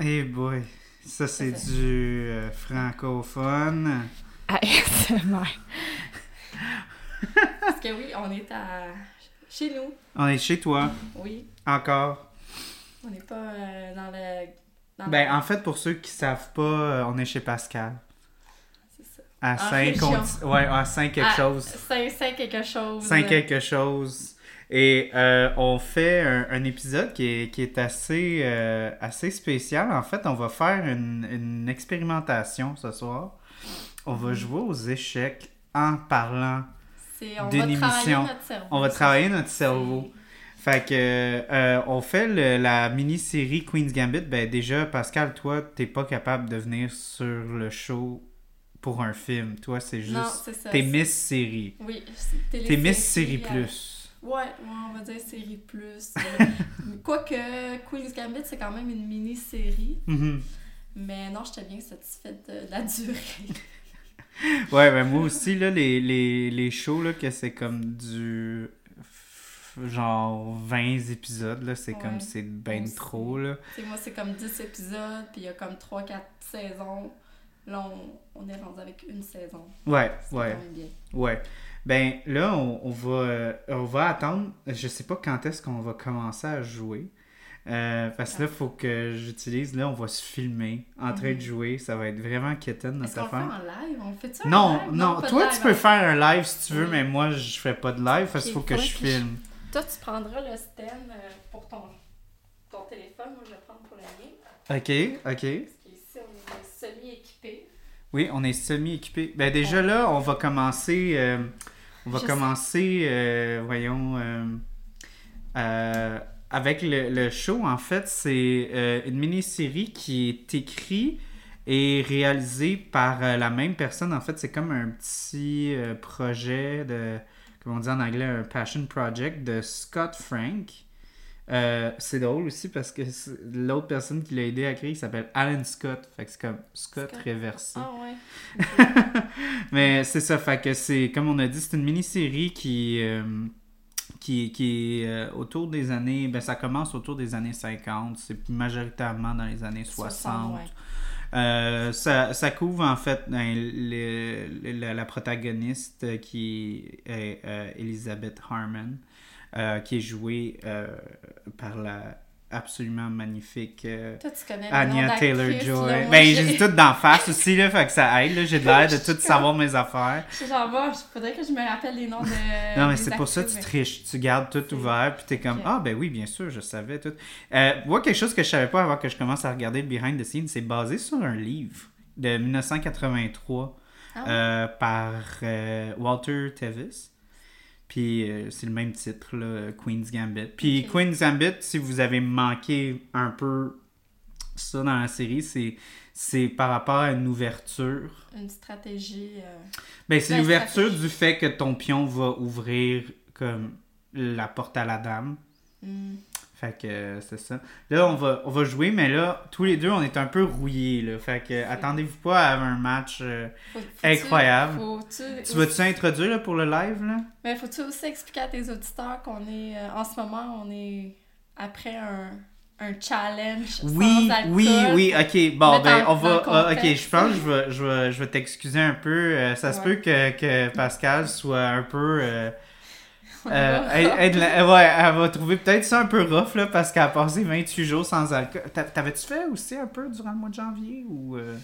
Eh boy, ça c'est du euh, francophone. ASMR. Parce que oui, on est à... chez nous. On est chez toi, Oui. encore. On n'est pas euh, dans le... Dans Ben, le- en fait, pour ceux qui savent pas, euh, on est chez Pascal. C'est ça. À En 5 région. Ouais, à 5 quelque Ah, chose. Cinq, cinq quelque chose. 5 quelque chose. Et euh, on fait un, un épisode qui est, qui est assez, euh, assez spécial. En fait, on va faire une, une expérimentation ce soir. On va jouer aux échecs en parlant. C'est, on d'une va travailler émission. notre cerveau. On va Ça, travailler notre c'est- cerveau. Fait que euh, on fait le- la mini-série Queen's Gambit. Ben déjà, Pascal, toi, t'es pas capable de venir sur le show pour un film. Toi, c'est juste. T'es Miss Série. Oui, c'est T'es Miss Série euh, Plus. Ouais, ouais, on va dire série plus. euh, Quoique Queen's Gambit, c'est quand même une mini-série. Mhm. Mais non, j'étais bien satisfaite de, la durée. Ouais, ben moi aussi, là, les, les, les shows, là, que c'est comme du. genre 20 épisodes, là, c'est Ouais, comme c'est ben aussi. trop, là. Tu sais, moi, c'est comme 10 épisodes, puis il y a comme 3-4 saisons. Là, on, on est rendu avec une saison. Ouais, ouais. bien. Ouais. Ben là, on, on va, euh, on va attendre. Je sais pas quand est-ce qu'on va commencer à jouer. Euh, parce que là, il faut que j'utilise. Là, on va se filmer en train de Mhm. jouer. Ça va être vraiment quétaine notre qu'on le fait affaire. en live? On fait ça Non, live? non, de toi live, tu peux hein? faire un live si tu veux, Oui. mais moi je fais pas de live parce qu'il faut que je que je- filme. Toi, tu prendras le stand euh, pour ton, ton téléphone. Moi, je vais prendre pour le mien. Ok, ok. Parce qu'ici, on est semi-équipés. Oui, on est semi-équipé. Ben déjà là, on va commencer. euh, on va Je commencer, euh, voyons, euh, euh, avec le, le show. En fait, c'est une mini-série qui est écrite et réalisée par la même personne. En fait, c'est comme un petit projet de, comment on dit en anglais, un passion project de Scott Frank. Euh, c'est drôle aussi parce que l'autre personne qui l'a aidé à il s'appelle Alan Scott. Fait que c'est comme Scott, Scott. réversé. Ah ouais. Mais c'est ça, fait que c'est, comme on a dit, c'est une mini-série qui, euh, qui, qui est euh, autour des années, ben ça commence autour des années 50, c'est majoritairement dans les années 60. ouais. Euh, ça, ça couvre en fait ben, le- le- la, la protagoniste qui est euh, Elizabeth Harmon, euh, qui est jouée euh, par la absolument magnifique euh, Toi, tu connais le nom Anya Taylor-Joy. Ben, j'ai- tout d'en face aussi, là, fait que ça aide. J'ai de l'air de tout savoir mes affaires. Je suis genre, bon, il faudrait que je me rappelle les noms de. Non, mais c'est pour ça que tu triches. Tu gardes tout ouvert, puis t'es comme, ah, ben oui, bien sûr, je savais tout. Euh, moi, quelque chose que je savais pas avant que je commence à regarder le behind the scenes, c'est basé sur un livre de 1983 Ah ouais? euh, par euh, Walter Tevis. Puis euh, c'est le même titre, là, Queen's Gambit. Puis. Queen's Gambit, si vous avez manqué un peu ça dans la série, c'est c'est par rapport à une ouverture. Une stratégie. euh, Ben, c'est La l'ouverture du fait que ton pion va ouvrir comme la porte à la dame. hmm. Fait que euh, c'est ça. Là, on va, on va jouer, mais là, tous les deux, on est un peu rouillés. Là. Fait que attendez-vous pas à un match. euh, Faut- faut-tu- Incroyable. faut-tu Tu vas-tu introduire là, pour le live? là? Mais faut-tu aussi expliquer à tes auditeurs qu'on est. euh, en ce moment, on est après un, un challenge. Oui, sans alcool? oui, oui, ok. Bon, ben, en- on va. ah, ok, je pense que je vais, je vais, je vais t'excuser un peu. Ça se peut que, que Pascal soit un peu. Euh, euh, elle, elle- elle- ouais, elle va trouver peut-être ça un peu rough là, parce qu'elle a passé 28 jours sans alcool. T'a- T'avais-tu fait aussi un peu durant le mois de janvier ou. euh?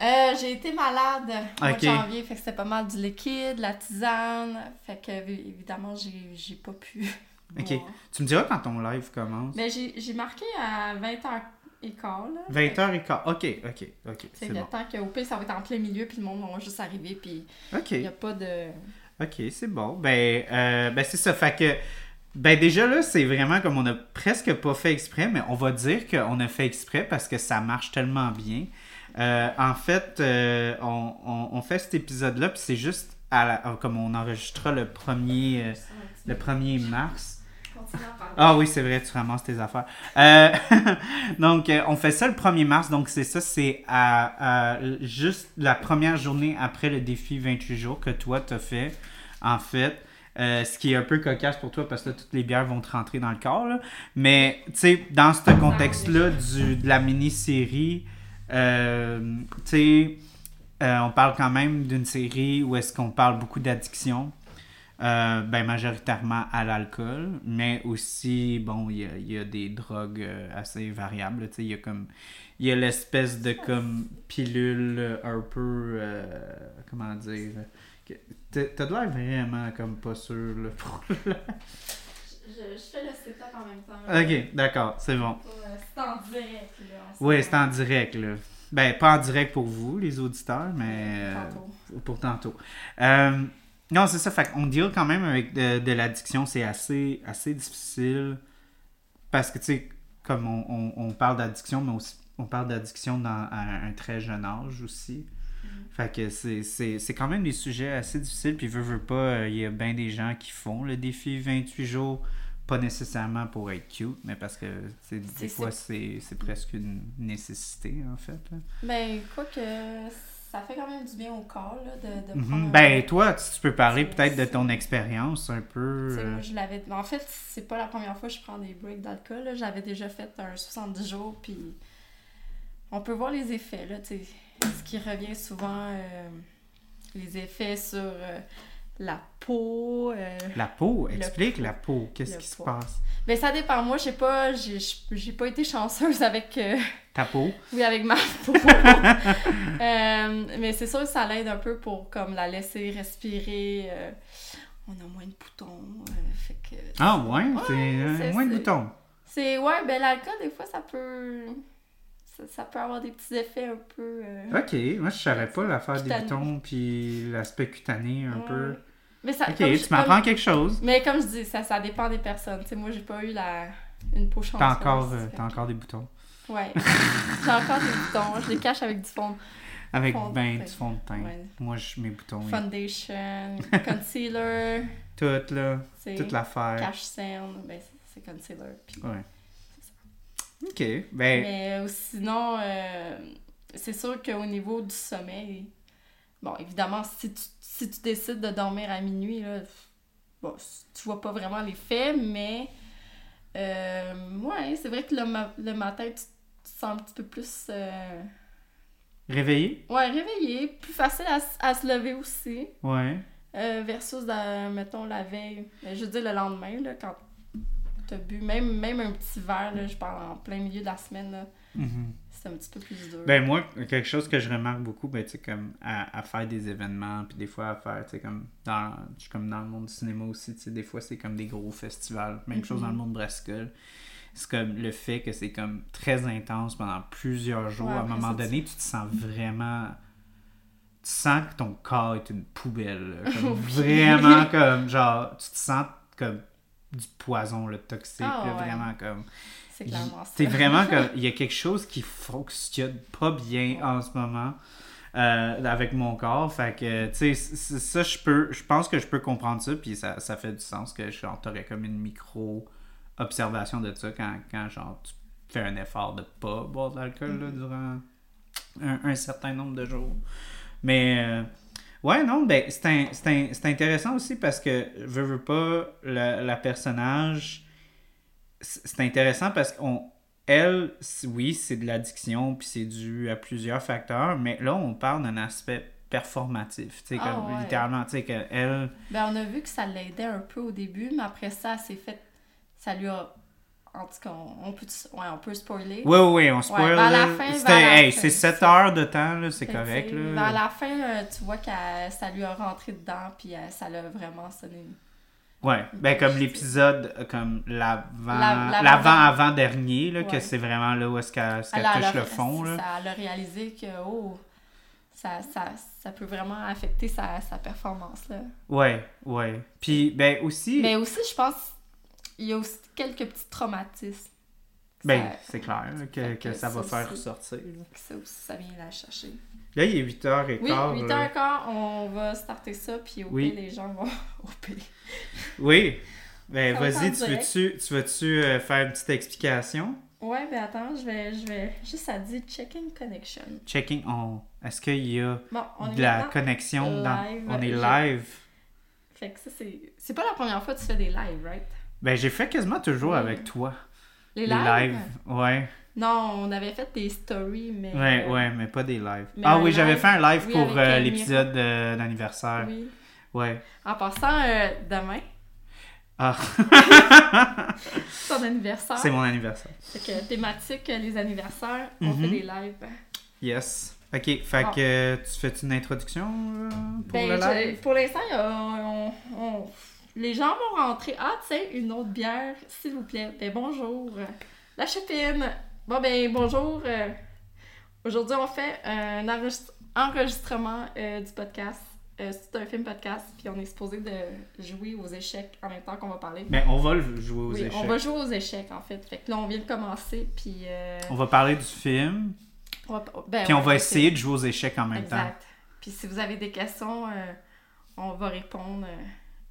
Euh, j'ai été malade au mois de janvier, fait que c'était pas mal du liquide, la tisane. Fait que évi- évidemment, j'ai j'ai pas pu. Ok. boire. Tu me diras quand ton live commence. Mais j'ai j'ai marqué à 20h15. Là. 20h15. Ok, ok, ok. C'est C'est le bon. temps qu'au pire, ça va être en plein milieu, puis le monde va juste arriver, puis il n'y a pas de. Ok, c'est bon. Ben, euh, ben c'est ça. Fait que, ben déjà là, c'est vraiment comme on a presque pas fait exprès, mais on va dire qu'on a fait exprès parce que ça marche tellement bien. Euh, en fait, euh, on, on- fait cet épisode-là, puis c'est juste à la- comme on enregistrera le premier, euh, le 1er mars. Ah oui, c'est vrai, tu ramasses tes affaires. Euh, donc, euh, on fait ça le 1er mars. Donc, c'est ça, c'est à, juste la première journée après le défi 28 jours que toi, t'as fait, en fait. Euh, ce qui est un peu cocasse pour toi parce que toutes les bières vont te rentrer dans le corps. Mais, tu sais, dans ce contexte-là de la mini-série, tu sais, on parle quand même d'une série où est-ce qu'on parle beaucoup d'addiction. Euh, ben, majoritairement à l'alcool, mais aussi, bon, il y a, y a des drogues euh, assez variables. Tu sais, il y a comme. Il y a l'espèce de comme pilule un peu. euh, comment dire. T'as de l'air vraiment comme pas sûr là, pour Je, je fais le setup en même temps. Ok, d'accord, c'est bon. C'est en direct, là. Oui, c'est en direct, là. Ben, pas en direct pour vous, les auditeurs, mais euh, Tantôt. pour tantôt. Euh, non, c'est ça. Fait qu'on deal quand même avec de, de l'addiction. C'est assez, assez difficile. Parce que, tu sais, comme on, on- on parle d'addiction, mais aussi, on parle d'addiction dans, à un très jeune âge aussi. Fait que c'est- c'est c'est quand même des sujets assez difficiles. Puis, veux, veux pas, euh, il y a bien des gens qui font le défi 28 jours. Pas nécessairement pour être cute, mais parce que C'est- des fois, c'est c'est presque une nécessité, en fait. là. Ben, quoi que ça fait quand même du bien au corps, là, de, de Mhm. prendre Ben, toi, tu tu peux parler C'est- peut-être de ton expérience un peu. Euh, moi, je l'avais. En fait, c'est pas la première fois que je prends des breaks d'alcool. là. J'avais déjà fait un 70 jours, puis on peut voir les effets, là, tu sais. Ce qui revient souvent, euh, les effets sur euh, la peau. euh, La peau, explique la peau. Qu'est-ce qui se passe? Ben, ça dépend. Moi, j'ai pas, j'ai, j'ai pas été chanceuse avec, euh, Ta peau? oui, avec ma peau. Euh, mais c'est sûr que ça l'aide un peu pour comme la laisser respirer. on a moins de boutons. fait que Ah, ouais, c'est c'est- moins de boutons. C'est ouais, ben l'alcool des fois ça peut ça, ça peut avoir des petits effets un peu Ok, moi je savais pas l'affaire des boutons puis l'aspect cutané un ouais. peu. Mais ça Ok, je- tu m'apprends comme- quelque chose. Mais comme je dis, ça, ça dépend des personnes. Tu sais, moi j'ai pas eu la une peau chanceuse. T'as encore, euh, t'as encore des boutons. Ouais. J'ai encore des boutons, je les cache avec du fond Avec Fond de ben du fond de teint. Ouais. Moi, je, mes boutons, foundation, concealer, tout là, toute l'affaire. cache cerne, ben c'est- c'est concealer. Puis... Ouais. Ok, ben, Mais euh, sinon, euh, c'est sûr qu'au niveau du sommeil, bon, évidemment, si tu, si tu décides de dormir à minuit, là, bon, tu vois pas vraiment l'effet, mais euh, ouais, c'est vrai que le, ma- le matin, tu tu te sens un petit peu plus euh, réveillé? ouais, réveillé, plus facile à, à se lever aussi, Ouais. euh, versus, mettons, la veille, euh, je veux dire le lendemain, là, quand t'as bu, même, même un petit verre, là, je parle en plein milieu de la semaine, là, Mhm. C'est un petit peu plus dur. Ben moi, quelque chose que je remarque beaucoup, ben tu sais, comme à, à faire des événements, puis des fois à faire, tu sais, comme dans, je suis comme dans le monde du cinéma aussi, tu sais, des fois c'est comme des gros festivals, même chose dans le Mhm. monde brassicole. C'est comme le fait que c'est comme très intense pendant plusieurs jours. Ouais, à un moment donné, tu te sens vraiment... Tu sens que ton corps est une poubelle. là. Comme Oui. Vraiment comme, genre, tu te sens comme du poison, le toxique, Ah, là, ouais. vraiment comme... C'est clairement ça. C'est vraiment comme. Il y a quelque chose qui fonctionne pas bien en ce moment euh, avec mon corps. Fait que, tu sais, ça, je peux. Je pense que je peux comprendre ça, puis ça, ça fait du sens que genre, t'aurais comme une micro-observation de ça quand, quand, genre, tu fais un effort de pas boire de l'alcool là, durant un, un certain nombre de jours. Mais. euh, Ouais, non, ben, c'est intéressant aussi parce que, veux, veux pas, la, la personnage, c'est c'est intéressant parce qu'on, elle, oui, c'est de l'addiction, puis c'est dû à plusieurs facteurs, mais là, on parle d'un aspect performatif, tu sais, Ah, comme ouais. littéralement, tu sais, qu'elle, Ben, on a vu que ça l'aidait un peu au début, mais après ça, s'est fait. Ça lui a. En tout cas, on on peut, ouais, on peut spoiler? oui, oui, on spoil, vers la là. fin, C'était- vers la hey, c'est c'est 7 heures de temps, là, c'est correct, là. Vers la fin, euh, tu vois que ça lui a rentré dedans, puis euh, ça l'a vraiment sonné. Ouais, ben comme l'épisode, euh, comme l'avant, La- l'avant- l'avant-avant-dernier, là, que c'est vraiment là où est-ce qu'elle touche le fond, là. Ça, elle a réalisé que, oh, ça, ça, ça peut vraiment affecter sa, sa performance, là. Ouais, ouais. Puis, ben aussi, Mais aussi, je pense, il y a aussi quelques petits traumatismes. Ben c'est clair que, que que ça va ça faire aussi. ressortir. là. Ça aussi, ça vient la chercher. Là, il est 8h15. Oui, là. 8h15, on va starter ça, puis au Oui. pire, les gens vont au pire. Oui. Ben, vas-y, tu veux-tu, tu veux-tu euh, faire une petite explication? Ouais, ben attends, je vais, je vais juste ça dit checking connection. Checking on. Est-ce qu'il y a Bon, on de la connexion dans. On est live? Fait que ça, c'est. C'est pas la première fois que tu fais des lives, right? Ben, j'ai fait quasiment toujours avec toi. Les lives? Ouais. Non, on avait fait des stories, mais. Ouais, euh, ouais, mais pas des lives. mais ah oui, j'avais fait un live oui, pour euh, l'épisode euh, d'anniversaire. Oui. Ouais. En passant, demain, Ah, ton anniversaire. c'est mon anniversaire. Fait que thématique, les anniversaires, on fait des lives. Yes. Ok, fait que tu fais une introduction pour Ben, le je- live? pour l'instant, on- les gens vont rentrer. Ah, tiens, une autre bière, s'il vous plaît. Ben, bonjour. La chépine. Bon, ben, bonjour. euh, Aujourd'hui, on fait un enregistre- enregistrement euh, du podcast. Euh, c'est un film podcast, puis on est supposé de jouer aux échecs en même temps qu'on va parler. Ben, on va jouer aux oui, échecs. on va jouer aux échecs, en fait. Fait que là, on vient de commencer, puis... On va parler du film, on va, ben, puis on va essayer de jouer aux échecs en même temps. Exact. Puis si vous avez des questions, on va répondre.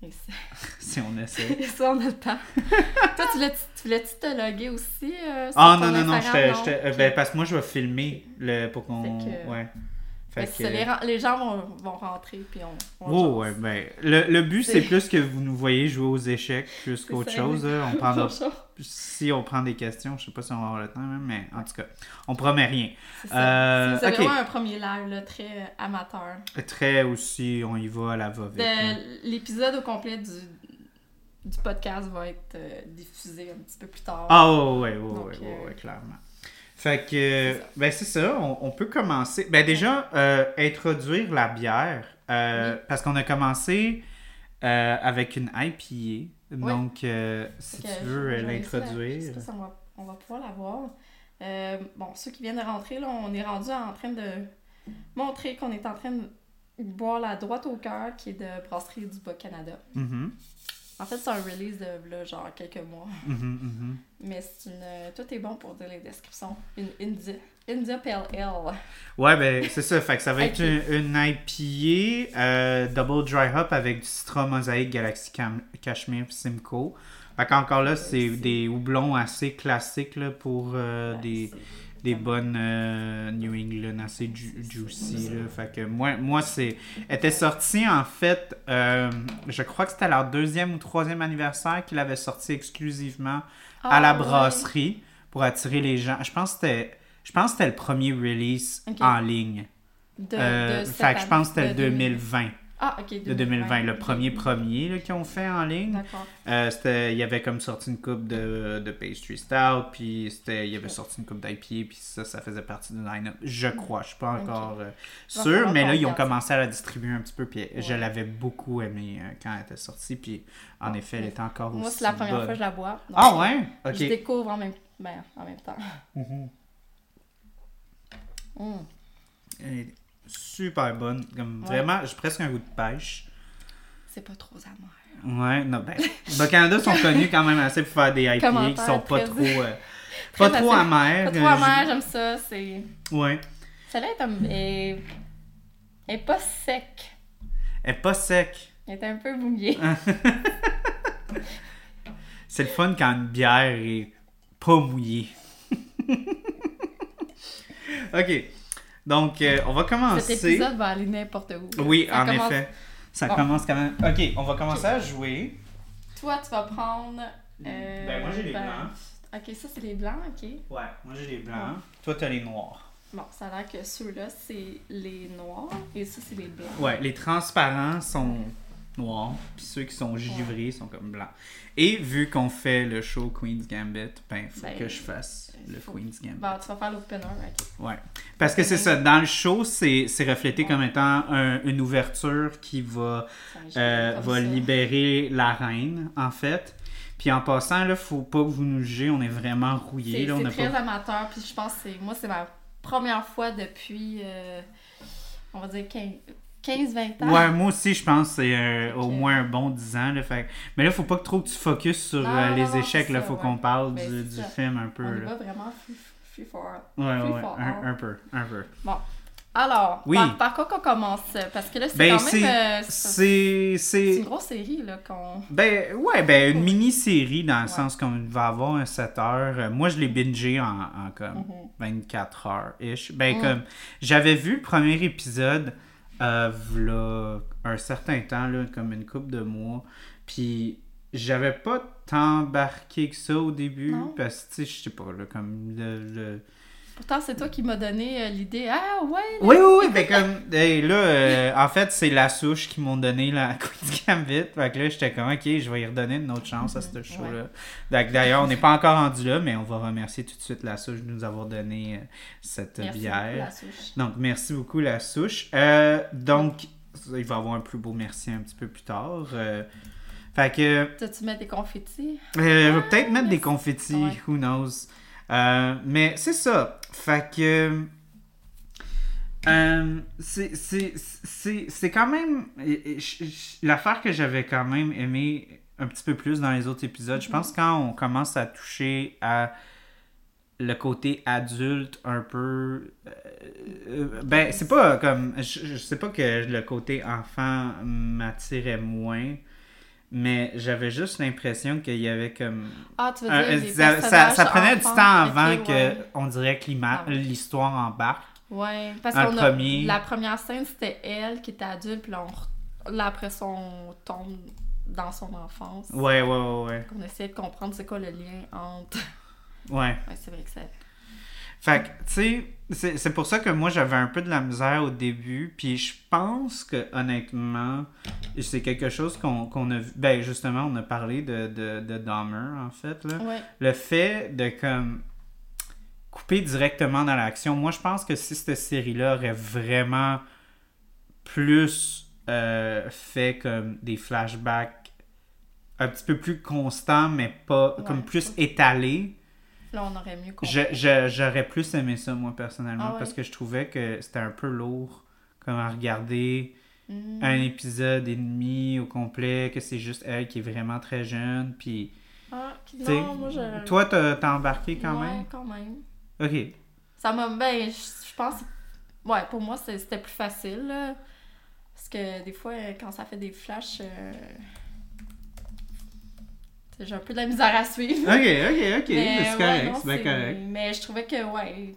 Si on essaie. ça, on a le temps. Toi, tu voulais-tu tu voulais-tu te loguer aussi? euh, Ah non, non, non, j'étais- euh, Ok. ben, parce que moi je vais filmer le, pour qu'on. Que- Ouais. Fait que ça, les, gens vont, vont rentrer, puis on, on Oh, ouais, ben, le, le but c'est plus que vous nous voyez jouer aux échecs plus qu'autre chose. là. On prendra. Si on prend des questions, je sais pas si on va avoir le temps, même, mais en tout cas, on promet rien. C'est ça. Euh, C'est ok. vraiment un premier live, là, très amateur. Très aussi, on y va à la va-vite. L'épisode au complet du, du podcast va être euh, diffusé un petit peu plus tard. Ah ouais, ouais, ouais, Donc, ouais, ouais, euh, ouais, clairement. Fait que, C'est ça. ben c'est ça, on, on peut commencer. Ben déjà, euh, introduire la bière, Oui. parce qu'on a commencé avec une IPA. Donc, euh, si tu veux euh, l'introduire. on va, on va pouvoir la voir. Euh, bon, ceux qui viennent de rentrer, là, on est rendu en train de montrer qu'on est en train de boire la droite au cœur qui est de Brasserie du Bas-Canada. Mhm, En fait, c'est un release de là, genre quelques mois. mhm, mhm. Mais c'est une. Tout est bon pour dire les descriptions. Une India, India Pale Ale. Ouais, ben c'est ça. Fait que ça va être une, une IPA euh, double dry hop avec du Citra Mosaïque Galaxy Cam- Cashmere Simcoe. Fait qu'encore là, c'est des houblons assez classiques là, pour euh, des. Des bonnes euh, New England assez ju- juicy. Là. Fait que moi, moi c'est. était sorti en fait, euh, je crois que c'était leur deuxième ou troisième anniversaire qu'il avait sorti exclusivement à Ah, la ouais. brasserie pour attirer les gens. Je pense que c'était. Je pense que c'était le premier release en ligne. De, Euh, de fait que je pense que c'était le 2020. Ah, ok. De 2020, le premier premier qu'ils ont fait en ligne. D'accord. Euh, c'était, il y avait comme sorti une coupe de, de pastry stout, puis c'était, il y avait sorti une coupe d'IPA, puis ça, ça faisait partie du line-up. Je crois, je suis pas encore euh, sûr, mais là, ils ont commencé à la distribuer un petit peu, puis je l'avais beaucoup aimé euh, quand elle était sortie, puis en effet, elle était encore Moi, aussi c'est la première bonne. fois que je la bois. donc Ah ouais? Je Ok. découvre en même, ben, en même temps. Mhm. Mm. Super bonne, comme Ouais. vraiment, j'ai presque un goût de pêche. C'est pas trop amer. Ouais, non, ben, le Canada sont connus quand même assez pour faire des IPA qui sont pas trop, euh, pas trop amers. Pas trop Euh, amer, j'aime ça. C'est... Ouais. Celle-là est, un- est... est pas sec. Elle est pas sec. Elle est un peu mouillée. C'est le fun quand une bière est pas mouillée. ok. Donc, euh, on va Cet commencer. épisode va aller n'importe où. Oui, Ça en commence- effet. Ça Bon. commence quand même. Ok, on va commencer à jouer. Toi, tu vas prendre... euh, Ben, moi, j'ai les ben, blancs. Ok, ça, c'est les blancs, ok. Ouais, moi j'ai les blancs. Toi, t'as les noirs. Bon, ça a l'air que ceux-là, c'est les noirs et ça, c'est les blancs. Ouais, les transparents sont noirs, puis ceux qui sont givrés sont comme blancs. Et vu qu'on fait le show Queen's Gambit, ben, faut Ben, que je fasse le faut- Queen's Gambit. Bon, tu vas faire l'opener, ok. Ouais. Parce que c'est ça, dans le show, c'est c'est reflété comme étant un- une ouverture qui va, euh, comme va ça. libérer la reine, en fait. Puis en passant, là, faut pas que vous nous jugez, on est vraiment rouillé. C'est très pas... amateur, puis je pense que c'est moi, c'est ma première fois depuis, euh, on va dire 15-20 ans. Ouais, moi aussi, je pense que c'est euh, au moins un bon 10 ans. Là, fait... Mais là, faut pas que trop que tu focuses sur Non, euh, les non, échecs. ça, faut ouais. qu'on parle Ben, du, film un peu. On là. va vraiment free, for Ouais, ouais, free ouais, for un, all. un peu, un peu. Alors, Oui. par, par quoi qu'on commence? Parce que là, c'est Ben, quand même... euh, c'est C'est. c'est C'est. une grosse série, là, qu'on... Ben, ouais, ben, une mini-série dans le Ouais. sens qu'on va avoir un 7 heures. Euh, Moi, je l'ai bingé en, en comme Mhm. 24 heures-ish. Ben, Mm. comme, j'avais vu le premier épisode euh, un certain temps, là, comme une couple de mois. Puis j'avais pas tant embarqué que ça au début, Non. parce que, je sais pas, là, comme le... le- Pourtant, c'est toi qui m'as donné euh, l'idée. Ah ouais! Oui, oui, oui, mais comme, hey, là, euh, en fait, c'est la souche qui m'ont donné la Queen's Gambit. Fait que là, j'étais comme, ok, je vais y redonner une autre chance à ce show-là. Donc, D'ailleurs, on n'est pas encore rendu là, mais on va remercier tout de suite la souche de nous avoir donné euh, cette Merci beaucoup, bière. la souche. Donc, merci beaucoup, la souche. Euh, donc, il va y avoir un plus beau merci un petit peu plus tard. Euh, fait que, T'as-tu mettre des confettis? euh, je vais Ah, peut-être mettre des confettis, Ouais. who knows. Euh, mais c'est ça. Fait que. euh, c'est- quand même. L'affaire que j'avais quand même aimé un petit peu plus dans les autres épisodes, je pense quand on commence à toucher à le côté adulte un peu. euh, euh, ben, c'est pas comme. Je, je sais pas que le côté enfant m'attirait moins, mais j'avais juste l'impression qu'il y avait comme. Ah, tu veux un- dire des ça, ça- prenait du temps avant Ok, que ouais. on dirait que Ah ouais. l'histoire embarque. Ouais, parce premier. La première scène, c'était elle qui était adulte, puis là, on là, après ça, on tombe dans son enfance. Ouais, ouais, ouais, ouais. On essayait de comprendre c'est quoi le lien entre... Ouais. Ouais, c'est vrai que c'est... Fait que, tu sais, c'est- pour ça que moi j'avais un peu de la misère au début. Puis je pense que, honnêtement, c'est quelque chose qu'on a vu. Ben, justement, on a parlé de, de, de Dahmer, en fait. Là. Ouais, Le fait de, comme, couper directement dans l'action. Moi, je pense que si cette série-là aurait vraiment plus euh, fait comme des flashbacks un petit peu plus constants, mais pas Ouais, comme plus étalés. Là, on aurait mieux compris. J'aurais plus aimé ça, moi, personnellement, Ah ouais? parce que je trouvais que c'était un peu lourd, comme à regarder Hmm. un épisode et demi au complet, que c'est juste elle qui est vraiment très jeune, puis... Ah, tu sais, non, moi, je... Toi, t'as embarqué quand ouais, même? quand même. Ok. Ça m'a... Ben, je pense... Ouais, pour moi, c'était plus facile, là. Parce que des fois, quand ça fait des flashs... euh, J'ai un peu de la misère à suivre. Ok, ok, ok, Mais, c'est ouais, correct, non, c'est correct. Mais je trouvais que, ouais,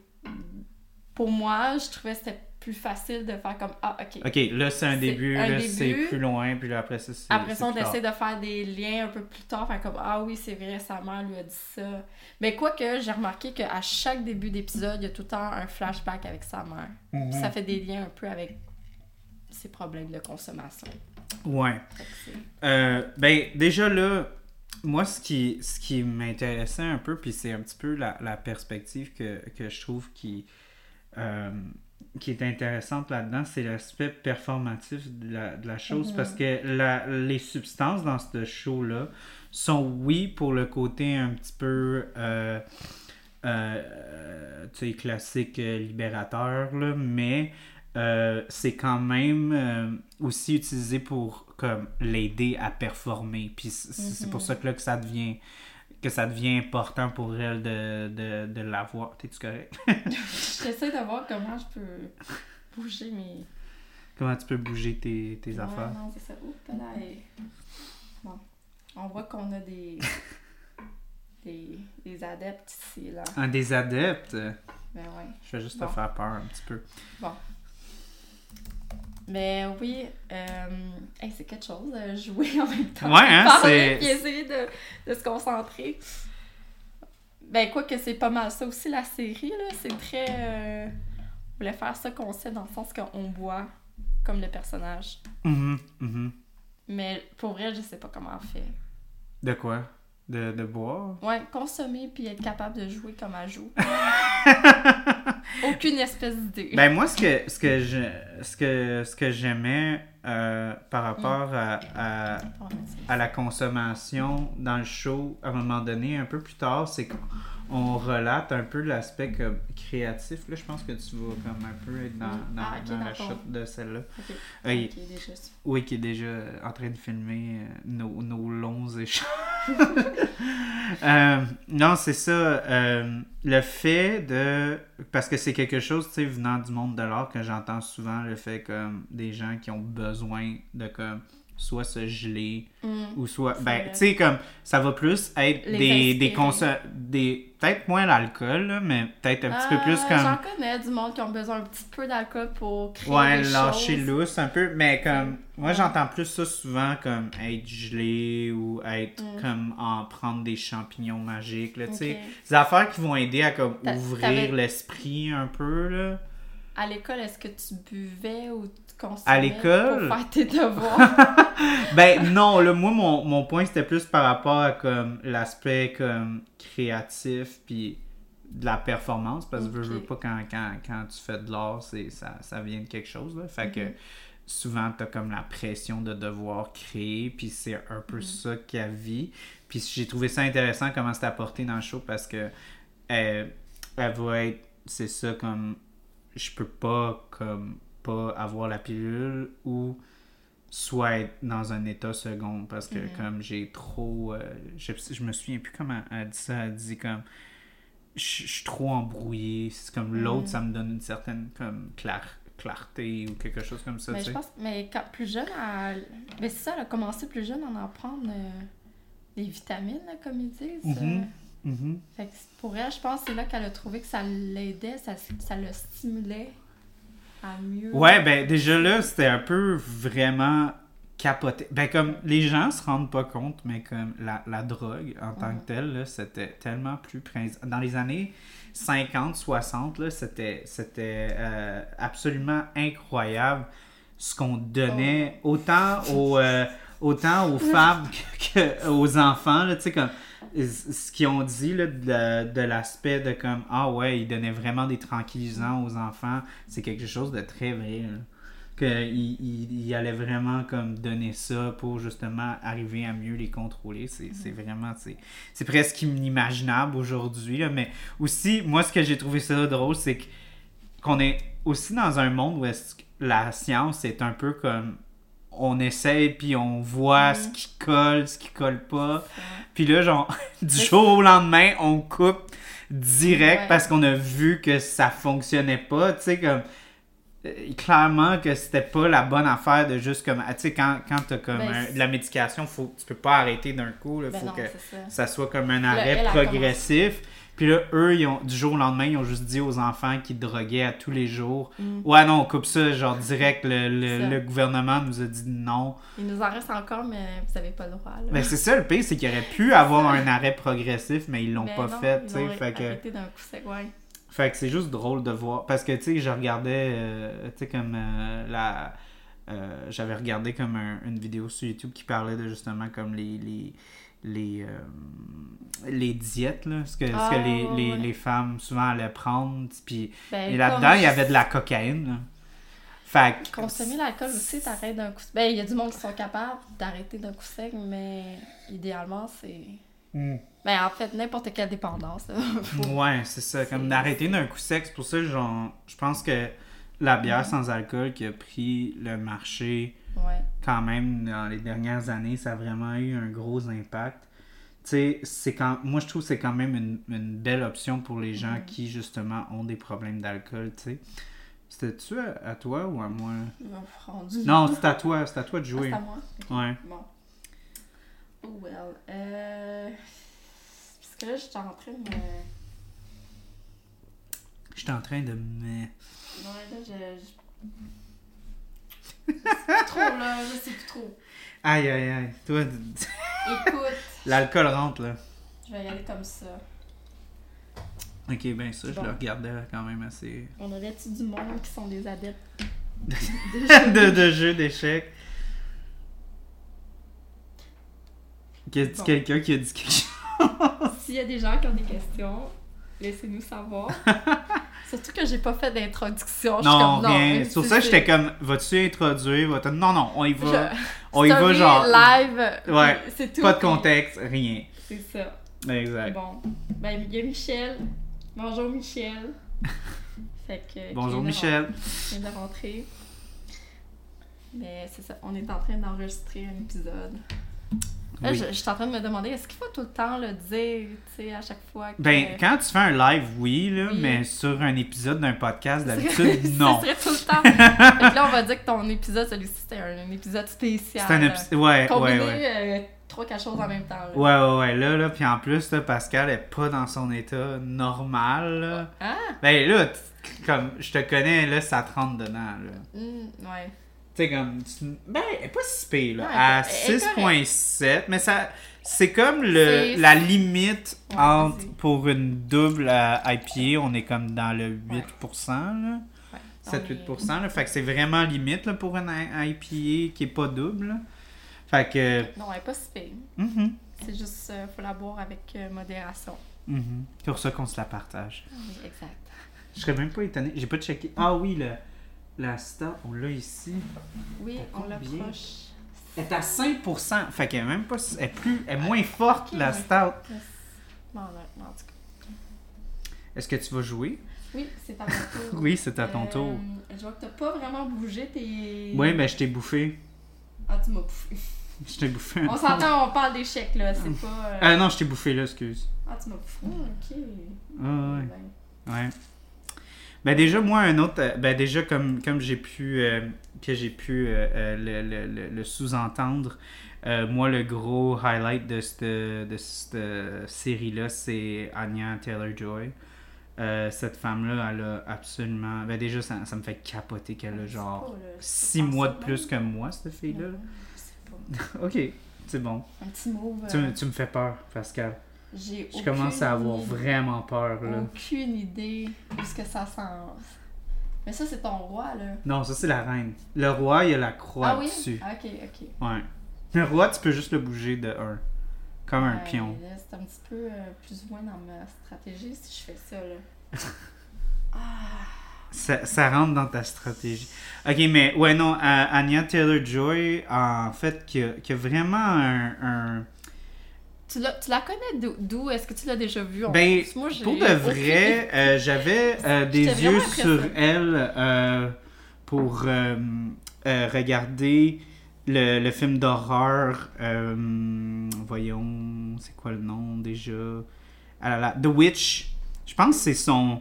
pour moi, je trouvais que c'était plus facile de faire comme, ah, ok. Ok, là, c'est un début, un là, c'est plus loin, puis là, après ça, c'est Après ça, on essaie de faire des liens un peu plus tard, faire comme, ah oui, c'est vrai, sa mère lui a dit ça. Mais quoique, j'ai remarqué qu'à chaque début d'épisode, il y a tout le temps un flashback avec sa mère. Mhm. Puis ça fait des liens un peu avec ses problèmes de consommation. Ouais. Euh, ben, déjà là, moi, ce qui, ce qui m'intéressait un peu, puis c'est un petit peu la, la perspective que, que je trouve qui, euh, qui est intéressante là-dedans, c'est l'aspect performatif de la, de la chose, Mhm. parce que la, les substances dans ce show-là sont, oui, pour le côté un petit peu... euh, euh, tu sais, classique libérateur, là, mais euh, c'est quand même euh, aussi utilisé pour comme l'aider à performer. Puis c'est pour Mhm. ça que là que ça devient que ça devient important pour elle de, de, de l'avoir. T'es-tu correct? J'essaie de voir comment je peux bouger mes. Comment tu peux bouger tes, tes Ouais, affaires? non, c'est ça. Oups, là, et- Bon. On voit qu'on a des... des. des adeptes ici, là. Un des adeptes, Ben ouais. je vais juste Bon. te faire peur un petit peu. Mais oui, euh, hey, c'est quelque chose, euh, jouer en même temps. Ouais, hein, Parler, c'est- puis essayer de, de se concentrer. Ben, quoi que c'est pas mal ça aussi, la série, là. C'est très. euh, on voulait faire ça qu'on sait dans le sens qu'on boit comme le personnage. Mhm, mhm. Mais pour vrai, je sais pas comment on fait. De quoi? De, de boire? Ouais, consommer puis être capable de jouer comme elle joue. Aucune espèce d'idée. Ben moi ce que ce que je ce que ce que j'aimais euh, par rapport à, à, à la consommation dans le show à un moment donné un peu plus tard c'est qu'on relate un peu l'aspect créatif là je pense que tu vas comme un peu être dans, Mm. dans, Ah, dans la shot de celle-là Ok. Oui. Déjà qui est déjà en train de filmer euh, nos, nos longs échanges Euh, non c'est ça euh, le fait de parce que c'est quelque chose tu sais venant du monde de l'art que j'entends souvent le fait comme des gens qui ont besoin de comme soit se geler, Mm. ou soit. Ben, tu sais, comme, ça va plus être Les des, des, des Peut-être moins l'alcool, mais peut-être un petit peu plus Euh, comme. J'en connais du monde qui ont besoin un petit peu d'alcool pour créer Ouais, des lâcher lousse un peu, mais comme moi Ouais. j'entends plus ça souvent comme être gelé ou être Mm. comme en prendre des champignons magiques là, tu sais, Ok. des affaires qui vont aider à comme ouvrir l'esprit un peu là. À l'école, est-ce que tu buvais ou À l'école? pour faire tes devoirs? Ben non, là moi mon, mon point c'était plus par rapport à comme l'aspect comme créatif puis de la performance parce que je veux pas quand, quand, quand tu fais de l'art, c'est ça, ça vient de quelque chose là. Fait que Mhm. souvent t'as comme la pression de devoir créer puis c'est un peu Mhm. ça qu'elle vit. Puis j'ai trouvé ça intéressant comment c'était apporté dans le show parce que elle, elle va être c'est ça comme je peux pas comme pas avoir la pilule ou soit être dans un état second parce que Mhm. comme j'ai trop euh, je, je me souviens plus comment elle dit ça elle dit comme je je suis trop embrouillé c'est comme Mhm. l'autre ça me donne une certaine comme clar- clarté ou quelque chose comme ça mais je pense, mais quand plus jeune, elle... mais c'est ça, elle a commencé plus jeune à en prendre euh, des vitamines, là, comme ils disent. Mhm. euh. Fait que pour elle, je pense que c'est là qu'elle a trouvé que ça l'aidait, ça, ça le stimulait à mieux. Ouais, ben déjà là, c'était un peu vraiment capoté. Ben comme les gens se rendent pas compte, mais comme la, la drogue en tant que telle, là, c'était tellement plus. Dans les années 50, 60, là, c'était, c'était euh, absolument incroyable ce qu'on donnait autant aux, euh, autant aux femmes que, que aux enfants, là, tu sais, comme ce qu'ils ont dit là, de, de l'aspect de comme ah ouais, ils donnaient vraiment des tranquillisants aux enfants, c'est quelque chose de très vrai. Que il, allait vraiment comme donner ça pour justement arriver à mieux les contrôler. C'est c'est vraiment, c'est presque inimaginable aujourd'hui. Mais aussi, moi, ce que j'ai trouvé ça drôle, c'est qu'on est aussi dans un monde où la science est un peu comme on essaie puis on voit ce qui colle, ce qui colle pas. Puis là, genre, du jour au lendemain, on coupe direct Ouais. parce qu'on a vu que ça fonctionnait pas. Tu sais, comme. euh, Clairement que c'était pas la bonne affaire de juste comme. ah, Tu sais, quand, quand t'as comme Ben, un- de la médication, faut, tu peux pas arrêter d'un coup. Il Ben faut non, que ça. ça soit comme un arrêt progressif. Puis là, eux, ils ont, du jour au lendemain, ils ont juste dit aux enfants qui droguaient à tous les jours Mm. Ouais, non, on coupe ça, genre direct. Le, le, gouvernement nous a dit non. Il nous en reste encore, mais vous avez pas le droit. Là. Mais c'est ça le pire, c'est qu'il aurait pu avoir un arrêt progressif, mais ils l'ont pas non, fait, ils ont Fait que, arrêté d'un coup sec, ouais. fait que c'est juste drôle de voir. Parce que, tu sais, je regardais, euh, tu sais, comme euh, la. euh, J'avais regardé comme un- une vidéo sur YouTube qui parlait de justement comme les. les les, euh, les diètes, là, ce que, ce que Ah, les, ouais, les, ouais. les femmes souvent allaient prendre. Puis, Ben, et là-dedans, il y avait de la cocaïne. là. Fait que- Consommer l'alcool aussi, t'arrêtes d'un coup. Ben, il y a du monde qui sont capables d'arrêter d'un coup sec, mais idéalement, c'est. Mm. Ben, en fait, n'importe quelle dépendance. Ouais, c'est ça. Comme d'arrêter d'un coup sec. C'est pour ça que je pense que la bière Mhm. sans alcool qui a pris le marché Ouais. quand même dans les dernières années, ça a vraiment eu un gros impact. Tu sais, c'est quand moi je trouve que c'est quand même une, une belle option pour les gens Mhm. qui justement ont des problèmes d'alcool, tu sais. C'était-tu à, toi ou à moi? Non, c'est à toi, c'est à toi de Ah, jouer. c'est à moi? Ouais. Bon. Oh well. Euh... Parce que là, j'étais en train de me... J'étais en train de me... Non, là, je... je- Je sais plus trop, là. Je sais plus trop. Aïe, aïe, aïe. Toi, Écoute, l'alcool rentre, là. je vais y aller comme ça. Ok, ben ça, je le regardais quand même assez... On aurait-tu du monde qui sont des adeptes de, de jeux d'échecs? Y a-t-il Bon. quelqu'un qui a dit quelque chose? S'il y a des gens qui ont des questions, laissez-nous savoir. Surtout que j'ai pas fait d'introduction. Je suis Non, comme, rien. Sur ça, j'étais comme, vas-tu introduire? Non, non, on y va. Je- On y va genre. live. Ouais, C'est tout. Pas de contexte, rien. C'est ça. Exact. Bon. Ben, il y a Michel. Bonjour, Michel. Fait que. Bonjour Michel. qui vient de rentrer. Mais c'est ça. On est en train d'enregistrer un épisode. Là, Oui. je, je suis en train de me demander, est-ce qu'il faut tout le temps le dire, tu sais, à chaque fois que... Ben, quand tu fais un live, oui, là, Oui. mais sur un épisode d'un podcast, d'habitude, non. Ce serait tout le temps. là, on va dire que ton épisode, celui-ci, c'était un, un épisode spécial. C'est un épisode. Ouais, Combiné ouais, ouais. euh, trois, quatre choses en même temps. là. Ouais, ouais, ouais. Là, là, puis en plus, là, Pascal est pas dans son état normal, là. Ah! Ben là, comme, je te connais, là, ça te rentre dedans, là. Hmm, ouais. Sais, comme, ben, elle est pas si pire, là. À elle est 6.7, mais ça, c'est comme le, la limite Ouais, entre, vas-y. pour une double à IPA, on est comme dans le 8%, là. ouais. 7-8%, là. Fait que c'est vraiment limite, là, pour une IPA qui est pas double, là. Fait que, Non, elle est pas si pire. mhm, C'est juste, euh, faut la boire avec euh, modération. mhm. C'est pour ça qu'on se la partage. Oui, exact. Je serais même pas étonné. J'ai pas checké. Ah oui, le, la star, on l'a ici. Oui, on l'approche. Elle est à 5%. Fait qu'elle est même pas. Elle est, plus, elle est moins forte, Ok, la ouais. stout. Yes. Bon, là, en tout cas. Est-ce que tu vas jouer? Oui, c'est à mon tour. Oui, c'est à ton Euh, tour. Je vois que t'as pas vraiment bougé tes... Oui, mais je t'ai bouffé. Ah, tu m'as bouffé. Je t'ai bouffé. On s'entend, on parle d'échecs, là. C'est pas... euh, Ah non, je t'ai bouffé là, excuse. Ah, tu m'as bouffé. Ah, ok. Ah ouais. Ben, Ouais. Ben déjà, moi, un autre. euh, Ben déjà, comme, comme j'ai pu. euh, que j'ai pu euh, le, le- le- sous-entendre, euh, moi, le gros highlight de cette, de cette série-là, c'est Anya Taylor-Joy. Cette femme-là, elle a absolument. Ben déjà, ça, ça me fait capoter qu'elle a sais genre pas, là, je sais 6 pas mois de de plus que moi, cette fille-là. Ok, c'est bon. Un petit. Tu, me- tu me fais peur, Pascal. J'ai Je commence à avoir vraiment peur, là. Aucune idée de ce que ça sent. Mais ça, c'est ton roi, là. Non, ça, c'est la reine. Le roi, il y a la croix ah oui? dessus. Ah, Ok, ok. Ouais. Le roi, tu peux juste le bouger de 1. Comme un Ouais, pion. C'est un petit peu euh, plus ou moins dans ma stratégie si je fais ça, là. ah, Ça, ça rentre dans ta stratégie. Ok, mais ouais, non, euh, Anya Taylor-Joy, en fait, qui a, qui a vraiment un. un- tu, la, tu la connais d'où-? Est-ce que tu l'as déjà vue? en Ben, plus? Moi, j'ai Pour de vrai, euh, j'avais euh, des yeux sur elle euh, pour regarder le, le film d'horreur. voyons, c'est quoi le nom déjà? Ah là là, The Witch. Je pense que c'est son.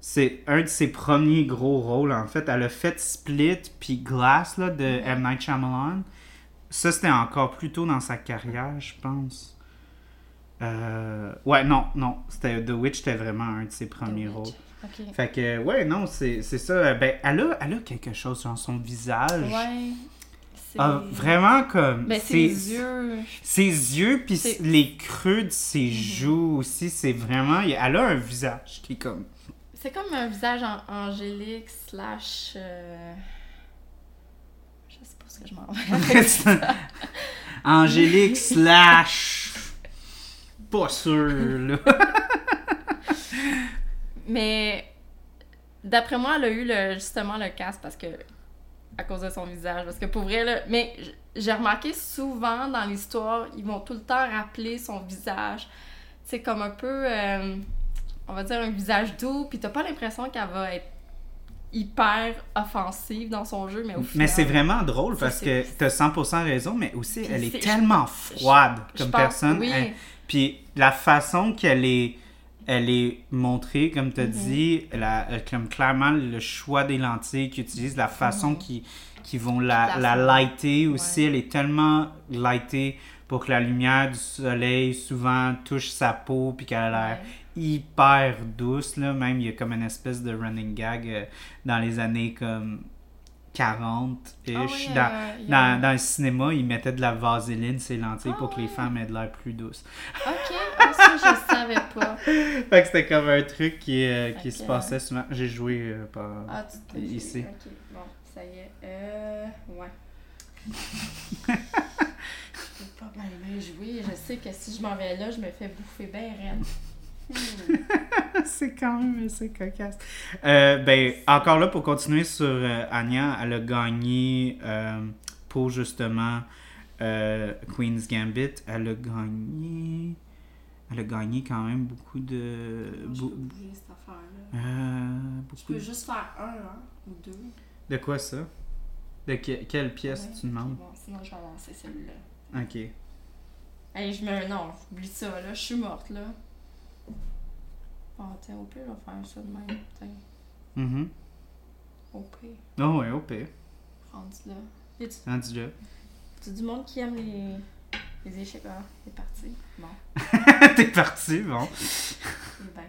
C'est un de ses premiers gros rôles en fait. Elle a fait Split puis Glass là, de M. Night Shyamalan. Ça, c'était encore plus tôt dans sa carrière, je pense. Euh, ouais, non, non. C'était The Witch, c'était vraiment un de ses premiers rôles. Fait que, ouais, non, c'est c'est ça. Ben, elle a, elle a quelque chose dans son visage. Ouais. Ah, vraiment comme. Ben, ses yeux. Ses yeux, puis les creux de ses joues aussi, c'est vraiment. Elle a un visage qui est comme. C'est comme un visage an- angélique slash. euh, Je sais pas ce que je m'en vais. Angélique slash. Pas sûr, là. Mais d'après moi, elle a eu le, justement le casse parce que à cause de son visage. Parce que pour vrai, là, mais j'ai remarqué souvent dans l'histoire, ils vont tout le temps rappeler son visage. C'est comme un peu, euh, on va dire, un visage doux, puis t'as pas l'impression qu'elle va être hyper offensive dans son jeu, mais au final... Mais c'est vraiment drôle parce que t'as 100% raison, mais aussi elle est tellement froide je comme pense- personne. Oui, Elle- Puis la façon qu'elle est, elle est montrée, comme tu as Mhm. dit, la, euh, comme clairement le choix des lentilles qu'ils utilisent, la façon Mhm. qu'ils qui vont la, La lighter aussi, Ouais. elle est tellement lightée pour que la lumière du soleil souvent touche sa peau puis qu'elle a l'air ouais. hyper douce là même il y a comme une espèce de running gag euh, dans les années comme 40 ish Ah oui, dans, euh, a- dans, le cinéma ils mettaient de la vaseline ces lentilles Ah pour que les femmes aient de l'air plus douces Ok, ça, je savais pas. fait que c'était comme un truc qui, euh, qui se passait souvent j'ai joué euh, par Ah, tu Ici. Ok, bon, ça y est. Euh. Ouais. Je peux pas bien bien jouer. Je sais que si je m'en vais là, je me fais bouffer bien raide. Hmm. c'est quand même assez cocasse. Euh, ben, encore là, pour continuer sur euh, Anya, elle a gagné euh, pour justement euh, Queen's Gambit. Elle a gagné. Elle a gagné quand même beaucoup de. Je peux bouger cette affaire-là. euh, Je beaucoup peux juste faire un, hein, ou deux. De quoi ça? De que- quelle pièce Ouais, tu demandes? bon, sinon, je vais lancer celle-là. Ok. Hey, je me. Non, j'oublie ça, là. Je suis morte, là. Bon, tiens, au pire, je vais faire ça de même. Tiens, Mhm. au pire. Oh, ouais, au pire. Rendu là. Rendu là. a du monde qui aime les. Les échecs, ah, c'est parti. Bon, T'es parti, bon. c'est bien.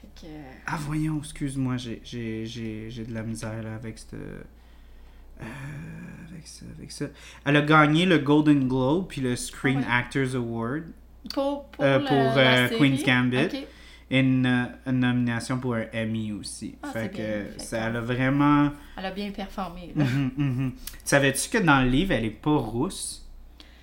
Fait que. Ah, voyons, excuse-moi, j'ai, de la misère là, avec cette. euh, avec ça, avec ça. Elle a gagné le Golden Globe puis le Screen Ah ouais. Actors Award Pour, pour, Euh, pour, la euh, série? Queen's Gambit. Une, euh, une nomination pour un Emmy aussi. Ah, fait que bien, fait ça, elle a vraiment. Elle a bien performé, là. Mhm, mhm. Savais-tu que dans le livre, elle est pas rousse?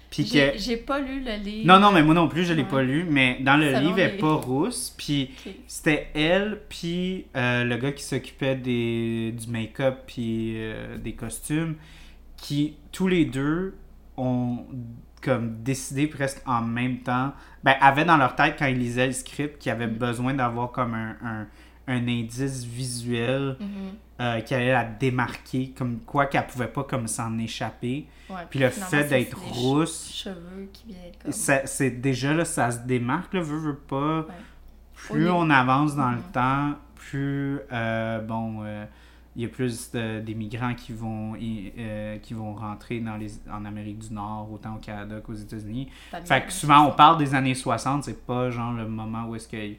Puis J'ai que. j'ai pas lu le livre. Non, non, mais moi non plus, je l'ai Ouais. pas lu, mais dans le Selon livre, elle est pas rousse. Puis c'était elle, puis euh, le gars qui s'occupait des, du make-up, puis euh, des costumes, qui tous les deux ont comme décidé presque en même temps, ben, avaient dans leur tête quand ils lisaient le script qu'ils avaient besoin d'avoir comme un, un, un indice visuel Mhm. euh, qui allait la démarquer, comme quoi qu'elle pouvait pas comme s'en échapper. Ouais, Puis le fait d'être rousse, cheveux qui viennent c'est déjà là, ça se démarque, là, veut, veut pas. Ouais. Plus on avance dans le Mhm. temps, plus euh, bon, euh, il y a plus de- des migrants qui vont y- euh, qui vont rentrer dans les en Amérique du Nord, autant au Canada qu'aux États-Unis. Fait que souvent on parle des années 60, c'est pas genre le moment où est-ce qu'il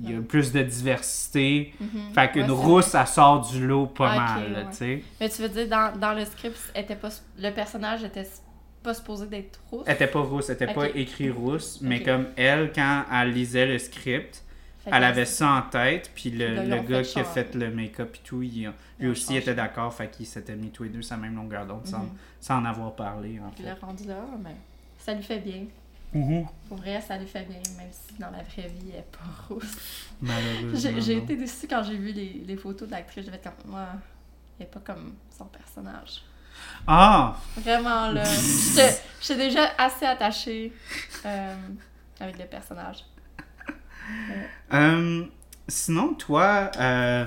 y a Ouais. plus de diversité. Mhm. Fait qu'une Ouais, rousse, ça sort du lot pas mal, ouais. tu sais. Mais tu veux dire, dans, dans le script, était pas, le personnage était pas supposé d'être rousse? Elle était pas rousse, elle était pas écrit rousse, mais comme elle, quand elle lisait le script, elle avait ça en tête, puis le, le gars qui a fait le make-up et tout, il, lui aussi était d'accord, fait qu'ils s'étaient mis tous les deux la même longueur d'onde sans, Mhm. sans en avoir parlé, en rendu là, mais ça lui fait bien. Mhm. Pour vrai, ça lui fait bien, même si dans la vraie vie, elle est pas rousse. Malheureusement. J'ai été déçue quand j'ai vu les, les photos de l'actrice. J'avais comme, moi, elle est pas comme son personnage. Ah! Vraiment, là. J'étais déjà assez attachée euh, avec le personnage. Euh, sinon, toi, euh,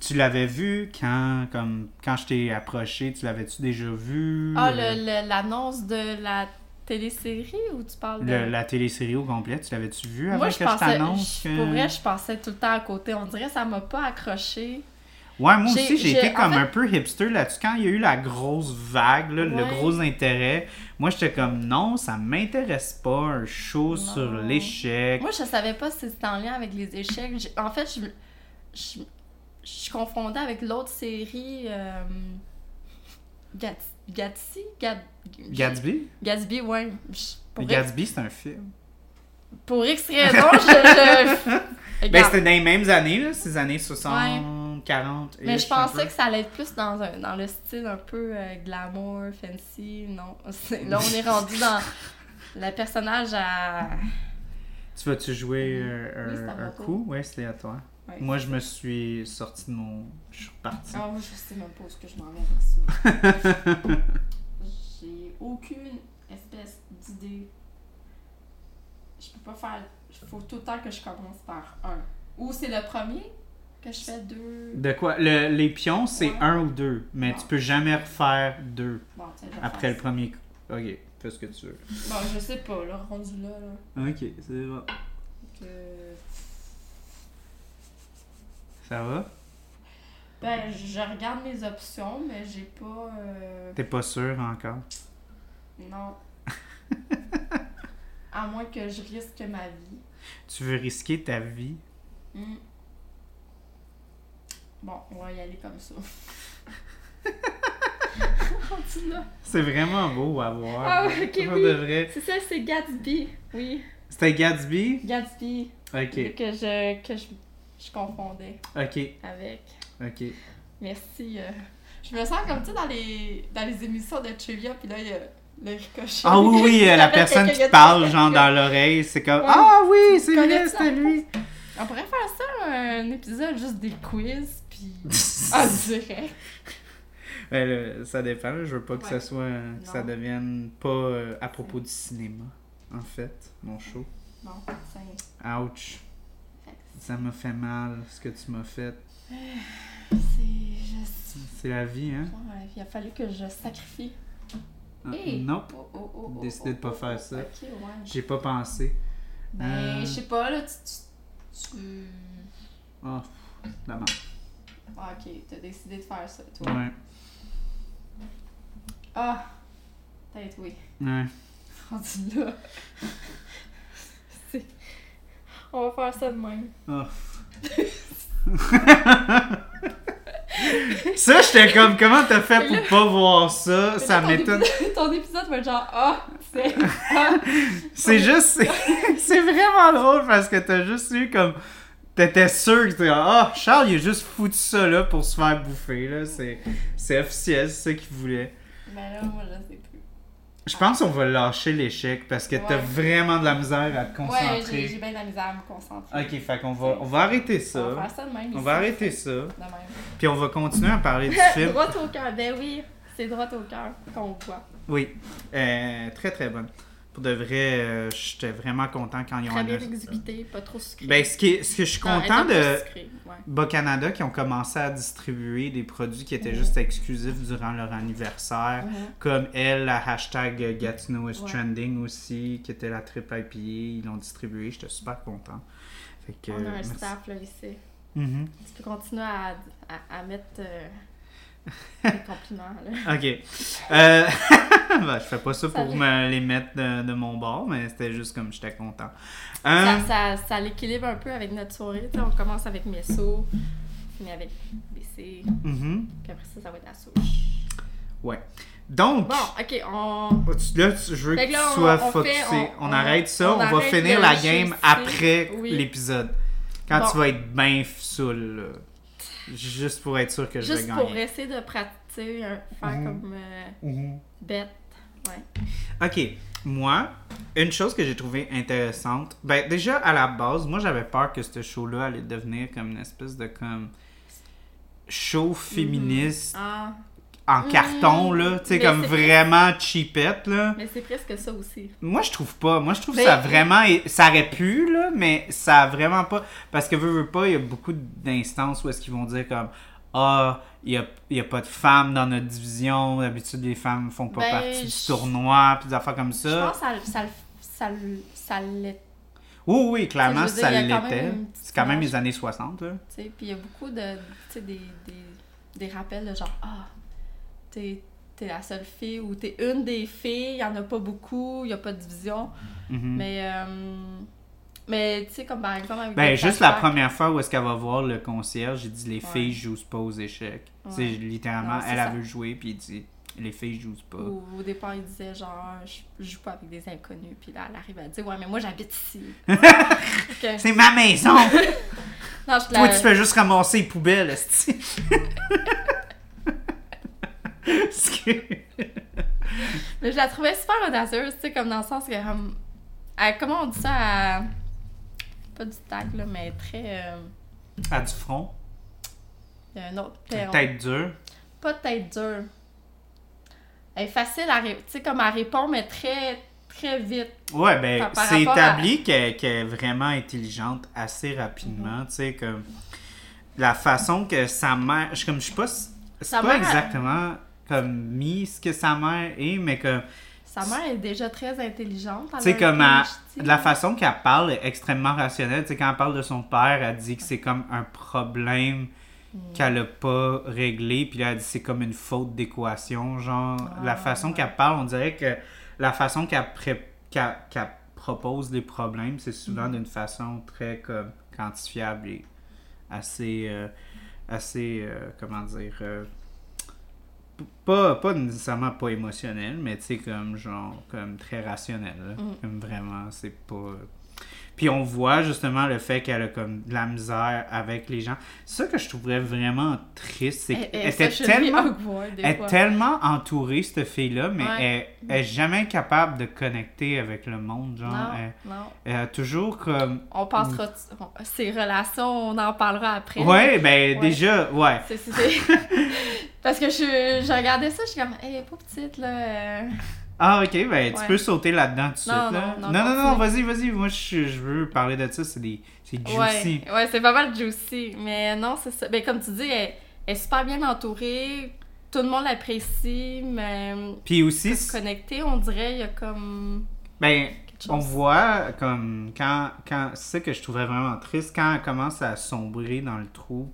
tu l'avais vu quand, comme, quand je t'ai approché, tu l'avais-tu déjà vu? Ah, euh, le- le- l'annonce de la télésérie ou tu parles de. le- la télésérie au complet, tu l'avais-tu vu avant Moi, que je je pensais. t'annonce? je- que- Pour vrai, je passais tout le temps à côté. On dirait que ça m'a pas accroché. Ouais, moi aussi, j'ai été en comme fait- un peu hipster là-dessus. Quand il y a eu la grosse vague, là, le gros intérêt, moi, j'étais comme, non, ça m'intéresse pas, un show Non. sur l'échec. Moi, je savais pas si c'était en lien avec les échecs. En fait, je, je, je confondais avec l'autre série. Euh, Gat- Gatsby? Gat- Gatsby? Gatsby, ouais. Pour, Gatsby, c'est un film. pour X raisons, je. je... Ben, c'était dans les mêmes années, là, ces années 60, 40. Mais je pensais que ça allait être plus dans, un, dans le style un peu euh, glamour, fancy. Non. C'est- Là, on est rendu dans le personnage à. Tu vas-tu jouer euh, Oui, c'est un, coup? Ouais, c'était à toi. Ouais. Moi, je me suis sorti de mon. Je suis reparti. Ah, moi, je sais même pas où que je m'en vais avec ça. J'ai aucune espèce d'idée. Je peux pas faire. Il faut tout le temps que je commence par un. Ou c'est le premier que je fais deux. De quoi? Le- les pions, c'est Ouais. un ou deux, mais Bon. tu peux jamais refaire deux Bon, tiens, après le premier coup. Ok, fais ce que tu veux. Bon, je sais pas, là, rendu là. là. Ok, c'est bon. Ça va? Ben, je regarde mes options, mais j'ai pas. euh, T'es pas sûr encore? Non. à moins que je risque ma vie. Tu veux risquer ta vie? Hmm. Bon, on va y aller comme ça. C'est vraiment beau à voir. Ah, ok, Pour oui. de vrai. C'est ça, c'est Gatsby. Oui, C'était Gatsby? Gatsby. Ok, Que je, que je, je confondais ok, avec. ok. Merci. euh. Je me sens comme, tu sais, dans les, dans les émissions de trivia, puis là, il y a le ricochet. Ah oui, oui, euh, la personne qui parle genre dans l'oreille, c'est comme Ouais. Ah oui, c'est vrai, c'était lui. On pourrait faire ça, un épisode juste des quiz, puis en direct. Ben, là, ça dépend, je veux pas que ça soit que ça Non. devienne pas euh, à propos du cinéma, en fait, mon show. Bon, c'est... Ouch. Ça m'a fait mal ce que tu m'as fait. C'est juste... C'est la vie, hein? Ouais, il a fallu que je sacrifie Hey! Nope. Oh, oh, oh, oh, Décidé de oh, pas oh, faire ça. Ok, ouais. J'ai pas pensé. Ben, Euh. je sais pas, là, tu. tu, tu- Oh, dommage. Ah, ok, t'as décidé de faire ça, toi. Ouais. Ah! Peut-être oui. Ouais. Rendu là. C'est- On va faire ça de même. Oh. ça, j'étais comme, comment t'as fait pour pas voir ça? Ça ton m'étonne. Ton épisode va être genre, ah, c'est. C'est juste, c'est- c'est vraiment drôle parce que t'as juste eu comme. T'étais sûr que t'es Ah, Charles, il a juste foutu ça là pour se faire bouffer, là. C'est, c'est officiel, c'est ça qu'il voulait. Ben là, moi, je sais plus. Je pense qu'on va lâcher l'échec parce que t'as Ouais. vraiment de la misère à te Ouais, concentrer. j'ai j'ai bien de la misère à me concentrer. ok, fait qu'on va, on va arrêter On va ça. faire ça de même. On ici. va arrêter ça. De même. Puis on va continuer à parler du film. droit au cœur, ben oui, c'est droit au cœur qu'on voit. Oui, euh, très très bonne. Pour de vrai, euh, j'étais vraiment content quand ils ont annoncé- exécuté, pas trop sucré. Ben, ce, qui ce que je suis content de ouais. Bas-Canada qui ont commencé à distribuer des produits qui étaient juste exclusifs durant leur anniversaire. Comme elle, la hashtag Gatineau is Ouais. trending aussi, qui était la triple IPA, ils l'ont distribué. J'étais super content. Fait que, On a un merci. staff là ici. Mhm. Tu peux continuer à, à, à mettre euh, des compliments là. Ok. Euh... ben, je fais pas ça pour me les mettre de, de mon bord, mais c'était juste comme j'étais content. Ça, Euh, ça, ça l'équilibre un peu avec notre soirée. On commence avec Messo, on finit avec BC, mhm. puis après ça, ça va être la souche. Ouais. Donc, Bon, ok, on. tu- là, tu- je veux que que là, tu on- sois on focusé. fait- on, arrête ça, on on, va finir la game après Oui. l'épisode. Quand Bon. tu vas être bien saoul, là. Juste pour être sûr que je vais Juste gagner. pour essayer de pratiquer, un- faire Mhm. comme euh, Mhm. bête. Ok, moi, une chose que j'ai trouvé intéressante, ben déjà à la base, moi j'avais peur que ce show-là allait devenir comme une espèce de comme show féministe Ah, en Mhm. carton là, tu sais Mais comme vraiment cheapette là. mais c'est presque ça aussi. Moi je trouve pas, moi je trouve Ben, ça vraiment, ça aurait pu là, mais ça a vraiment pas, parce que veux, veux pas, il y a beaucoup d'instances où est-ce qu'ils vont dire comme ah, il y a, a pas de femmes dans notre division, d'habitude les femmes font pas Ben, partie du tournoi, puis des affaires comme ça. Je pense que ça, ça, ça, ça l'est, Oui, oui, clairement, ça l'était. C'est quand même les années 60, là. tu sais. Puis il y a beaucoup de, tu sais, des, des, des rappels de genre, ah, t'es, t'es la seule fille ou t'es une des filles, il y en a pas beaucoup, il y a pas de division. Mhm. Mais, euh, mais tu sais, comme par exemple avec Ben, juste la première fois où est-ce qu'elle va voir le concierge, j'ai dit les Ouais. filles jouent pas aux échecs. Ouais. C'est littéralement, Non, elle, ça. elle veut jouer, puis il dit les filles jouent pas. Ou au départ, il disait genre, je joue pas avec des inconnus. Puis là, elle arrive à dire, ouais, mais moi j'habite ici. C'est ma maison! Non, je Toi, la- tu fais juste ramasser les poubelles, Mais je la trouvais super audacieuse, tu sais, comme dans le sens que. comme, elle- comment on dit ça à- Pas du tac, là, mais très. euh, À du front, Il y a un autre terme. tête dure. Pas de tête dure. Elle est facile à. Tu sais, comme elle répond, mais très, très vite. Ouais, ben, c'est établi qu'elle est vraiment intelligente assez rapidement, Mhm. tu sais, comme la façon que sa mère, je comme je sais pas, c'est pas mère- exactement comme mis ce que sa mère est, mais que Sa mère est déjà très intelligente. tu sais comme de la façon qu'elle parle est extrêmement rationnelle, tu sais quand elle parle de son père, elle dit que c'est comme un problème Mm. qu'elle a pas réglé, puis là elle dit c'est comme une faute d'équation, genre la Ah, façon ouais. qu'elle parle, on dirait que la façon qu'elle pré- propose les problèmes, c'est souvent Mhm. d'une façon très comme quantifiable et assez euh, assez euh, comment dire euh, pas, pas nécessairement pas émotionnel, mais tu sais comme genre comme très rationnel. là. Comme vraiment, c'est pas puis on voit justement le fait qu'elle a comme de la misère avec les gens. C'est ça que je trouverais vraiment triste, c'est Elle- qu'elle elle était tellement elle est fois. tellement entourée, cette fille-là, mais Ouais. elle, elle est jamais capable de connecter avec le monde. Genre, Non, elle, non. elle a toujours comme. On passera. Ces relations, on en parlera après. Ouais, ben Ouais. déjà, ouais. C'est- Parce que je, je regardais ça, je suis comme, elle est pas petite, là. euh. Ah, ok, ben tu peux sauter là-dedans tout de suite. Non, là. non, non, non, non, vas-y, vas-y. Moi, je, je veux parler de ça. C'est des, c'est juicy. Ouais, ouais c'est pas mal juicy. Mais non, c'est ça. Ben, comme tu dis, elle, elle est super bien entourée. tout le monde l'apprécie, mais Puis aussi, se connecter, on dirait, il y a comme ben, on voit comme quand, quand c'est ça que je trouvais vraiment triste, quand elle commence à sombrer dans le trou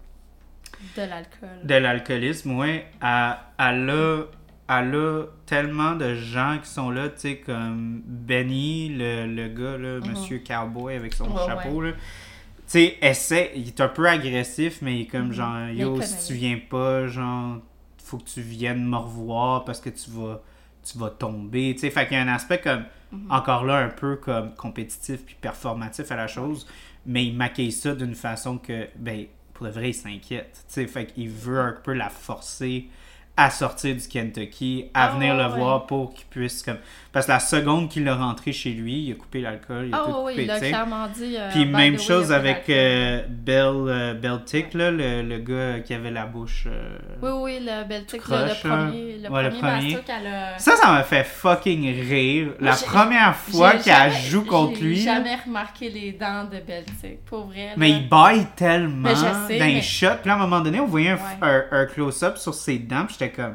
de l'alcool. de l'alcoolisme, ouais, elle, elle a, elle a tellement de gens qui sont là, tu sais, comme Benny, le, le gars, là, Mhm. Monsieur Cowboy avec son chapeau, là. Tu sais, essaie, il est un peu agressif, mais il est comme Mhm. genre, yo, si tu viens pas, genre, faut que tu viennes me revoir parce que tu vas, tu vas tomber, tu sais. Fait qu'il y a un aspect comme, Mhm. encore là, un peu comme compétitif puis performatif à la chose, mais il maquille ça d'une façon que, ben, pour de vrai, il s'inquiète. Tu sais, fait qu'il veut un peu la forcer à sortir du Kentucky, à Ah, venir le ouais. voir pour qu'il puisse comme parce que la seconde qu'il l'a rentré chez lui, il a coupé l'alcool, il a Ah tout oui, coupé, il a tu sais. clairement dit. euh, Puis même way, chose avec euh, Bell euh, Beltic là, le, le gars qui avait la bouche euh, Oui, oui, le Beltic, le, le premier, le Ouais, le premier premier. master qu'elle a. Ça ça m'a fait fucking rire la j'ai- première fois J'ai qu'elle joue contre j'ai lui. là. jamais remarqué les dents de Beltic, pour vrai. Mais il baille tellement d'un mais- shot. Puis là, à un moment donné, on voyait un, Ouais. un- un close-up sur ses dents. Puis j'étais comme.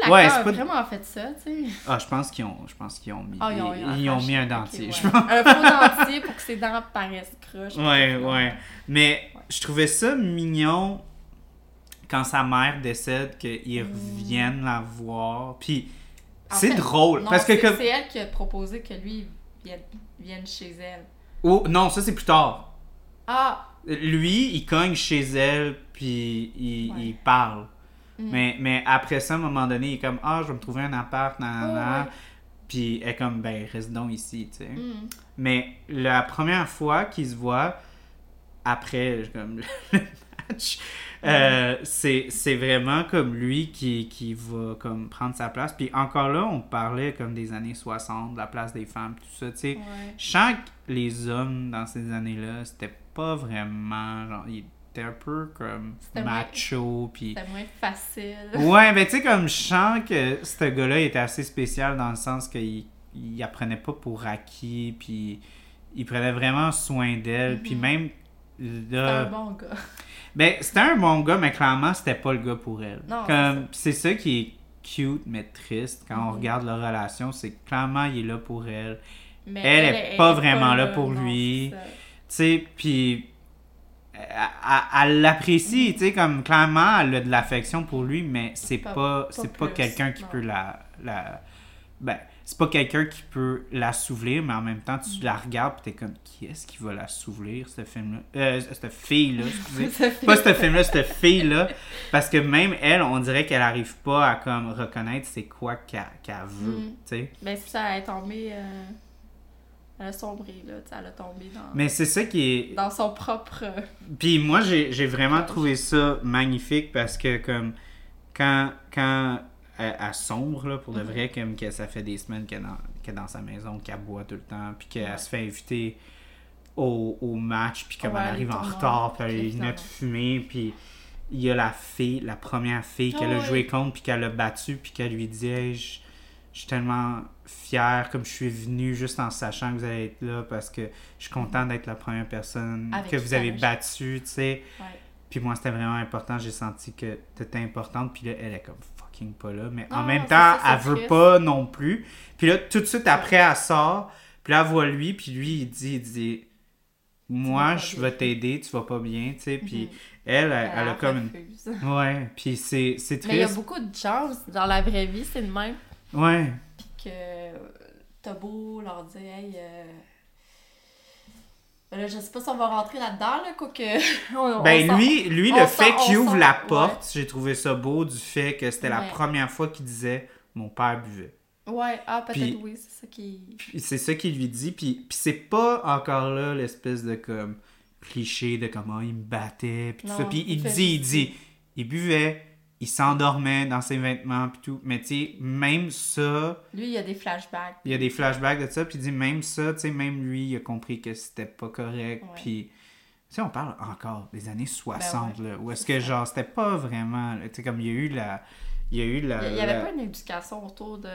Que Ouais, l'acteur c'est a pas- vraiment fait ça, tu sais? Ah, je pense qu'ils ont, je pense qu'ils ont mis, Ah, ils, ont arraché. mis un dentier. ouais. je pense. Un faux dentier pour que ses dents paraissent croches. Ouais, ouais. Mais je trouvais ça mignon quand sa mère décède qu'ils reviennent la voir. Puis c'est drôle. Non, parce que c'est comme. c'est elle qui a proposé que lui vienne, vienne chez elle. Oh, non, ça c'est plus tard. Ah! Lui, il cogne chez elle, puis il, Ouais. il parle. Mm. Mais, mais après ça, à un moment donné, il est comme Ah, je vais me trouver un appart, nanana. Ouais. Puis elle est comme Ben, reste donc ici, tu sais. Mm. Mais la première fois qu'ils se voient, après comme, le match, euh, c'est vraiment comme lui qui, qui va comme prendre sa place. Puis encore là, on parlait comme des années 60, de la place des femmes, tout ça, tu sais. Ouais. Je sens que les hommes dans ces années-là, c'était pas vraiment genre ils étaient un peu comme C'était macho puis C'était moins facile. ouais mais tu sais comme je sens que ce gars-là était assez spécial dans le sens qu'il il apprenait pas pour acquis puis il prenait vraiment soin d'elle puis Mhm. même C'était là un bon gars. ben c'était un bon gars mais clairement c'était pas le gars pour elle Non, comme c'est ça qui est cute mais triste quand on Mhm. regarde leur relation c'est que clairement il est là pour elle Mais Elle est pas vraiment là pour lui. non, tu sais, puis elle, l'apprécie, tu sais, comme clairement, elle a de l'affection pour lui, mais c'est Pas- pas, c'est pas quelqu'un qui non. peut la, la ben, c'est pas quelqu'un qui peut l'assouvir, mais en même temps, tu Mm. la regardes pis t'es comme, qui est-ce qui va l'assouvir, ce film-là, euh, cette fille-là, excusez. Pas ce film-là, cette fille-là, parce que même elle, on dirait qu'elle arrive pas à comme reconnaître c'est quoi qu'elle veut, Mm. tu sais. Ben, ça, elle est tombée. euh, Elle a sombré, là. tu sais, Elle a tombé dans, Mais c'est ça qui est, dans son propre. Puis moi, j'ai vraiment trouvé ça magnifique parce que comme quand, quand elle, elle sombre, là, pour de Mhm. vrai, comme que ça fait des semaines qu'elle est dans, est dans sa maison, qu'elle boit tout le temps, puis qu'elle Ouais. se fait inviter au, au match, puis comme Ouais, elle arrive en retard, puis elle a les évidemment. lunettes fumées, puis il y a la fille, la première fille qu'elle Ah a ouais. joué contre, puis qu'elle a battue, puis qu'elle lui dit Hey, je suis tellement fière comme je suis venue juste en sachant que vous allez être là parce que je suis content d'être la première personne Avec que vous avez battue, tu sais. Ouais. Puis moi, c'était vraiment important. J'ai senti que t'étais importante. Puis là, elle est comme fucking pas là. Mais en même temps, ça, elle veut triste. pas non plus. Puis là, tout de suite après, elle sort. Puis là, elle voit lui. Puis lui, il dit, il dit Moi, je vais t'aider. Tu vas pas bien. Tu sais. Puis Mhm. elle, elle, elle a comme une. Ouais. Puis c'est c'est Mais il y a triste. beaucoup de gens dans la vraie vie, c'est le même. Ouais. Puis que t'as beau leur dire, hey. euh, ben Là, je sais pas si on va rentrer là-dedans, là, quoi que. on- on Ben lui, lui on le fait qu'il ouvre la ouais. porte, j'ai trouvé ça beau du fait que c'était la première fois qu'il disait mon père buvait. Ouais, ah, peut-être oui, c'est ça qui. C'est ça qu'il lui dit. Puis, puis c'est pas encore là l'espèce de comme cliché de comment il me battait. Puis tout Non, ça. Puis il dit, il dit, il buvait, il s'endormait dans ses vêtements. Puis tout. Mais tu sais, même ça, Lui, il y a des flashbacks. il y a des flashbacks de ça. Puis il dit, même ça, tu sais, même lui, il a compris que c'était pas correct. Ben Puis. Tu sais, on parle encore des années 60, ouais, là, où est-ce que, ça. genre, c'était pas vraiment... Tu sais, comme il y a eu la... Il y a eu la... Il y avait la- pas une éducation autour de.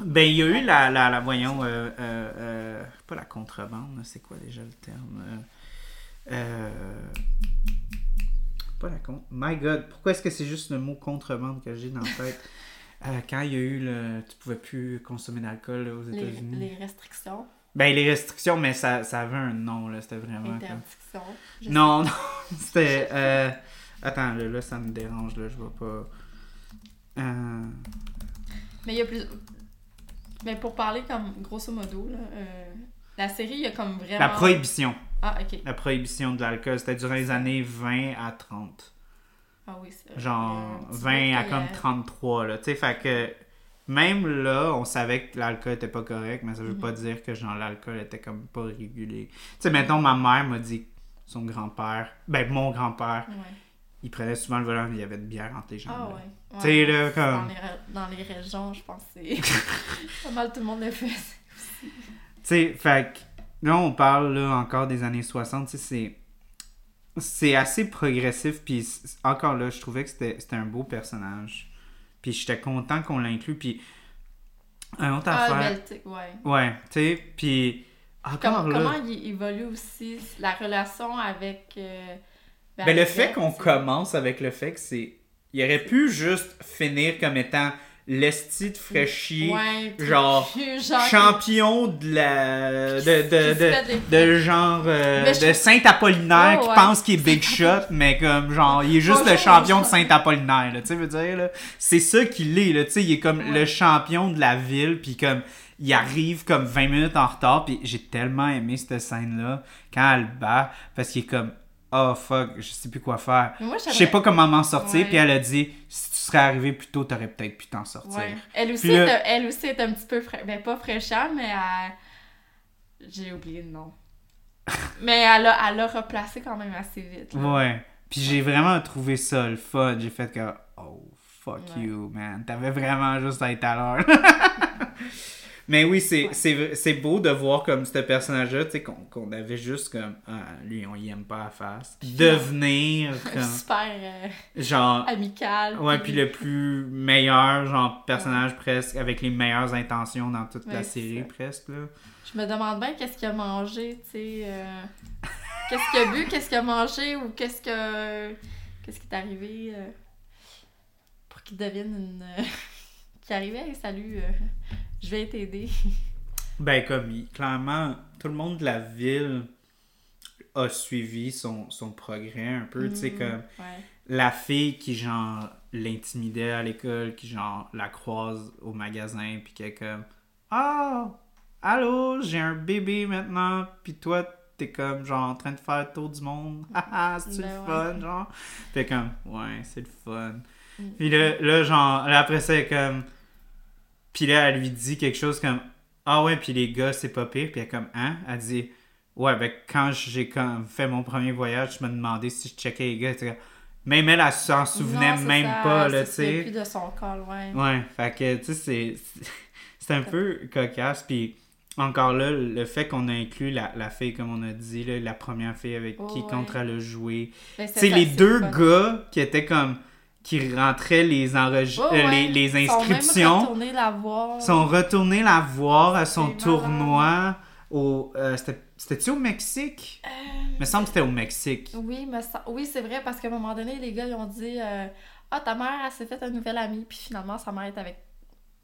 Ben, il y a eu la, la, la voyons, euh, euh, euh, pas la contrebande, c'est quoi déjà le terme? Pas la contre. My God, pourquoi est-ce que c'est juste le mot contrebande que j'ai dans la tête? Euh, quand il y a eu le. Tu pouvais plus consommer d'alcool là, aux États-Unis. les restrictions, Ben, les restrictions, mais ça, ça avait un nom, là. C'était vraiment comme. je Non, non, c'était. euh, Attends, là, là, ça me dérange, là, je vois pas. Euh, Mais il y a plus. Mais pour parler comme grosso modo, là, euh, la série, il y a comme vraiment. La prohibition. Ah, ok. La prohibition de l'alcool, c'était durant les années 20 à 30. Ah oui, c'est vrai. Genre Euh, un petit 20 à comme euh, 33, là. Tu sais, fait que. Même là, on savait que l'alcool était pas correct, mais ça veut Mhm. pas dire que genre l'alcool était comme pas régulé. Tu sais, mettons, ma mère m'a dit que son grand-père, ben mon grand-père, Ouais. il prenait souvent le volant, mais il y avait de bière entre les jambes. Ah ouais. Tu sais, là, Dans comme. les, ré- dans les régions, je pense que c'est. pas mal tout le monde le fait. Sais, fait là, on parle là, encore des années 60, tu sais, c'est. C'est assez progressif, puis encore là, je trouvais que c'était un beau personnage. Puis j'étais content qu'on l'inclue, puis. Un autre Ah, affaire. tic, ouais. Ouais, tu sais, puis. Encore Comment, là. comment il évolue aussi la relation avec. euh, Ben, le fait qu'on commence avec le fait que c'est. Il aurait pu juste finir comme étant l'esti de Ouais, genre, genre champion de la. de, de, de, de genre. euh, de Saint-Apollinaire Ouais, qui pense qu'il est Big Shot, mais comme genre, il est juste le champion de. Saint-Apollinaire, là, tu sais, veux dire, là. C'est ça qu'il est, là, tu sais, il est comme Ouais. le champion de la ville, puis comme. Il arrive comme 20 minutes en retard, puis j'ai tellement aimé cette scène-là quand elle le bat, parce qu'il est comme Oh fuck, je sais plus quoi faire. Moi, Je sais pas comment m'en sortir, Ouais. puis elle a dit Si tu serais arrivé plus tôt, t'aurais peut-être pu t'en sortir. Ouais. Elle aussi, là- est, elle aussi est un petit peu fra... ben, pas fraîcheur, mais elle... j'ai oublié le nom. mais elle a, elle a replacé quand même assez vite. là. Ouais. Puis j'ai vraiment trouvé ça le fun. J'ai fait que Oh fuck Ouais. you, man. T'avais vraiment juste à être à l'heure. Mais oui, c'est, Ouais. c'est, c'est beau de voir comme ce personnage-là, tu sais, qu'on, qu'on avait juste comme, ah, lui, on y aime pas à face. Devenir comme, Super euh, genre, amical. ouais, puis- puis le plus meilleur, genre, personnage presque, avec les meilleures intentions dans toute la Ouais, série presque, là. Je me demande bien qu'est-ce qu'il a mangé, tu sais. euh, Qu'est-ce qu'il a bu, qu'est-ce qu'il a mangé ou qu'est-ce que. Qu'est-ce qui est arrivé euh, pour qu'il devienne une. qui arrivait, salut, je vais t'aider. Ben, comme clairement, tout le monde de la ville a suivi son, son progrès un peu. Tu sais, Mm, comme Ouais. la fille qui, genre, l'intimidait à l'école, qui, genre, la croise au magasin, puis qui est comme Ah, allô, j'ai un bébé maintenant, puis toi, t'es comme, genre, en train de faire le tour du monde. Haha, c'est Ben le ouais. fun, genre. Fait comme, ouais, c'est le fun. Mm. Puis là, là, genre, là, après ça, comme. Puis là, elle lui dit quelque chose comme Ah ouais, puis les gars, c'est pas pire. Puis elle comme Hein Elle dit Ouais, ben quand j'ai fait mon premier voyage, je me demandais si je checkais les gars. etc. Même elle, elle s'en souvenait Non, même ça, pas, là, tu sais. plus de son corps, ouais. Ouais, fait que, tu sais, c'est- c'est un peu cocasse. Puis encore là, le fait qu'on a inclus la, la fille, comme on a dit, là, la première fille avec Oh, qui ouais. contre elle a joué. Ben, Tu c'est sais, les deux gars qui étaient comme. Qui rentraient les, enregi- Ouais, euh, les, les Ils sont inscriptions retournés la voir. sont retournés la voir à son tournoi au. euh, c'était- C'était-tu au Mexique? Euh, Il me semble que c'était au Mexique. Oui, mais ça- oui c'est vrai, parce qu'à un moment donné, les gars, ils ont dit euh, Ah, ta mère, elle s'est fait un nouvel ami, puis finalement, sa mère est avec.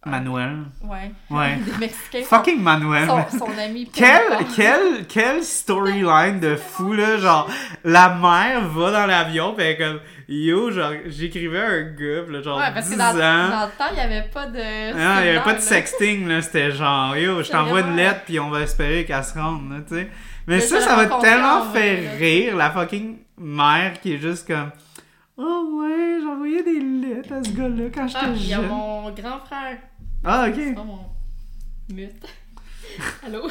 Manuel. Ouais. Ouais. Des Mexicains. Fucking Manuel. Son, son ami. Quel, Papa. quel, quel storyline de fou, là. Genre, la mère va dans l'avion, pis elle est comme, yo, genre, j'écrivais un gars, pis là, genre, Ouais, parce 10 que dans, ans. dans le temps, il n'y avait pas de. Ah, il y avait pas de sexting, là. C'était genre, yo, je t'envoie une lettre, puis on va espérer qu'elle se rende, là, tu sais. Mais Mais ça, ça rencontré tellement vrai, là. rire, la fucking mère qui est juste comme, oh ouais, j'envoyais des lettres à ce gars-là quand Ah, j'étais il y a jeune. mon grand frère. Ah, C'est ok. pas mon mute. Allô?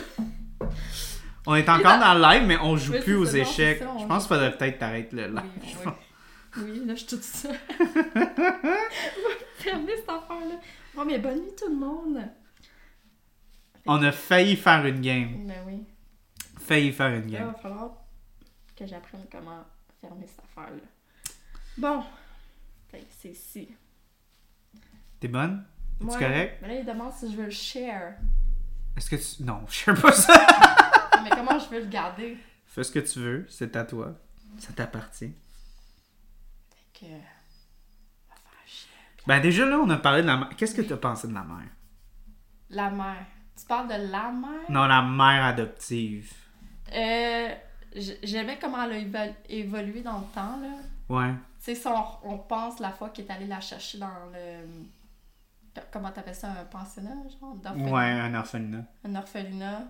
On est encore dans le live, mais on joue Oui, plus c'est aux ça, échecs. c'est ça, Je pense qu'il faudrait peut-être t'arrêter le live. Oui, oui. Oui, là, je suis toute ça. Fermez cette affaire-là. Bon, mais bonne nuit tout le monde. On a failli faire une game. Ben oui. Failli faire une Là, il game. va falloir que j'apprenne comment fermer cette affaire-là. Bon. C'est ici. T'es bonne? Ouais. correct? Mais là, il demande si je veux le share. Est-ce que tu. Non, je sais pas ça. mais comment je veux le garder? Fais ce que tu veux, c'est à toi. Ça t'appartient. que. va faire chier. Puis Ben déjà là, on a parlé de la mère. Qu'est-ce que tu as pensé de la mère? La mère. Tu parles de la mère? Non, la mère adoptive. Euh, J'aimais comment elle a évo- évolué dans le temps, là. Ouais. Tu sais, si on, on pense la fois qu'il est allé la chercher dans le. Comment t'appelles ça, un pensionnat, genre? Ouais, un orphelinat. Un orphelinat.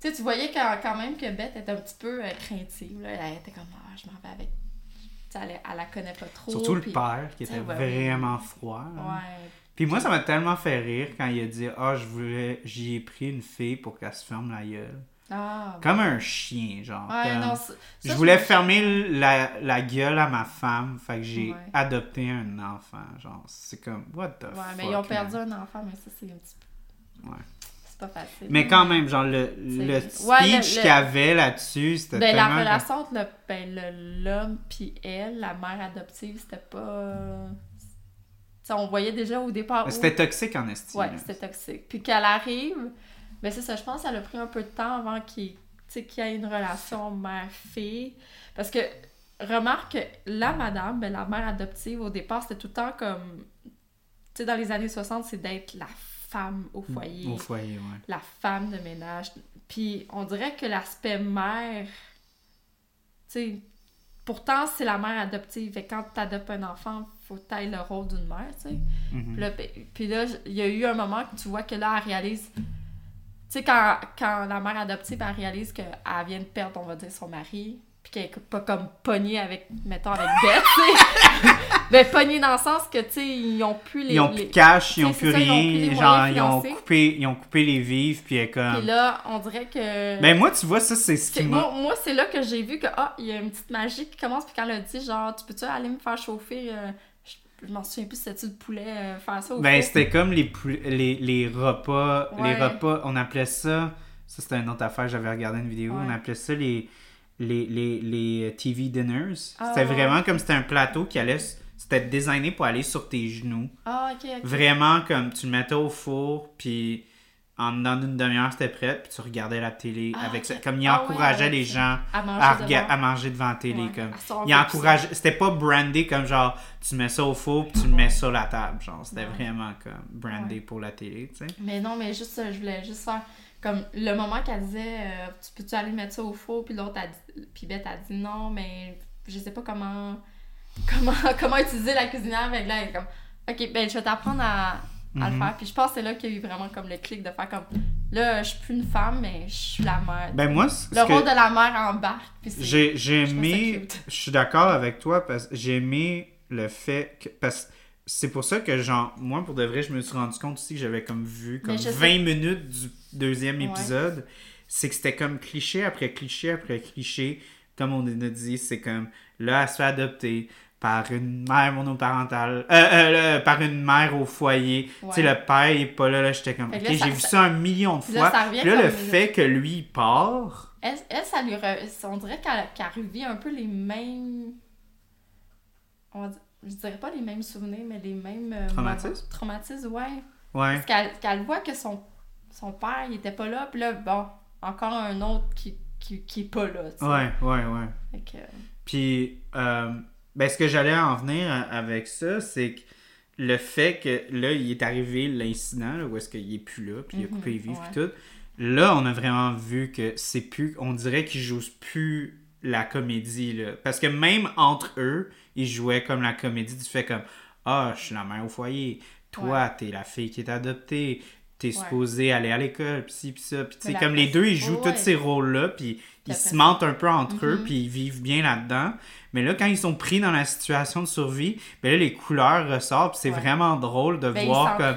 Tu sais, tu voyais quand, quand même que Beth était un petit peu euh, craintive, là. Elle était comme, ah, je m'en vais avec. Tu sais, elle, elle la connaît pas trop. Surtout le père qui était ouais, ouais. vraiment froid. hein. Ouais. Puis moi, ça m'a tellement fait rire quand il a dit Ah, je voulais, j'y ai pris une fille pour qu'elle se ferme la gueule. Ah. Comme un chien, genre. Ouais, comme- non, ça- je voulais me- fermer la, la gueule à ma femme, fait que j'ai Ouais. adopté un enfant. Genre, c'est comme, what the Ouais, fuck. mais ils ont perdu un enfant, mais ça, c'est un petit peu. Ouais. C'est pas facile. Mais quand même, genre, le, le C'est- speech Ouais, le- le- qu'il y avait là-dessus, c'était Ben, la tellement... relation entre le- ben, le- l'homme puis elle, la mère adoptive, c'était pas. On voyait déjà au départ. C'était toxique en estime. Ouais, c'était toxique. Puis qu'elle arrive, ben c'est ça, je pense que ça a pris un peu de temps avant qu'il y ait une relation mère-fille. Parce que, remarque que la madame, ben, la mère adoptive, au départ, c'était tout le temps comme. Tu sais, dans les années 60, c'est d'être la femme au foyer Au foyer, ouais. la femme de ménage. Puis on dirait que l'aspect mère, tu sais, pourtant c'est la mère adoptive. Et quand tu adoptes un enfant, faut que tu le rôle d'une mère, tu sais. Ben, Puis là, il y a eu un moment que tu vois que là, elle réalise. Tu sais, quand, quand la mère adoptive, elle réalise qu'elle vient de perdre, on va dire, son mari, puis qu'elle est pas comme pognée avec, mettons, avec Beth, tu sais. ben, pognée dans le sens que, tu sais, ils ont plus les. Ils ont plus de cash, ils ont plus ça, ils ont plus rien. Genre, ils ont, coupé, ils ont coupé les vivres, puis elle est comme... Puis là, on dirait que. Ben moi, tu vois, ça, c'est ce qui m'a... moi, moi, c'est là que j'ai vu que, ah, il y a une petite magie qui commence, puis quand elle a dit, genre, tu peux-tu aller me faire chauffer, euh, je, m'en souviens plus, c'était-tu le poulet, euh, faire ça au Ben, c'était comme les, les, les repas. Les repas, on appelait ça. Ça, c'était une autre affaire, j'avais regardé une vidéo. Ouais. On appelait ça les, les, les, les TV dinners. Ah, c'était ouais. vraiment comme c'était un plateau qui allait. C'était designé pour aller sur tes genoux. Ah, ok, ok. Vraiment comme tu le mettais au four, puis en dedans d'une demi-heure, c'était prêt, puis tu regardais la télé Ah, avec ça. Comme il Ah, encourageait les ça. gens À manger à, manger devant la télé. Ouais. Comme. Il fait encourageait. C'était pas brandé comme genre tu mets ça au four puis tu le mets sur la table. Genre, c'était Ouais. vraiment comme brandé pour la télé, tu sais. Mais non, mais juste, je voulais juste faire. Comme le moment qu'elle disait, euh, tu peux-tu aller mettre ça au four, puis l'autre, a dit, puis Beth a dit non, mais je sais pas comment. Comment, comment utiliser la cuisinière avec là, elle est comme, ok, ben je vais t'apprendre à, à le Mhm. faire. Puis je pense que c'est là qu'il y a eu vraiment comme le clic de faire comme, là, je suis plus une femme, mais je suis la mère. Ben moi, le que- rôle de la mère embarque. J'ai trouve aimé. Je suis d'accord avec toi parce que j'ai aimé le fait que. Parce c'est pour ça que, genre, moi, pour de vrai, je me suis rendu compte aussi que j'avais comme vu comme Mais je 20 sais- minutes du deuxième Ouais. épisode. C'est que c'était comme cliché après cliché après cliché. Comme on a dit, c'est comme là, elle se fait adopter par une mère monoparentale, euh, euh, par une mère au foyer. Tu sais, le père, il est pas là, là, j'étais comme, ok, là, j'ai vu ça- un million de là, fois. ça revient Puis là, le fait que lui, il part, Elle, elle, ça lui re- on dirait qu'elle qu'elle revit un peu les mêmes. On va dire- je dirais pas les mêmes souvenirs, mais les mêmes. euh, Traumatismes? ouais. ouais. Parce qu'elle voit que son, son père, il était pas là, puis là, bon, encore un autre qui, qui, qui est pas là, tu sais. Ouais, ouais, ouais. Fait que, Puis, euh, ben, ce que j'allais en venir avec ça, c'est que le fait que là, il est arrivé l'incident, où est-ce qu'il est plus là, puis il a Mhm, coupé les vivres, ouais. puis tout. Là, on a vraiment vu que c'est plus. On dirait qu'ils jouent plus la comédie, là. Parce que même entre eux, ils jouaient comme la comédie du fait comme Ah, je suis la mère au foyer. Toi, t'es la fille qui est adoptée. T'es Ouais. supposé aller à l'école, pis ci, pis ça. Puis, tu sais, comme les deux, ils jouent Ouais. tous ces rôles-là, puis ils se mentent un peu entre eux, Mhm. puis ils vivent bien là-dedans. Mais là, quand ils sont pris dans la situation de survie, ben là, les couleurs ressortent, c'est Ouais. vraiment drôle de ben, voir comme.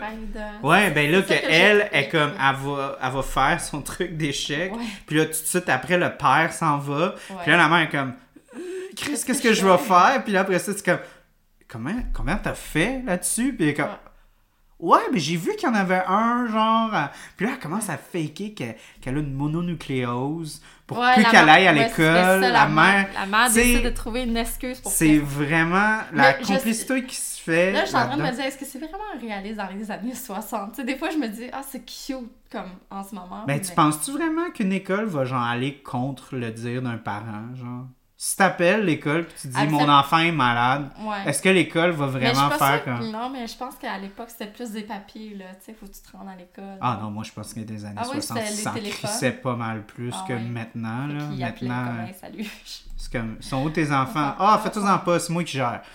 Ouais, ben là, que que elle est comme, elle va, elle va faire son truc d'échec. Puis là, tout de suite après, le père s'en va. Puis là, la mère est comme, Chris, qu'est-ce que je vais faire? Puis là, après ça, c'est comme, comment, comment t'as fait là-dessus? Puis comme, Ouais. mais j'ai vu qu'il y en avait un, genre. euh, Puis là, elle commence à faker que- qu'elle a une mononucléose pour Ouais, plus qu'elle aille à l'école. la mère. La mère décide de trouver une excuse pour C'est vraiment la Mais je complicité qui se fait. Là, je suis en train de me dire, est-ce que c'est vraiment réaliste dans les années 60? Tu sais, des fois, je me dis, ah, c'est cute comme en ce moment. Ben, tu penses-tu vraiment qu'une école va genre aller contre le dire d'un parent, genre? Si t'appelles l'école puis tu dis mon enfant est malade, Ouais. est-ce que l'école va Mais je suis vraiment faire comme. Non, mais je pense qu'à l'époque, c'était plus des papiers, là. Tu sais, faut que tu te rendes à l'école. Ah non, moi je pense que des années Ah oui, 60, c'était les ça crissait pas mal plus Ah que ouais. maintenant. Là. Maintenant, comme, Hey, salut. c'est comme, sont où tes enfants? Ah, fais-toi-en pas, c'est moi qui gère.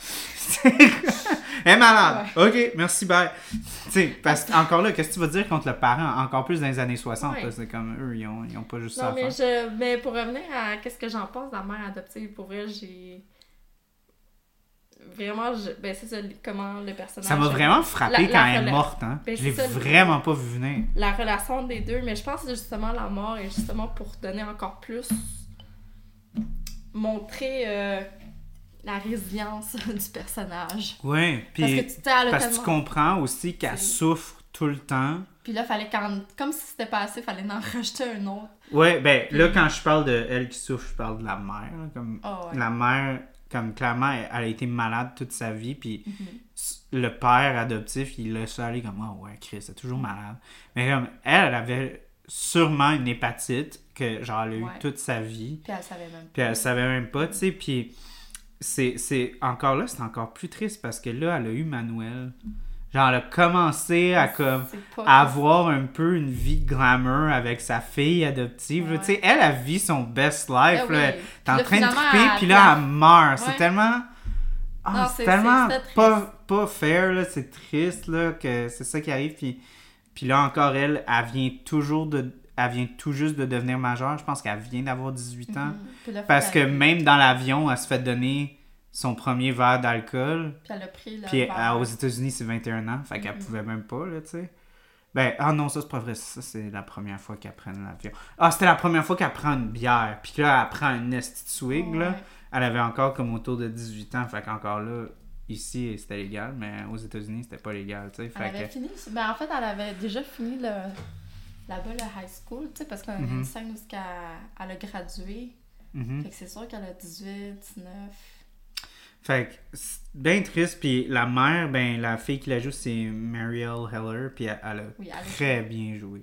Elle est malade. Ok, merci, bye. Tu sais, parce que encore là, qu'est-ce que tu vas dire contre le parent? Encore plus dans les années 60, Ouais. là, c'est comme eux, ils ont, ils ont pas juste ça Non, à mais, faire. je... mais pour revenir à qu'est-ce que j'en pense de la mère adoptive, pour vrai, j'ai. Vraiment, je... ben, c'est ça, comment le personnage. Ça m'a vraiment frappé La- quand la elle est morte, hein. Ben, ça, le- vraiment pas vu venir. La relation des deux, mais je pense que justement la mort est justement pour donner encore plus. montrer euh, la résilience du personnage. Parce puis que tu parce que tu comprends aussi qu'elle souffre tout le temps. Puis là, fallait quand... comme si c'était pas assez, fallait en rajouter un autre. Ouais, ben là, quand je parle de elle qui souffre, je parle de la mère. comme Ah ouais. La mère, comme clairement, elle, elle a été malade toute sa vie, puis Mhm. le père adoptif, il laisse aller comme « Oh ouais, Chris, c'est toujours malade. » Mais comme, elle, elle avait sûrement une hépatite que, genre, elle a eu Ouais. toute sa vie, Puis elle savait même puis elle savait même pas, tu sais, puis c'est, c'est... Encore là, c'est encore plus triste, parce que là, elle a eu Manuel. Genre, elle a commencé à, comme avoir un peu une vie de glamour avec sa fille adoptive. Ouais. Tu sais, elle, elle vit son best life. Ah là. oui. T'es en train de triper, puis là, elle meurt. Ouais. C'est tellement... Ah, c'est tellement c'est- triste. pas, pas fair, là. C'est triste, là, que c'est ça qui arrive. Puis, puis là, encore, elle, elle vient toujours de... Elle vient tout juste de devenir majeure. Je pense qu'elle vient d'avoir 18 ans. Mhm. Parce que même dans l'avion, elle se fait donner son premier verre d'alcool. Puis elle a pris le Puis verre. euh, aux États-Unis, c'est 21 ans. Fait qu'elle Mhm. pouvait même pas, là, tu sais. Ben, ah non, ça c'est pas vrai. Ça, c'est la première fois qu'elle prend l'avion. Ah, c'était la première fois qu'elle prend une bière. Puis là, elle prend un esti swig, là. Elle avait encore comme autour de 18 ans. Fait qu'encore là, ici, c'était légal. Mais aux États-Unis, c'était pas légal, tu sais. Elle avait que... fini. Ben, en fait, elle avait déjà fini le... là-bas le high school, tu sais, parce qu'on a Mhm. une scène où elle, elle a gradué. Mhm. Fait que c'est sûr qu'elle a 18, 19. Fait que c'est bien triste. Puis la mère, ben, la fille qui la joue, c'est Marielle Heller. Puis elle, elle a Oui, elle a très bien joué.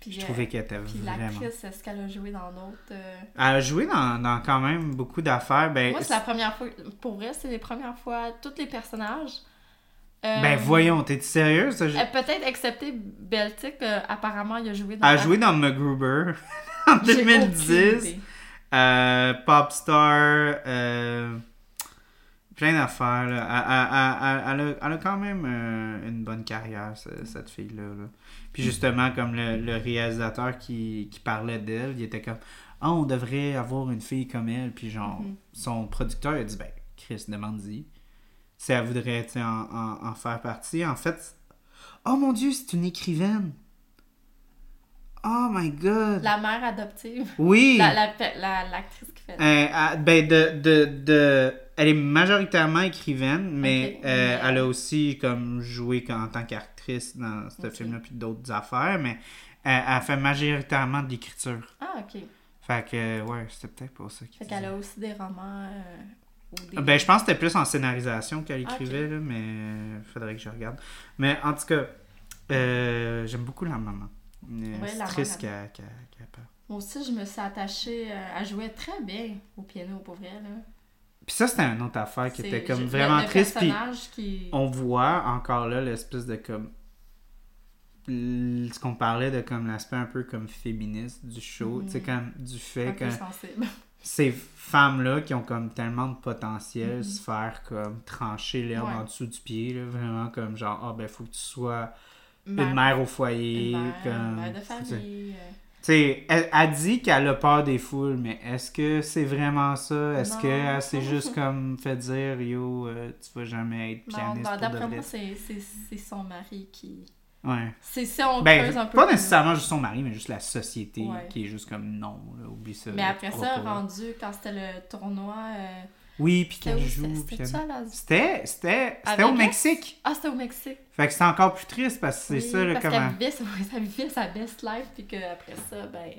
Puis, Je euh, trouvais qu'elle était vraiment... l'actrice, est-ce qu'elle a joué dans d'autres. euh, Elle a joué dans, dans quand même beaucoup d'affaires. Ben, Moi, c'est la première fois. Pour vrai, c'est les premières fois. Tous les personnages. Euh, ben voyons, t'es sérieuse? euh, Peut-être excepté Beltic, euh, apparemment, il a joué dans. Elle a joué dans MacGruber en J'ai aucune 2010. idée. Euh, Popstar. euh, plein d'affaires. Elle, elle- elle- elle a, quand même euh, une bonne carrière, ce- cette fille-là. là. Puis justement, comme le, le réalisateur qui, qui parlait d'elle, il était comme Ah, on devrait avoir une fille comme elle. Puis genre, Mhm. son producteur a dit Ben, Chris, demande-y. Si elle voudrait en, en- en faire partie. En fait, oh mon Dieu, c'est une écrivaine. Oh my god. La mère adoptive. Oui. La- la- la- L'actrice qui fait. Euh, ben de, de, de- Elle est majoritairement écrivaine, mais euh, elle a aussi comme joué en tant qu'actrice dans ce film-là puis d'autres affaires, mais euh, elle fait majoritairement de l'écriture. Ah, ok. Fait que, ouais, c'était peut-être pour ça Fait qu'elle a aussi des romans. euh. Ben, je pense que c'était plus en scénarisation qu'elle Ah, écrivait, là, mais euh, faudrait que je regarde. Mais en tout cas, euh, j'aime beaucoup la maman. Euh, Ouais, c'est triste qu'elle qu'elle- qu'elle parte. Moi aussi, je me suis attachée. euh, elle jouait très bien au piano, pour vrai. Là. Puis ça, c'était une autre affaire qui C'est- était comme vraiment triste. Puis qui... on voit encore là l'espèce de comme ce qu'on parlait de comme l'aspect un peu comme féministe du show, Mhm. tu sais comme du un fait que peu sensible. Ces femmes là qui ont comme tellement de potentiel Mhm. se faire comme trancher l'herbe Ouais. en dessous du pied là, vraiment comme genre ah ben faut que tu sois Mère- une mère au foyer une mère, comme mère de famille. euh, elle, elle dit qu'elle a peur des foules, mais est-ce que c'est vraiment ça? Est-ce Non. qu'elle s'est juste comme fait dire, yo, euh, tu vas jamais être Non, pianiste ben, pour de d'après moi, c'est c'est- c'est son mari qui... Ouais. C'est si on Ben, creuse un peu pas nécessairement juste son mari, mais juste la société Ouais. qui est juste comme non, là, oublie ça. Mais après ça, rendu, quand c'était le tournoi... euh, Oui, puis C'était qu'elle joue. C'était- C'était, au? Mexique. Ah, c'était au Mexique. Fait que c'est encore plus triste parce que c'est Oui, ça, là, parce comme. qu'elle un- vivait, vivait sa best life, puis qu'après ça, ben...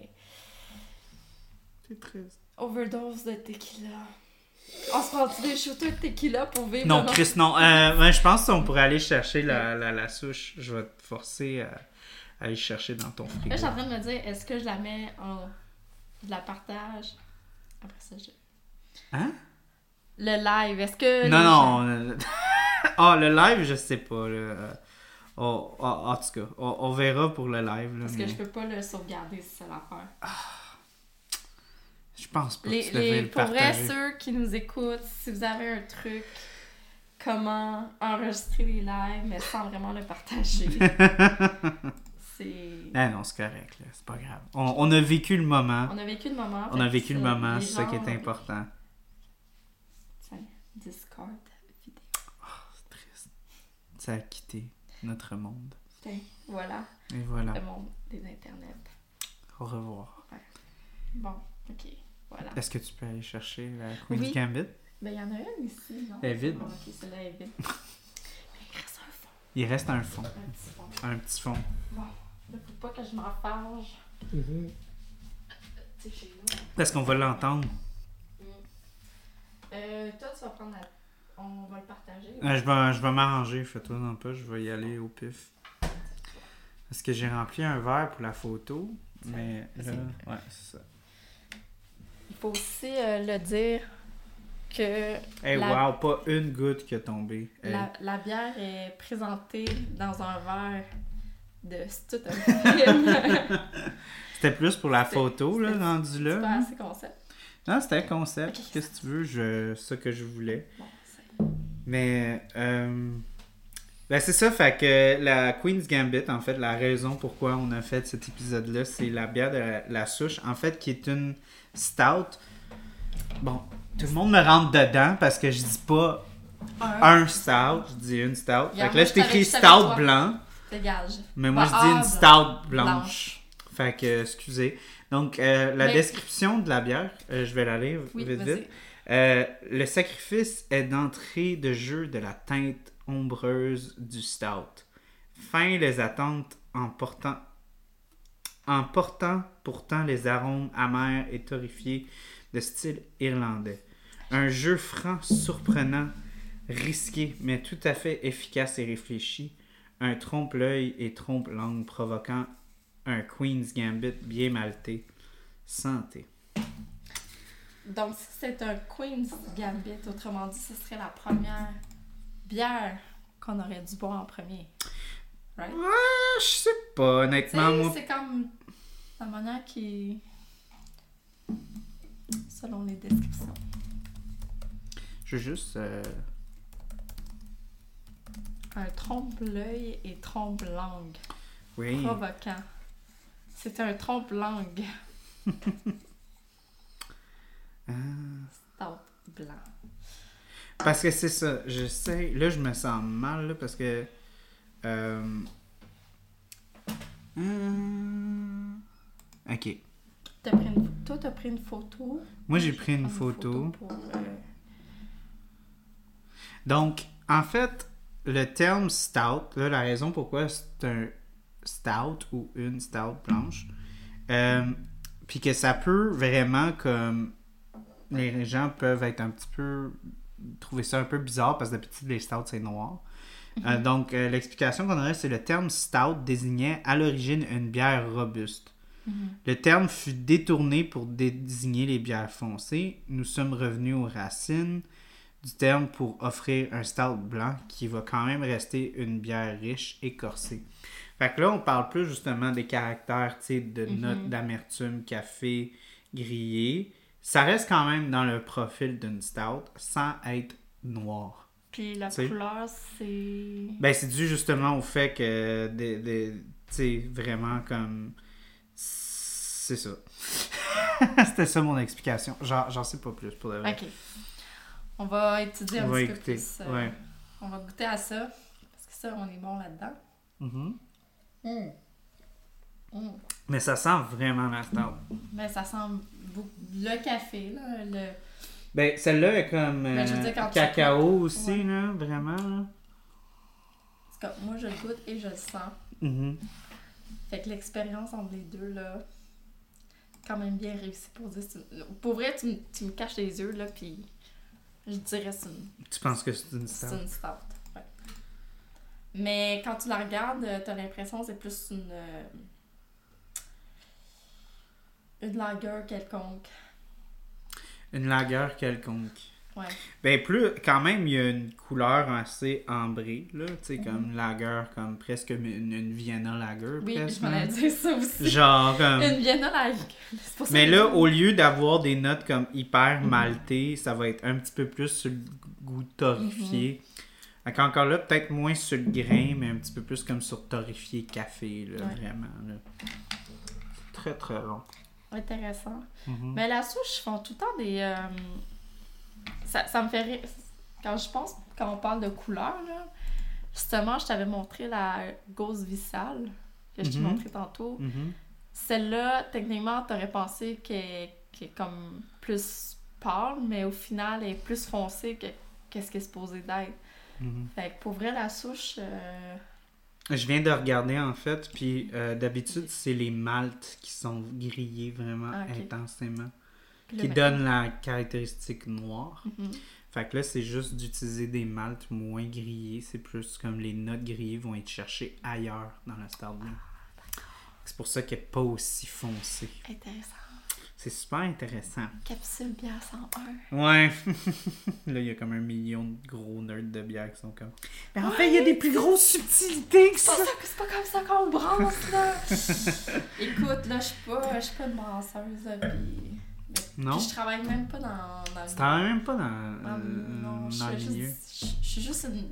C'est triste. Overdose de tequila. On se prend-tu des shooters de tequila pour vivre Non, Chris, non. Euh, ben, je pense qu'on pourrait aller chercher la, la, la souche. Je vais te forcer à aller chercher dans ton frigo. Là, je suis en train de me dire, est-ce que je la mets en... Je la partage? Après ça, je... Hein? Le live, est-ce que. Non, gens- non. Ah, le live, je sais pas. Là. Euh, oh, oh, en tout cas, on, on verra pour le live. Là, Parce mais que je peux pas le sauvegarder, c'est ça l'affaire. je pense pas Les, que tu les, le pour vrai, ceux qui nous écoutent, si vous avez un truc, comment enregistrer les lives, mais sans vraiment le partager, c'est. Ah non, c'est correct, là, c'est pas grave. On, on a vécu le moment. On a vécu le moment. On a vécu le moment, c'est ça qui est important. Tiens, Discord vidéo. C'est triste. Ça a quitté notre monde. Tiens, voilà, Et voilà. le monde des internets. Au revoir. Bon, ok, voilà. Est-ce que tu peux aller chercher la Queen's Oui. Gambit? Ben, il y en a une ici, non? Elle est vide. Bon, ok, celle-là est vide. Mais il reste un fond, Il reste un fond. un petit fond. Un petit fond. Bon, là, faut pas que je m'en fâche. Mm-hmm. Chez nous. Parce qu'on va l'entendre. Euh, toi, tu vas prendre la... On va le partager. Euh, je vais, je vais m'arranger, fais-toi non pas, je vais y aller au pif. Parce que j'ai rempli un verre pour la photo, mais là, ouais, c'est ça. Faut aussi euh, le dire que Hey, La- wow, pas une goutte qui a tombé. Hey. la, la bière est présentée dans un verre de c'est. C'était plus pour la photo, là, c'était- rendu là. pas assez concept. Non, c'était un concept. Qu'est-ce que tu veux? Je... Ça que je voulais. Bon, Mais, euh, ben c'est ça, fait que la Queen's Gambit, en fait, la raison pourquoi on a fait cet épisode-là, c'est la bière de la, la souche, en fait, qui est une stout. Bon, tout le monde me rentre dedans parce que je dis pas un, un stout, je dis une stout. Fait que là, je t'écris stout blanc, dégage. mais moi, Bah, je dis une stout blanche. blanche. Fait que, excusez. Donc, euh, la Mais- description de la bière, euh, je vais la lire Oui, vite, vite. Euh, le sacrifice est d'entrée de jeu de la teinte ombreuse du stout. Fin les attentes en portant, en portant pourtant les arômes amers et torréfiés de style irlandais. Un jeu franc, surprenant, risqué, mais tout à fait efficace et réfléchi. Un trompe-l'œil et trompe-langue provoquant un Queen's Gambit bien malté. Santé. Donc, si c'est un Queen's Gambit, autrement dit, ce serait la première bière qu'on aurait dû boire en premier. Right? Ah, je sais pas, honnêtement, moi. c'est comme la manière qui. Selon les descriptions. Je veux juste. euh, Un trompe-l'œil et trompe-langue. Oui. Provoquant. C'est un trompe-langue. Ah. Stout blanc. Parce que c'est ça, je sais. Là, je me sens mal, là, parce que. Euh, hum, Ok. T'as pris une... Toi, t'as pris une photo? Moi, j'ai pris une photo. pour, euh, Donc, en fait, le terme stout, là, la raison pourquoi c'est un stout ou une stout blanche, euh, puis que ça peut vraiment comme. Les gens peuvent être un petit peu. trouver ça un peu bizarre parce que d'habitude, les stouts, c'est noir. Euh, donc, euh, l'explication qu'on aurait, c'est le terme stout désignait à l'origine une bière robuste. mhm. Le terme fut détourné pour désigner les bières foncées. Nous sommes revenus aux racines du terme pour offrir un stout blanc qui va quand même rester une bière riche et corsée. Fait que là, on parle plus justement des caractères, de Mhm. notes d'amertume, café, grillé. Ça reste quand même dans le profil d'une stout sans être noir. Puis la couleur, c'est. Ben, c'est dû justement au fait que, des, des- tu sais, vraiment comme. C'est ça. C'était ça mon explication. J'en j'en sais pas plus pour le vrai. Ok. On va étudier un On va petit peu écouter. plus. euh, Ouais. On va goûter à ça. Parce que ça, on est bon là-dedans. Mhm. Mm. Mm. Mais ça sent vraiment la stout. Ben, ça sent beaucoup- le café, là. Le... Ben, celle-là est comme Ben, je veux euh, dire, quand tu cacao aussi, ouais. là, vraiment. là. Moi, je le goûte et je le sens. Mhm. Fait que l'expérience entre les deux, là, quand même bien réussi pour dire. c'est une- Pour vrai, tu, me- tu me caches les yeux, là, puis je dirais c'est une, Tu penses que c'est une c'est une stout. ouais. Mais quand tu la regardes, euh, t'as l'impression que c'est plus une. euh, une quelconque. Une lagueur quelconque. Ouais. Ben plus, quand même, il y a une couleur assez ambrée, là, tu sais, Mhm. comme lager, comme presque une, une Vienna lager, Oui, presque. je m'en ai dit ça aussi. Genre. Une Vienna Lager. Mais là, au lieu d'avoir des notes comme hyper Mhm. maltées, ça va être un petit peu plus sur le goût torréfié. Fait qu'encore là, peut-être moins sur le grain, mais un petit peu plus comme sur torréfié café, là, Ouais. vraiment. Là. Très, très bon. Intéressant. Mhm. Mais la souche, ils font tout le temps des. euh, Ça, ça me fait rire. Quand je pense, quand on parle de couleur, là, justement, je t'avais montré la Gauze Vissale, que je t'ai Mhm. montré tantôt. Mhm. Celle-là, techniquement, t'aurais pensé qu'elle est comme plus pâle, mais au final, elle est plus foncée que qu'est-ce qu'elle est supposée d'être. Fait que pour vrai, la souche. euh, Je viens de regarder en fait, puis euh, d'habitude, c'est les maltes qui sont grillés vraiment Ah, intensément, qui donnent la caractéristique noire. Mhm. Fait que là, c'est juste d'utiliser des maltes moins grillés. C'est plus comme les notes grillées vont être cherchées ailleurs dans la Star Blend. C'est pour ça qu'elle n'est pas aussi foncée. Intéressant. C'est super intéressant. Capsule bière 101. Ouais. là, il y a comme un million de gros nerds de bière qui sont comme. Mais en fait, il y a des plus grosses subtilités que ça. ça, c'est pas comme ça qu'on brasse, là! Écoute, là, je suis pas, je pas une brasseuse, là. Non? Puis je travaille même pas dans, dans Tu le... travailles même pas dans, dans- euh, non, je dans le suis juste, je- je juste une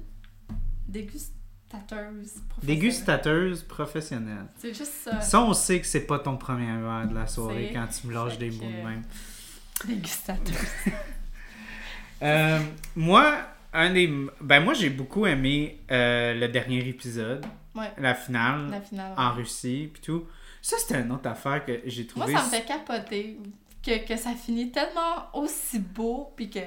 dégustateuse professionnelle. Dégustateuse professionnelle. C'est juste ça. Ça, on sait que c'est pas ton premier verre de la soirée quand tu me lâches des mots de même. Dégustateuse. Euh, moi, un des. Ben, moi, j'ai beaucoup aimé euh, le dernier épisode, Ouais, la finale, la finale. en Russie, puis tout. Ça, c'était une autre affaire que j'ai Moi, trouvé. ça me fait capoter que, que ça finit tellement aussi beau, puis que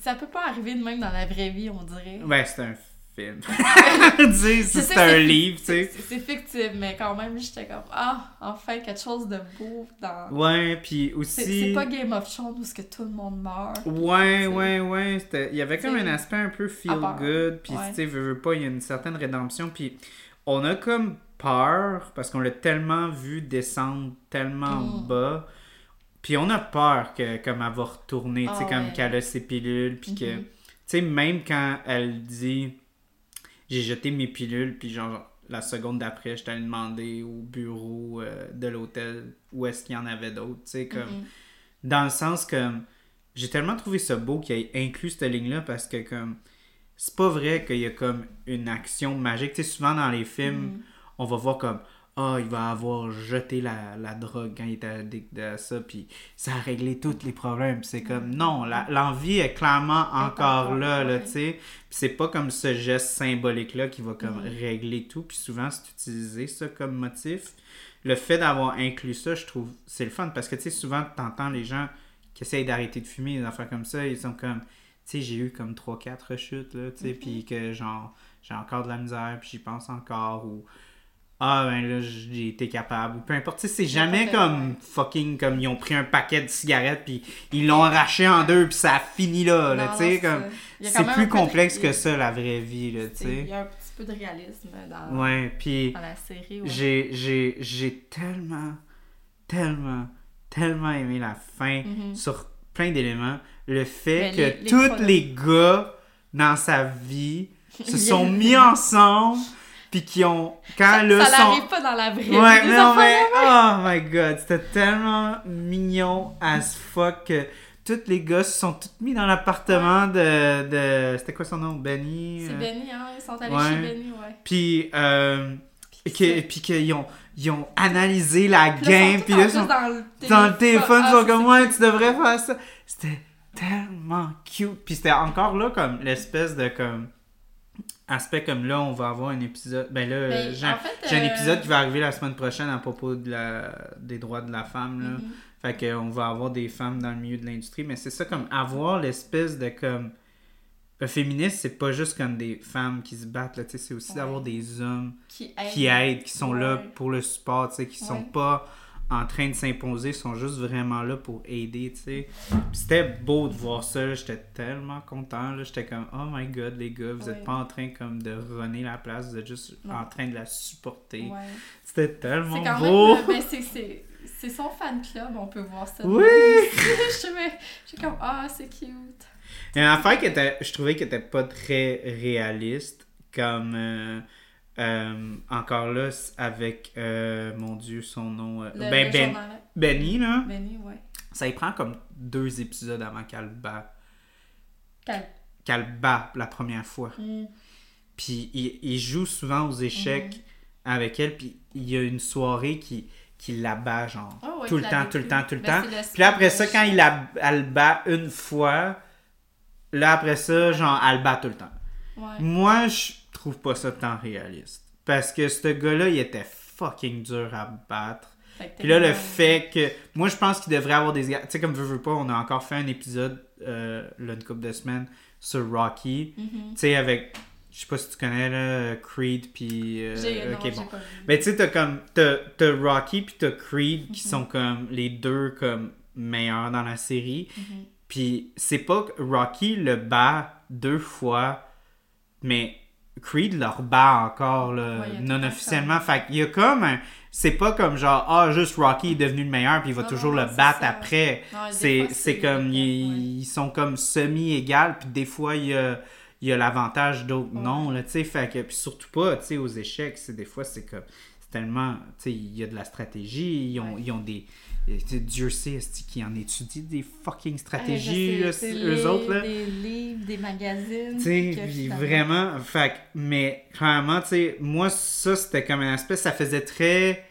ça peut pas arriver de même dans la vraie vie, on dirait. Ben, c'est un film. Tu C'est un livre, tu sais. C'est fictif, mais quand même, j'étais comme, ah, enfin, quelque chose de beau dans. Ouais, puis aussi. c'est pas Game of Thrones où que tout le monde meurt. Ouais, ouais, ouais. Il y avait comme un aspect un peu feel good, puis tu sais, veux, veux pas, il y a une certaine rédemption, puis on a comme peur, parce qu'on l'a tellement vu descendre tellement Mm. bas, puis on a peur que comme elle va retourner, tu sais, Ah comme ouais. qu'elle a ses pilules, puis que, tu Mhm. sais, même quand elle dit, j'ai jeté mes pilules, puis genre, la seconde d'après, je t'allais demander au bureau euh, de l'hôtel où est-ce qu'il y en avait d'autres, tu sais, comme... Mhm. Dans le sens que j'ai tellement trouvé ça beau qu'il ait inclus cette ligne-là parce que comme c'est pas vrai qu'il y a comme une action magique. Tu sais, souvent dans les films, Mhm. on va voir comme Ah, il va avoir jeté la, la drogue quand il était addict à ça, puis ça a réglé tous les problèmes. C'est comme non, l'envie est clairement encore là, là tu sais. Puis c'est pas comme ce geste symbolique-là qui va comme Mhm. régler tout. Puis souvent, c'est utilisé ça comme motif. Le fait d'avoir inclus ça, je trouve, c'est le fun parce que tu sais, souvent, t'entends les gens qui essayent d'arrêter de fumer, des affaires comme ça, ils sont comme, tu sais, j'ai eu comme 3-4 rechutes, là, tu sais, Mhm. puis que genre, j'ai encore de la misère, puis j'y pense encore, ou ah ben là, j'ai été capable, ou peu importe, sais, c'est jamais comme fucking, comme ils ont pris un paquet de cigarettes, puis ils l'ont arraché en deux, puis ça a fini là, là, tu sais, comme, c'est plus de- complexe que ça, la vraie vie, là, tu c'est- Il sais. y a un petit peu de réalisme dans, Ouais, puis dans la série. ouais. j'ai, j'ai, j'ai tellement, tellement, tellement aimé la fin Mhm. sur plein d'éléments. Le fait Mais que les- tous les gars dans sa vie se sont mis ensemble, puis qui ont, quand Ça, là, ça sont... n'arrive pas dans la vraie. Ouais, non, mais, oh my god, c'était tellement mignon as fuck que tous les gars se sont tous mis dans l'appartement de, de, c'était quoi son nom, Benny? C'est euh, Benny, hein? Ils sont allés Ouais. chez Benny, ouais. Puis, euh, Puis c'est- qu'ils ont, ils ont analysé la Puis game, ils puis là, ils sont dans le dans le téléphone, Ah, ils sont comme, c'est ouais, tu devrais faire ça. C'était tellement cute. Puis c'était encore là, comme, l'espèce de, comme, aspect comme là, on va avoir un épisode. Ben là, Ben, j'ai en fait, j'ai un euh, épisode qui va arriver la semaine prochaine à propos de la, des droits de la femme, là. Mhm. Fait qu'on va avoir des femmes dans le milieu de l'industrie, mais c'est ça, comme, avoir l'espèce de, comme, le féministe, c'est pas juste comme des femmes qui se battent, là, c'est aussi Ouais. d'avoir des hommes Qui aident. qui aident, qui sont là pour le support, tu sais, qui sont Ouais. pas en train de s'imposer, sont juste vraiment là pour aider, tu sais. C'était beau de voir ça, j'étais tellement content, là, j'étais comme, oh my god, les gars, vous êtes Ouais. pas en train comme de runner la place, vous êtes juste en train de la supporter. Ouais. C'était tellement quand beau! même. ben, c'est- c'est son fan club, on peut voir ça. Oui! je J'ai comme, ah, c'est cute. Il y a une affaire que était- je trouvais qui était pas très réaliste, comme euh, euh, encore là avec euh, mon Dieu son nom, euh, Le, ben, le ben- journal- Benny là, Benny, ouais. ça y prend comme deux épisodes avant qu'elle le bat, qu'elle le bat la première fois. Hmm. Puis il, il joue souvent aux échecs avec elle, puis il y a une soirée qui qui la bat genre Ah ouais, tout le temps, tout le vu. temps, tout le Ben, temps. le Puis là, après ça, quand il la, elle bat une fois, là après ça, genre, elle le bat tout le temps. Ouais. Moi, je trouve pas ça tant réaliste. Parce que ce gars-là, il était fucking dur à battre. Puis là, le fait que. Moi, je pense qu'il devrait avoir des. Tu sais, comme veux, veux pas, on a encore fait un épisode, euh, là, une couple de semaines, sur Rocky. Mhm. Tu sais, avec. Je sais pas si tu connais, là, Creed, puis. euh, non, ok, bon. pas. Mais tu sais, t'as comme. T'as Rocky puis t'as Creed Mhm. qui sont comme les deux comme meilleurs dans la série. Mhm. Puis c'est pas que Rocky le bat deux fois, mais Creed le rebat encore là, Ouais, non officiellement. Fait qu'il y a comme un. C'est pas comme genre, ah, juste Rocky est devenu le meilleur puis il va Non, toujours non, le battre ça. après. C'est comme. Ils, ouais. ils sont comme semi-égales puis des fois il y a. Il y a l'avantage d'autres non, là, tu sais, fait que, puis surtout pas, tu sais, aux échecs, c'est des fois, c'est comme, c'est tellement, tu sais, il y a de la stratégie, ils ont, ils ont des, Dieu sait, qu'ils en étudient des fucking Hey, stratégies, là, sais, eux livres, autres, là? Des livres, des magazines. Tu sais, vraiment, fait mais clairement, tu sais, moi, ça, c'était comme un aspect, ça faisait très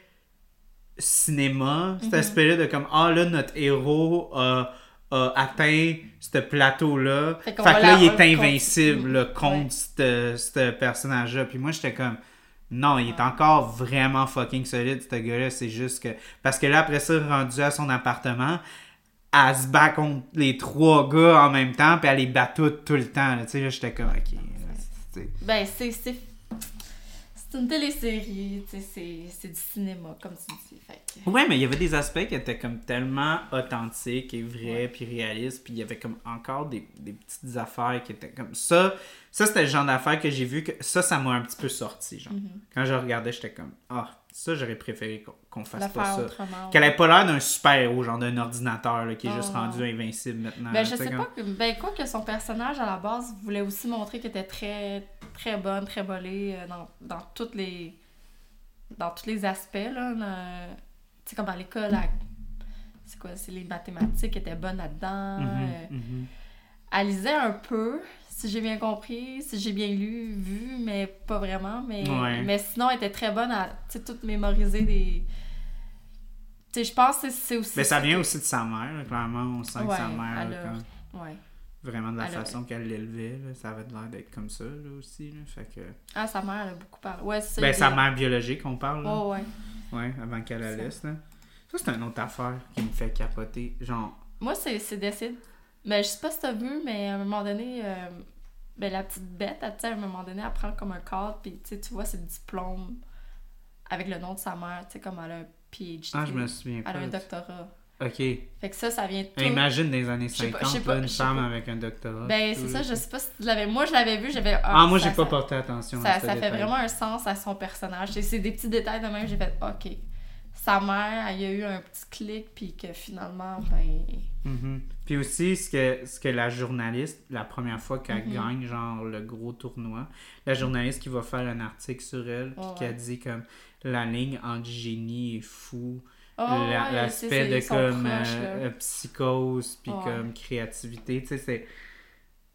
cinéma, cet Mhm. aspect-là de comme, ah là, notre héros a, a atteint ce plateau-là, Fait fait, que là, il est le invincible là, contre ce personnage-là. Puis moi, j'étais comme, non, il est encore vraiment fucking solide, ce gars-là, c'est juste que... Parce que là, après ça, rendu à son appartement, elle se bat contre les trois gars en même temps, puis elle les bat toutes tout le temps. Tu sais, là, j'étais comme, ok. Ben, c'est. C'est une télésérie, tu sais, c'est- du cinéma, comme tu dis. Fait que- Ouais, mais il y avait des aspects qui étaient comme tellement authentiques et vrais, puis réalistes, puis il y avait comme encore des, des petites affaires qui étaient comme ça. Ça, c'était le genre d'affaires que j'ai vu que ça, ça m'a un petit peu sorti. Genre. Mhm. Quand je regardais, j'étais comme, ah, ça, j'aurais préféré qu'on fasse La pas ça. autrement. Qu'elle ait pas l'air d'un super-héros, genre d'un ordinateur là, qui est Ah, juste non. rendu invincible maintenant. Ben, je sais, pas. Que, ben, quoi que son personnage, à la base, voulait aussi montrer qu'elle était très, très bonne, très bolée euh, dans, dans toutes les. dans tous les aspects, là. dans- Tu sais, comme à l'école, c'est quoi, c'est les mathématiques, elle était bonne là-dedans. Mhm, euh, mhm. Elle lisait un peu, si j'ai bien compris, si j'ai bien lu, vu, mais pas vraiment. Mais, Ouais. mais sinon, elle était très bonne à tout mémoriser des. Tu sais, je pense que c'est aussi. Mais ça vient aussi de sa mère, clairement. On sent que sa mère, a- Ouais. vraiment de la elle a- façon qu'elle l'élevait, ça avait l'air d'être comme ça là, aussi. Là, fait que... Ah, sa mère, elle a beaucoup parlé. Ouais, c'est. Ben, sa mère biologique, on parle. là. Oh, ouais. Ouais, avant qu'elle la laisse, là. Ça, c'est une autre affaire qui me fait capoter. Genre, Moi, c'est c'est décide. Mais je sais pas si t'as vu, mais à un moment donné, euh, ben, la petite bête, elle, tu sais, à un moment donné, elle prend comme un cadre, puis tu sais, tu vois, c'est le diplôme avec le nom de sa mère, tu sais, comme elle a un PhD. ah, je me souviens. Elle a un doctorat. Ok. Fait que ça, ça vient tout. Imagine des années Je sais pas- 50, je sais pas- une femme pas. avec un doctorat. Ben, c'est ça, je sais pas si tu l'avais. Moi, je l'avais vu, j'avais. Ah, moi, ça- j'ai pas porté attention à Ça, ça fait vraiment un sens à son personnage. C'est des petits détails de même, j'ai fait, OK. Sa mère, il y a eu un petit clic, puis que finalement, ben. Mhm. Puis aussi, ce que, ce que la journaliste, la première fois qu'elle Mhm. gagne, genre le gros tournoi, la journaliste qui va faire un article sur elle, puis qui a ouais. dit comme la ligne entre génie et fou, Oh, ouais, l'aspect de comme proches, euh, euh, psychose, puis comme créativité, tu sais, c'est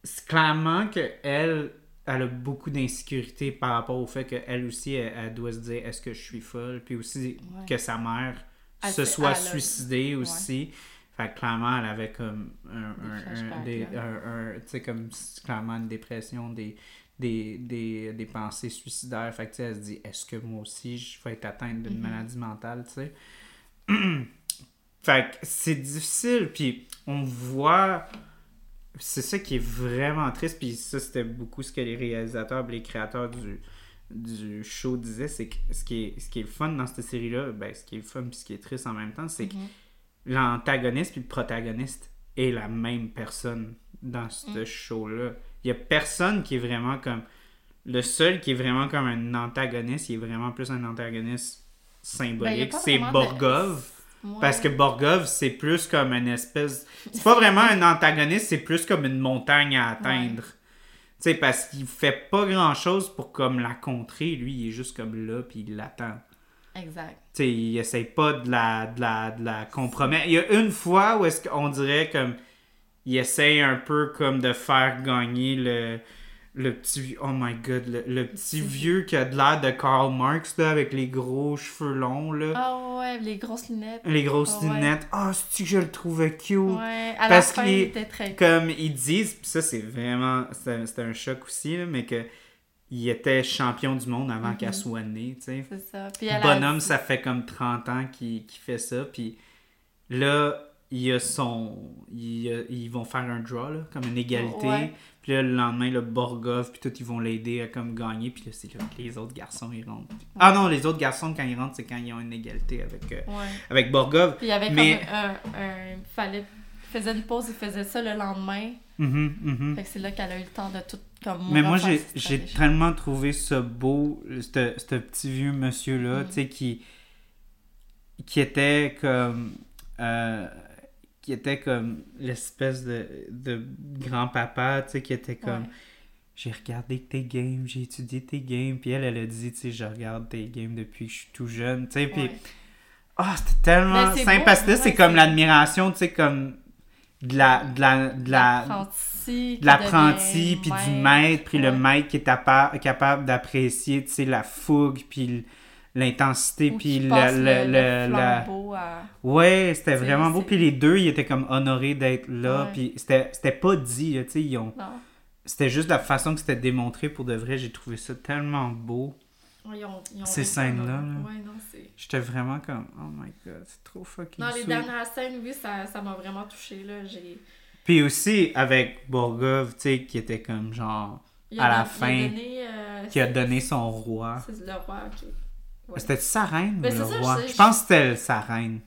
c'est clairement que elle elle a beaucoup d'insécurité par rapport au fait qu'elle aussi, elle, elle doit se dire est-ce que je suis folle, puis aussi Ouais. que sa mère Elle se soit a- suicidée aussi. Fait que clairement, elle avait comme un, tu sais, comme clairement une dépression, des, des, des, des pensées suicidaires. Fait que elle se dit, est-ce que moi aussi je vais être atteinte d'une Mhm. maladie mentale, tu sais? fait que c'est difficile, puis on voit. C'est ça qui est vraiment triste, puis ça, c'était beaucoup ce que les réalisateurs, les créateurs du, du show disaient, c'est que ce qui est, ce qui est le fun dans cette série-là, ben, ce qui est le fun puis ce qui est triste en même temps, c'est que Mhm. l'antagoniste puis le protagoniste est la même personne dans ce Mm. show-là. Il y a personne qui est vraiment comme... Le seul qui est vraiment comme un antagoniste, il est vraiment plus un antagoniste Ben, symbolique, c'est de- Borgov. Ouais. Parce que Borgov, c'est plus comme une espèce. C'est pas vraiment un antagoniste, c'est plus comme une montagne à atteindre. Tu sais, parce qu'il fait pas grand chose pour comme la contrer. Lui, il est juste comme là, puis il l'attend. Exact. Tu sais, il essaye pas de la, de la, de la compromettre. Il y a une fois où est-ce qu'on dirait comme. Il essaye un peu comme de faire gagner le. Le petit. Oh my god, le, le petit vieux qui a de l'air de Karl Marx, là, avec les gros cheveux longs, là. Ah ouais, les grosses lunettes. Les grosses Ouais. lunettes. Ah, c'est-tu que je le trouvais cute? Ouais, à Parce qu'il- il était très Comme ils disent, pis ça c'est vraiment. C'était un choc aussi, là, mais que. Il était champion du monde avant Mhm. qu'elle soit née, tu sais. C'est ça. Puis elle a Bonhomme, ça fait comme 30 ans qu'il qu'il fait ça. Puis là, il y a son. il y a- ils vont faire un draw, là, comme une égalité. Ouais. Puis là, le lendemain, le Borgov, puis tout, ils vont l'aider à comme gagner. Puis là, c'est là que les autres garçons, ils rentrent. Ah non, les autres garçons, quand ils rentrent, c'est quand ils ont une égalité avec, euh, Ouais. avec Borgov. Puis il y avait Mais- comme un, un- fallait il faisait une pause, il faisait ça le lendemain. Mhm, mhm. Fait que c'est là qu'elle a eu le temps de tout comme Mais moi, j'ai tellement trouvé ça beau, ce ce petit vieux monsieur-là, Mm. tu sais, qui, qui était comme. euh, qui était comme l'espèce de, de grand-papa, tu sais, qui était comme. Ouais. J'ai regardé tes games, j'ai étudié tes games, puis elle, elle a dit, tu sais, je regarde tes games depuis que je suis tout jeune, tu sais, puis. Ah, c'était tellement simple parce que c'est comme l'admiration, tu sais, comme de la, de la, de la, L'apprenti. de l'apprenti, puis du maître, puis le maître qui est apa- capable d'apprécier, tu sais, la fougue, puis l'intensité, puis le, le- le, le- le la... flambeau à... Ouais, c'était vraiment beau, puis les deux, ils étaient comme honorés d'être là, Ouais. puis c'était c'était pas dit, tu sais, ils ont... Non. C'était juste la façon que c'était démontré pour de vrai, j'ai trouvé ça tellement beau. Ouais, ils ont- ils ont Ces à- là. Ouais, non, c'est... J'étais vraiment comme, oh my god, c'est trop fucking Non, les sweet. dernières scènes, oui, ça ça m'a vraiment touché là. J'ai... Puis aussi avec Borgov, tu sais, qui était comme genre, Il À la fin, donné, euh, qui a donné son roi. C'est le roi, ok. Ouais. C'était sa reine Ben, ou le ça, roi? je pense que c'était sa reine.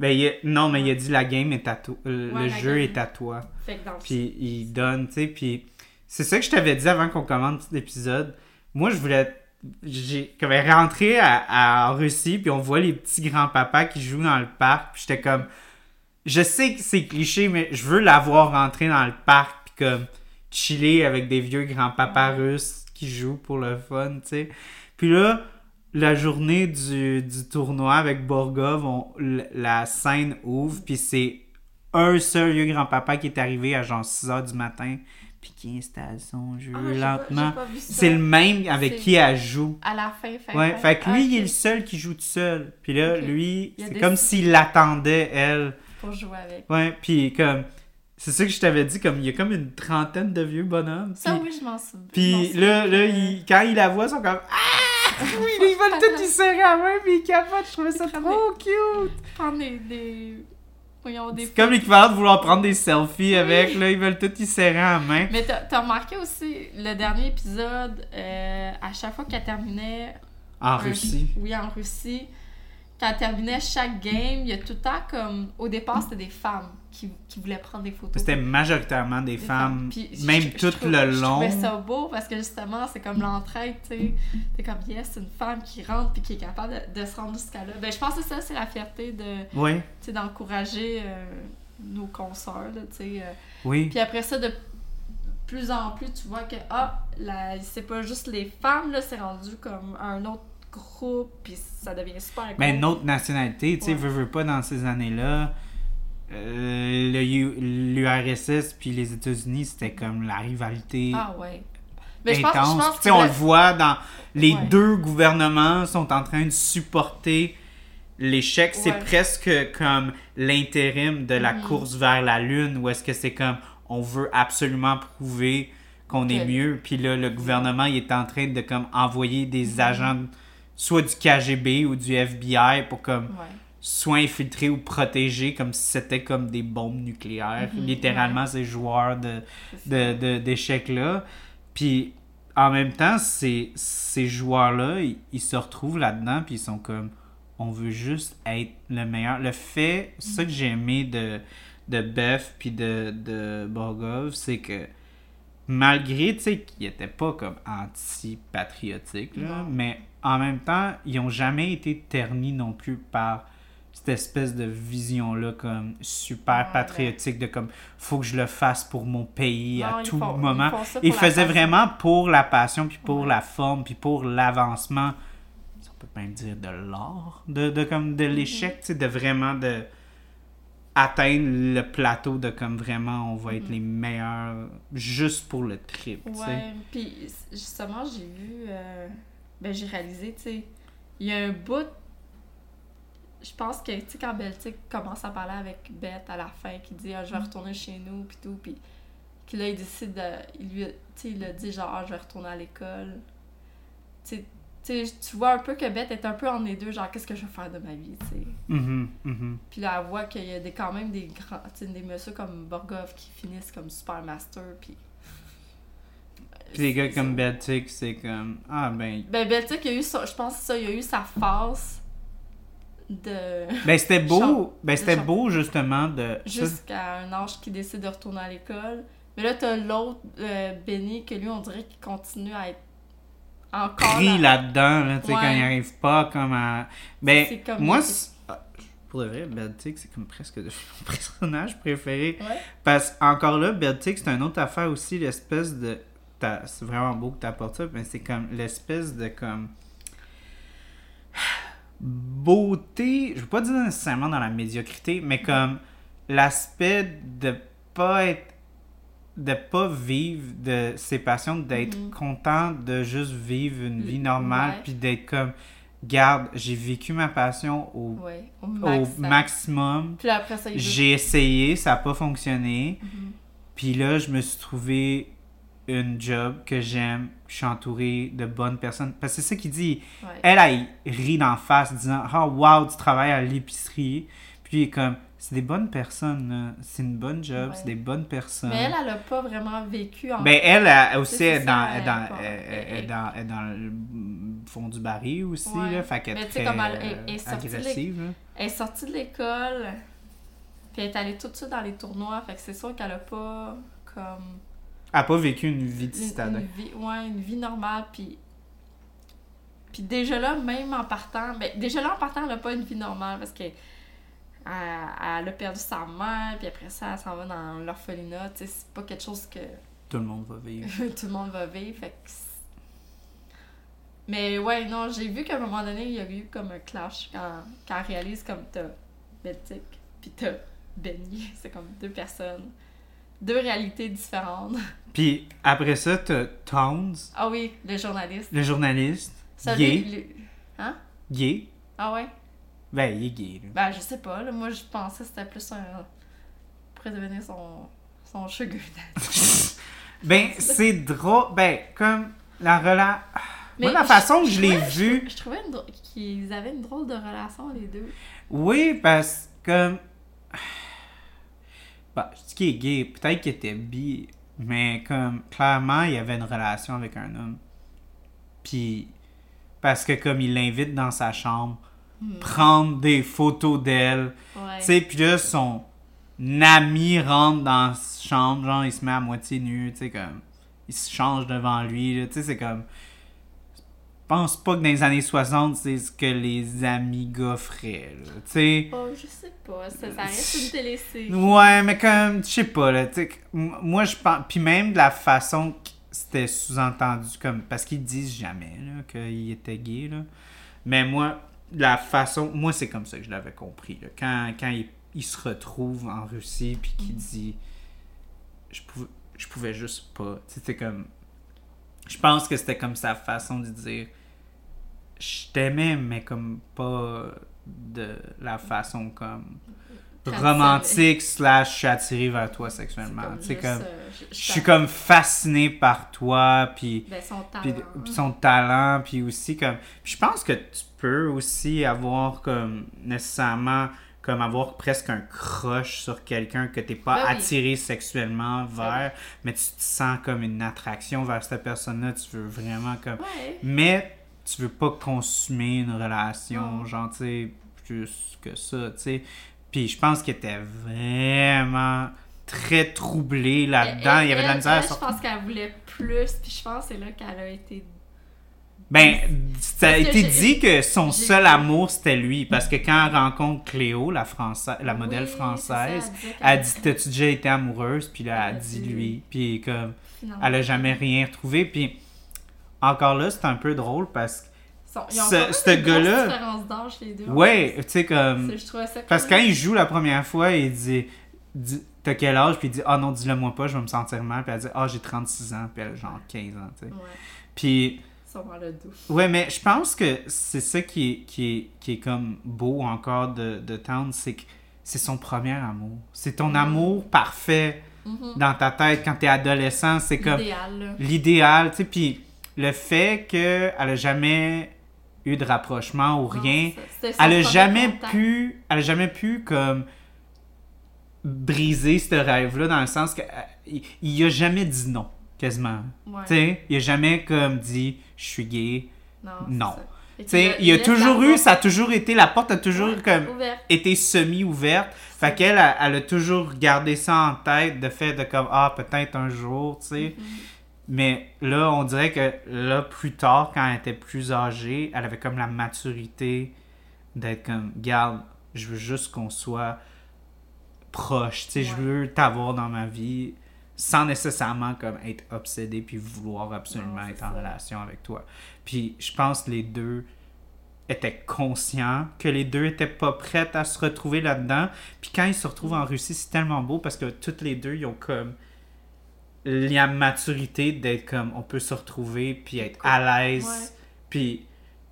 Ben, il a- Non, mais il a dit la game est à toi. euh, Ouais, le jeu game. est à toi. Fait que dans le Puis il donne, tu sais. Puis c'est ça que je t'avais dit avant qu'on commence l'épisode. Moi, je voulais. J'ai comme rentré à, à- en Russie, puis on voit les petits grands-papas qui jouent dans le parc. Puis j'étais comme. Je sais que c'est cliché, mais je veux l'avoir rentré dans le parc, puis comme chiller avec des vieux grands-papas russes qui jouent pour le fun, tu sais. Puis là, la journée du, du tournoi avec Borgov, on- la scène ouvre, puis c'est un seul vieux grand-papa qui est arrivé à genre 6 h du matin, puis qui installe son jeu Ah, lentement. C'est le même avec qui elle joue. À la fin, fin, Ouais, fin. fait que lui, Ah, il est le seul qui joue tout seul. Puis là, lui, c'est comme s'il l'attendait, elle. Pour jouer avec. Ouais, puis comme... C'est ça que je t'avais dit, comme il y a comme une trentaine de vieux bonhommes. Ça, oui, je m'en souviens. puis là, là il- quand il la voit, ils sont comme Ah! Oui, ils veulent tout y serrer à la main, puis ils capotent. Je trouvais ça trop cute. Prendre des... des... Voyons, des C'est comme l'équivalent de vouloir prendre des selfies avec, là, ils veulent tout y serrer à la main. Mais t'as t'as remarqué aussi, le dernier épisode, euh, à chaque fois qu'elle terminait... En un- Russie. Oui, en Russie. Quand elle terminait chaque game, il y a tout le temps comme... Au départ, c'était des femmes qui, qui voulaient prendre des photos. C'était majoritairement des, Des femmes, Puis je- même je- je tout trouve- le Je long. trouvais ça beau parce que justement, c'est comme l'entraide, tu sais. C'est comme, yes, c'est une femme qui rentre puis qui est capable de, de se rendre jusqu'à là. Ben, je pense que ça, c'est la fierté de, tu Oui, sais, d'encourager euh, nos consoeurs, tu sais. euh. oui. Puis après ça, de plus en plus, tu vois que, ah, c'est pas juste les femmes, là, c'est rendu comme un autre groupe, puis ça devient super. Mais une autre nationalité, tu sais, Ouais. veux, veux pas dans ces années-là. Euh, l'URSS puis les États-Unis, c'était comme la rivalité Ah ouais. Mais je pense, je intense. pense Tu sais, que on le- voit dans les Ouais. deux gouvernements sont en train de supporter l'échec. C'est presque comme l'intérim de la Mhm. course vers la lune, où est-ce que c'est comme on veut absolument prouver qu'on est mieux. Puis là, le gouvernement il est en train de comme envoyer des Mhm. agents, soit du KGB ou du FBI, pour comme Ouais. Soit infiltrer ou protéger comme si c'était comme des bombes nucléaires. Mhm, Littéralement, ces joueurs ça. de, de- d'échecs-là. Puis en même temps, ces, ces joueurs-là, ils, ils se retrouvent là-dedans, puis ils sont comme on veut juste être le meilleur. Le fait, ça que j'ai aimé de, de Beth puis de, de Borgov, c'est que malgré, tu sais, qu'ils étaient pas comme anti-patriotiques, mais en même temps, ils ont jamais été ternis non plus par cette espèce de vision-là, comme super patriotique, de comme, faut que je le fasse pour mon pays Non, à tout moment. Il faisait vraiment pour la passion, puis pour Ouais. la forme, puis pour l'avancement. On peut même dire de l'art, de, de, comme de Mm-hmm. l'échec, tu sais, de vraiment de atteindre le plateau de comme vraiment on va être Mhm. les meilleurs juste pour le trip. Ouais, puis justement, j'ai vu. euh, ben, j'ai réalisé, tu sais, il y a un bout. Je pense que, tu sais, quand Beltic commence à parler avec Beth à la fin, qui dit ah, Je vais retourner chez nous, puis tout, puis que là, il décide de. Il lui. Tu sais, il a dit genre Ah, Je vais retourner à l'école. Tu sais, tu vois un peu que Beth est un peu en les deux, genre Qu'est-ce que je vais faire de ma vie, tu sais? Mhm, mhm. Puis là, elle voit qu'il y a des, quand même des grands, tu sais, des messieurs comme Borgov qui finissent comme super master, puis. Puis les gars comme. Beltic, c'est comme ah ben Ben, Beltic, il a eu je pense que ça, il a eu sa phase de. ben c'était beau, ben c'était beau justement de jusqu'à un âge qui décide de retourner à l'école. Mais là, t'as l'autre, euh, Benny, que lui, on dirait qu'il continue à être encore. pris là- là-dedans, là, tu sais, Ouais. quand il arrive pas comme à... Ben, comme- moi, c'est- ah, pour de vrai, Beltic, c'est comme presque de mon personnage préféré. Ouais. Parce encore là, Beltic, c'est une autre affaire aussi, l'espèce de... C'est vraiment beau que tu apportes ça, mais c'est comme l'espèce de comme... Beauté, je veux pas dire nécessairement dans la médiocrité, mais comme l'aspect de pas être de pas vivre de ses passions, d'être Mhm. content de juste vivre une vie normale, puis d'être comme, garde, j'ai vécu ma passion au, Ouais, au au max. ça. maximum, Puis après ça, j'ai essayé, ça n'a pas fonctionné, Mhm. puis là, je me suis trouvé une job que j'aime, je suis entouré de bonnes personnes, parce que c'est ça qu'il dit, Ouais. elle, elle rit d'en face, disant « Oh, wow, tu travailles à l'épicerie. » Puis comme « C'est des bonnes personnes, là. c'est une bonne job, Ouais. c'est des bonnes personnes. » Mais elle, elle a pas vraiment vécu en. Ben, elle, elle aussi, elle est dans, elle elle dans, elle- elle- elle dans, elle dans le fond du baril aussi, Ouais. là. Fait qu'elle Mais est tu sais, très comme elle- elle- elle est euh, sortie de agressive. Elle est sortie de l'école, puis elle est allée tout de suite dans les tournois, fait que c'est sûr qu'elle a pas comme. Elle n'a pas vécu une vie de une, citadin. une vie, ouais, une vie normale, puis. Puis déjà là, même en partant, ben, déjà là en partant, elle a pas une vie normale parce que. Elle, elle a perdu sa mère, puis après ça, elle s'en va dans l'orphelinat. Tu sais, c'est pas quelque chose que Tout le monde va vivre. tout le monde va vivre. Fait que c'est- Mais ouais, non, j'ai vu qu'à un moment donné, il y a eu comme un clash quand, quand elle réalise comme t'as Beltic, puis t'as Benny. C'est comme deux personnes, deux réalités différentes. Puis après ça, t'as Tones, Ah oui, le journaliste. le journaliste, gay, Hein? gay. Ah ouais? Ben, il est gay, là. Ben, je sais pas, là. Moi, je pensais que c'était plus un. pourrait devenir son, son sugar. Ben, c'est drôle. Ben, comme la relation... Moi, Mais la façon que je l'ai vu... Je trouvais dro- qu'ils avaient une drôle de relation, les deux. Oui, parce que comme. Bah, je dis qu'il est gay, peut-être qu'il était bi, mais comme clairement, il avait une relation avec un homme. Puis, parce que comme il l'invite dans sa chambre, Hmm. prendre des photos d'elle, Ouais. tu sais, puis là, son ami rentre dans sa chambre, genre, il se met à moitié nu, tu sais, comme. Il se change devant lui, tu sais, c'est comme. Je pense pas que dans les années 60, c'est ce que les amis gars feraient, là, tu sais. Oh, je sais pas. Ça, ça reste une télésérie. Ouais, mais comme, je sais pas, là, tu sais, m- moi, je pense, puis même de la façon que c'était sous-entendu, comme, parce qu'ils disent jamais, là, qu'il était gay, là, mais moi, la façon, moi, c'est comme ça que je l'avais compris, là, quand, quand il, il se retrouve en Russie, puis qu'il dit, je pouvais, je pouvais juste pas, tu sais, c'était comme, je pense que c'était comme sa façon de dire, je t'aimais, mais comme pas de la façon comme romantique slash je suis attiré vers toi sexuellement. Sais, juste, comme, euh, je, je suis comme fasciné par toi, puis Ben, son talent. puis son talent, puis aussi comme... puis je pense que tu peux aussi avoir comme nécessairement comme avoir presque un crush sur quelqu'un que t'es pas Ben oui. attiré sexuellement Ben vers, mais tu te sens comme une attraction vers cette personne-là, tu veux vraiment comme... Ouais. Mais tu veux pas consommer une relation, Non. genre, tu sais, plus que ça, tu sais. Puis je pense qu'il était vraiment très troublé là-dedans. Il y avait de la misère elle, Je pense qu'elle voulait plus, puis je pense que c'est là qu'elle a été. Ben, ça a été dit que son seul amour, c'était lui. Parce que quand elle rencontre Cléo, la, Française, la modèle Oui, française, ça, elle qu'elle- dit T'as-tu déjà été amoureuse? Puis là, elle Elle a dit lui. Puis comme, elle a jamais rien retrouvé. Puis encore là, c'est un peu drôle parce que, ce- gars-là- différence d'âge, les deux. ouais, tu sais, comme. C'est- Je trouvais ça Parce que quand il joue la première fois, il dit, dit, T'as quel âge? Puis il dit Ah non, dis-le moi pas, je vais me sentir mal. Puis elle dit Ah, j'ai 36 ans. Puis elle a genre 15 ans, tu sais. Ouais, Puis. ils sont dans le. Ouais, mais je pense que c'est ça qui est, qui, est, qui est comme beau encore de, de Town, c'est que c'est son premier amour. C'est ton Mhm. amour parfait Mhm. dans ta tête quand t'es adolescent. C'est comme Idéal, là. l'idéal, tu sais. Puis le fait qu'elle a jamais eu de rapprochement ou rien, Non, elle a jamais pu, elle a jamais pu comme briser ce rêve-là dans le sens que euh, il, a jamais dit non, quasiment. Ouais. Tu sais, il a jamais comme dit je suis gay. Non. Non. Tu qu'il sais, il y a toujours eu, porte ça a toujours été, la porte a toujours Ouais, comme ouverte. été semi-ouverte. Fait qu'elle, elle, elle a toujours gardé ça en tête, de fait de comme, ah, peut-être un jour, tu sais. Mhm. Mais là, on dirait que là, plus tard, quand elle était plus âgée, elle avait comme la maturité d'être comme, garde, je veux juste qu'on soit proche, tu sais, je veux t'avoir dans ma vie sans nécessairement comme être obsédé puis vouloir absolument Non, être en relation avec toi. Puis je pense que les deux étaient conscients que les deux étaient pas prêts à se retrouver là-dedans. Puis quand ils se retrouvent en Russie, c'est tellement beau parce que toutes les deux, ils ont comme la maturité d'être comme on peut se retrouver puis être à l'aise Ouais. puis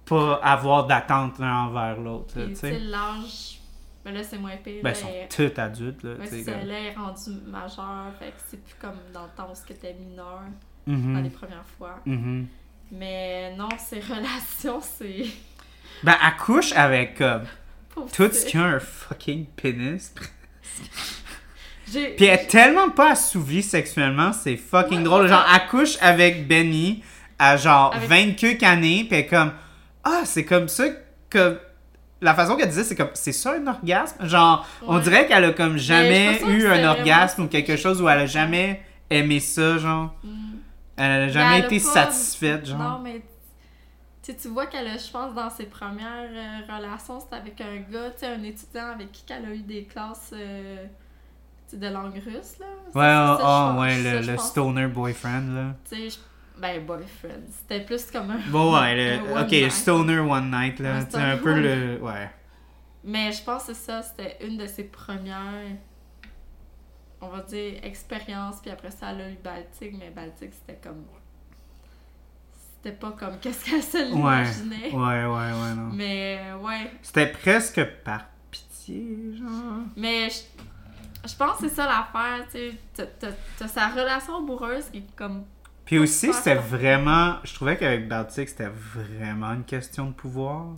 pas avoir d'attente l'un envers l'autre. tu sais, l'âge, ben là, c'est moins pire. Ben, ils sont tous adultes. Là, ça, comme- là, elle est rendue majeure, fait que c'est plus comme dans le temps où c'était mineur, Mhm, dans les premières fois. mhm. Mais non, ces relations, c'est... Ben, elle couche avec comme Pauvre tout ce qui a un fucking pénis. Puis elle est tellement pas assouvie sexuellement, c'est fucking Ouais, drôle. Genre, elle couche avec Benny à genre Avec- 20 queues années, puis elle est comme Ah, c'est comme ça que. La façon qu'elle disait, c'est comme C'est ça un orgasme? Genre, on dirait qu'elle a comme jamais eu un orgasme vraiment ou quelque chose où elle a jamais aimé ça, genre. Mm. Elle a Mais jamais elle a été pas- satisfaite, genre. Non, mais tu sais, tu vois qu'elle a, je pense, dans ses premières euh, relations, c'était avec un gars, tu sais, un étudiant avec qui elle a eu des classes euh, de langue russe, là. Ouais, ça, oh, oh, ouais, le, le stoner boyfriend, là. Tu sais, ben, boyfriend. C'était plus comme un. Bon, ouais, le- Un ok, night. stoner one night, là. C'est un peu le. Ouais. Mais je pense que ça, c'était une de ses premières, on va dire, expériences. Puis après ça, elle a eu Baltique, mais Baltique, c'était comme. C'était pas comme qu'est-ce qu'elle se Ouais. l'imaginait. Ouais, ouais, ouais, non. Mais ouais. C'était presque par pitié, genre. Mais je, je pense que c'est ça l'affaire, tu sais. Sa relation amoureuse qui est comme. Puis aussi, c'était vraiment. Je trouvais qu'avec Baltic, c'était vraiment une question de pouvoir.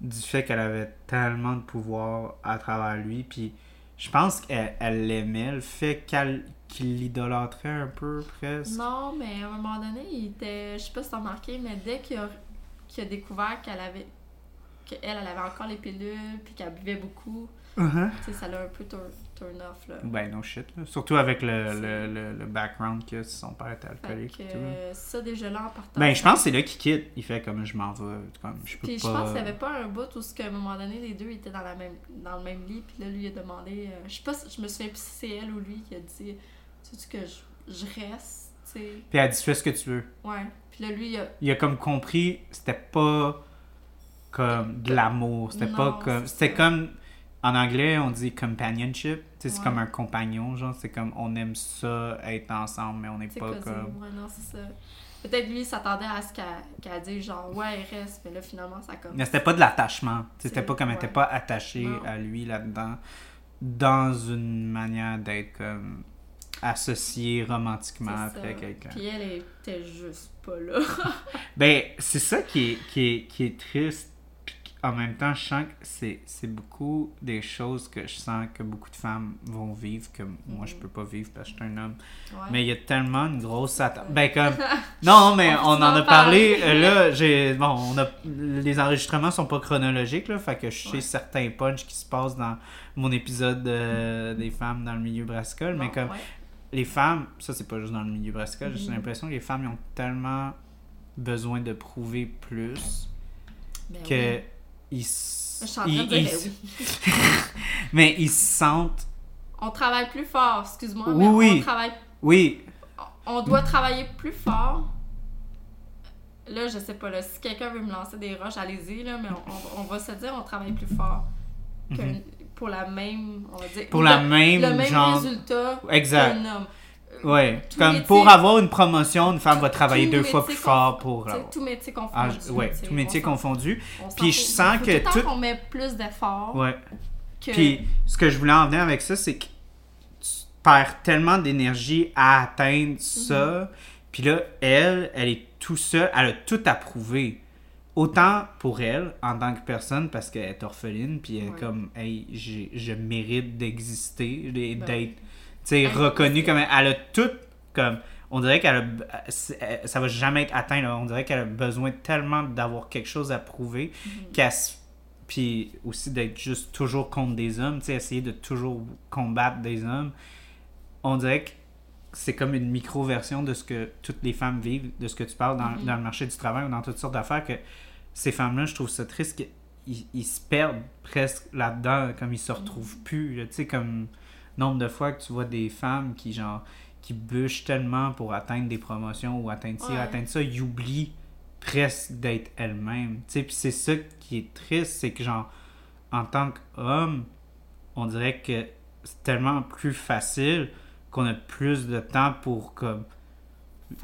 Du fait qu'elle avait tellement de pouvoir à travers lui. Puis je pense qu'elle elle l'aimait, le fait qu'elle qu'il l'idolâtrait un peu, presque. Non, mais à un moment donné, il était. Je sais pas si t'as remarqué, mais dès qu'il a, qu'il a découvert qu'elle avait. qu'elle, elle avait encore les pilules, puis qu'elle buvait beaucoup, tu sais, ça l'a un peu turn, turn off, là. Ben, no shit, là. Surtout avec le, le, le, le background que son père était alcoolique que et tout. euh, ça, déjà là, en partant. Ben, je pense que c'est là qu'il quitte. Il fait comme je m'en vais. Comme je peux Puis je pense qu'il n'y avait pas un bout où, ce qu'à un moment donné, les deux étaient dans, la même, dans le même lit, puis là, lui, il a demandé. euh, je sais pas, si- je me souviens plus si c'est elle ou lui qui a dit Tu sais que je, je reste, tu sais. Puis elle a dit fais ce que tu veux. Ouais. Puis là, lui, il a. il a comme compris c'était pas comme de l'amour c'était pas comme c'était comme en anglais on dit companionship c'est Ouais. comme un compagnon genre c'est comme on aime ça être ensemble mais on n'est pas comme Ouais, non, c'est ça. Peut-être lui, il s'attendait à ce qu'elle qu'elle dise genre, ouais, il reste, mais là, finalement, ça comme. mais c'était pas de l'attachement c'était pas comme elle était ouais. pas attachée Non. à lui là-dedans dans une manière d'être comme associée romantiquement ça. quelqu'un Puis elle était juste pas là. Ben, c'est ça qui est, qui est, qui est triste. En même temps, je sens que c'est, c'est beaucoup des choses que je sens que beaucoup de femmes vont vivre que moi, je Mhm. peux pas vivre parce que je suis un homme. Ouais. Mais il y a tellement une grosse attente. Ben, comme. Non, mais On en a parlé. euh, Là, j'ai. Bon, on a. Les enregistrements sont pas chronologiques, là. Fait que je sais Ouais. certains punchs qui se passent dans mon épisode euh, des femmes dans le milieu brassicole. Mais comme ouais. les femmes, ça c'est pas juste dans le milieu brassicole, j'ai Mhm. l'impression que les femmes ils ont tellement besoin de prouver plus Ben que oui. Ils, Je s- suis en train de ils- dire, ils- oui. mais ils se sentent On travaille plus fort, excuse-moi, Oui, mais oui. on travaille oui on doit travailler plus fort. Là, je sais pas, là, si quelqu'un veut me lancer des roches, allez-y, là, mais on, on- on va se dire on travaille plus fort que Mhm. pour la même, on va dire, pour le, la même, le même genre résultat exact qu'un homme. Ouais Tout comme métier- pour avoir une promotion une femme va travailler deux fois plus fort pour sais, l'avoir. tout métier confondu. Ah, ouais tout métier confondu Puis je sens que tout tout- qu'on met plus d'efforts ouais que... Puis ce que je voulais en venir avec ça, c'est que tu perds tellement d'énergie à atteindre ça. Puis là, elle, elle est tout seule, elle a tout approuvé. Autant pour elle, en tant que personne, parce qu'elle est orpheline, puis elle est Ouais. comme, hey, je mérite d'exister, Ben d'être, sais, reconnue comme. Elle a tout, comme. On dirait qu'elle a. Ça va jamais être atteint, là. On dirait qu'elle a besoin tellement d'avoir quelque chose à prouver qu'elle se puis aussi d'être juste toujours contre des hommes, tu sais, essayer de toujours combattre des hommes. On dirait que c'est comme une micro-version de ce que toutes les femmes vivent, de ce que tu parles dans, Mhm. dans le marché du travail ou dans toutes sortes d'affaires, que ces femmes-là, je trouve ça triste qu'ils ils se perdent presque là-dedans, comme ils se retrouvent plus. là. Tu sais, comme nombre de fois que tu vois des femmes qui, genre, qui bûchent tellement pour atteindre des promotions ou atteindre ci, Ouais. atteindre ça, ils oublient presque d'être elles-mêmes. Tu sais, puis c'est ça qui est triste, c'est que, genre, en tant qu'homme, on dirait que c'est tellement plus facile qu'on a plus de temps pour, comme.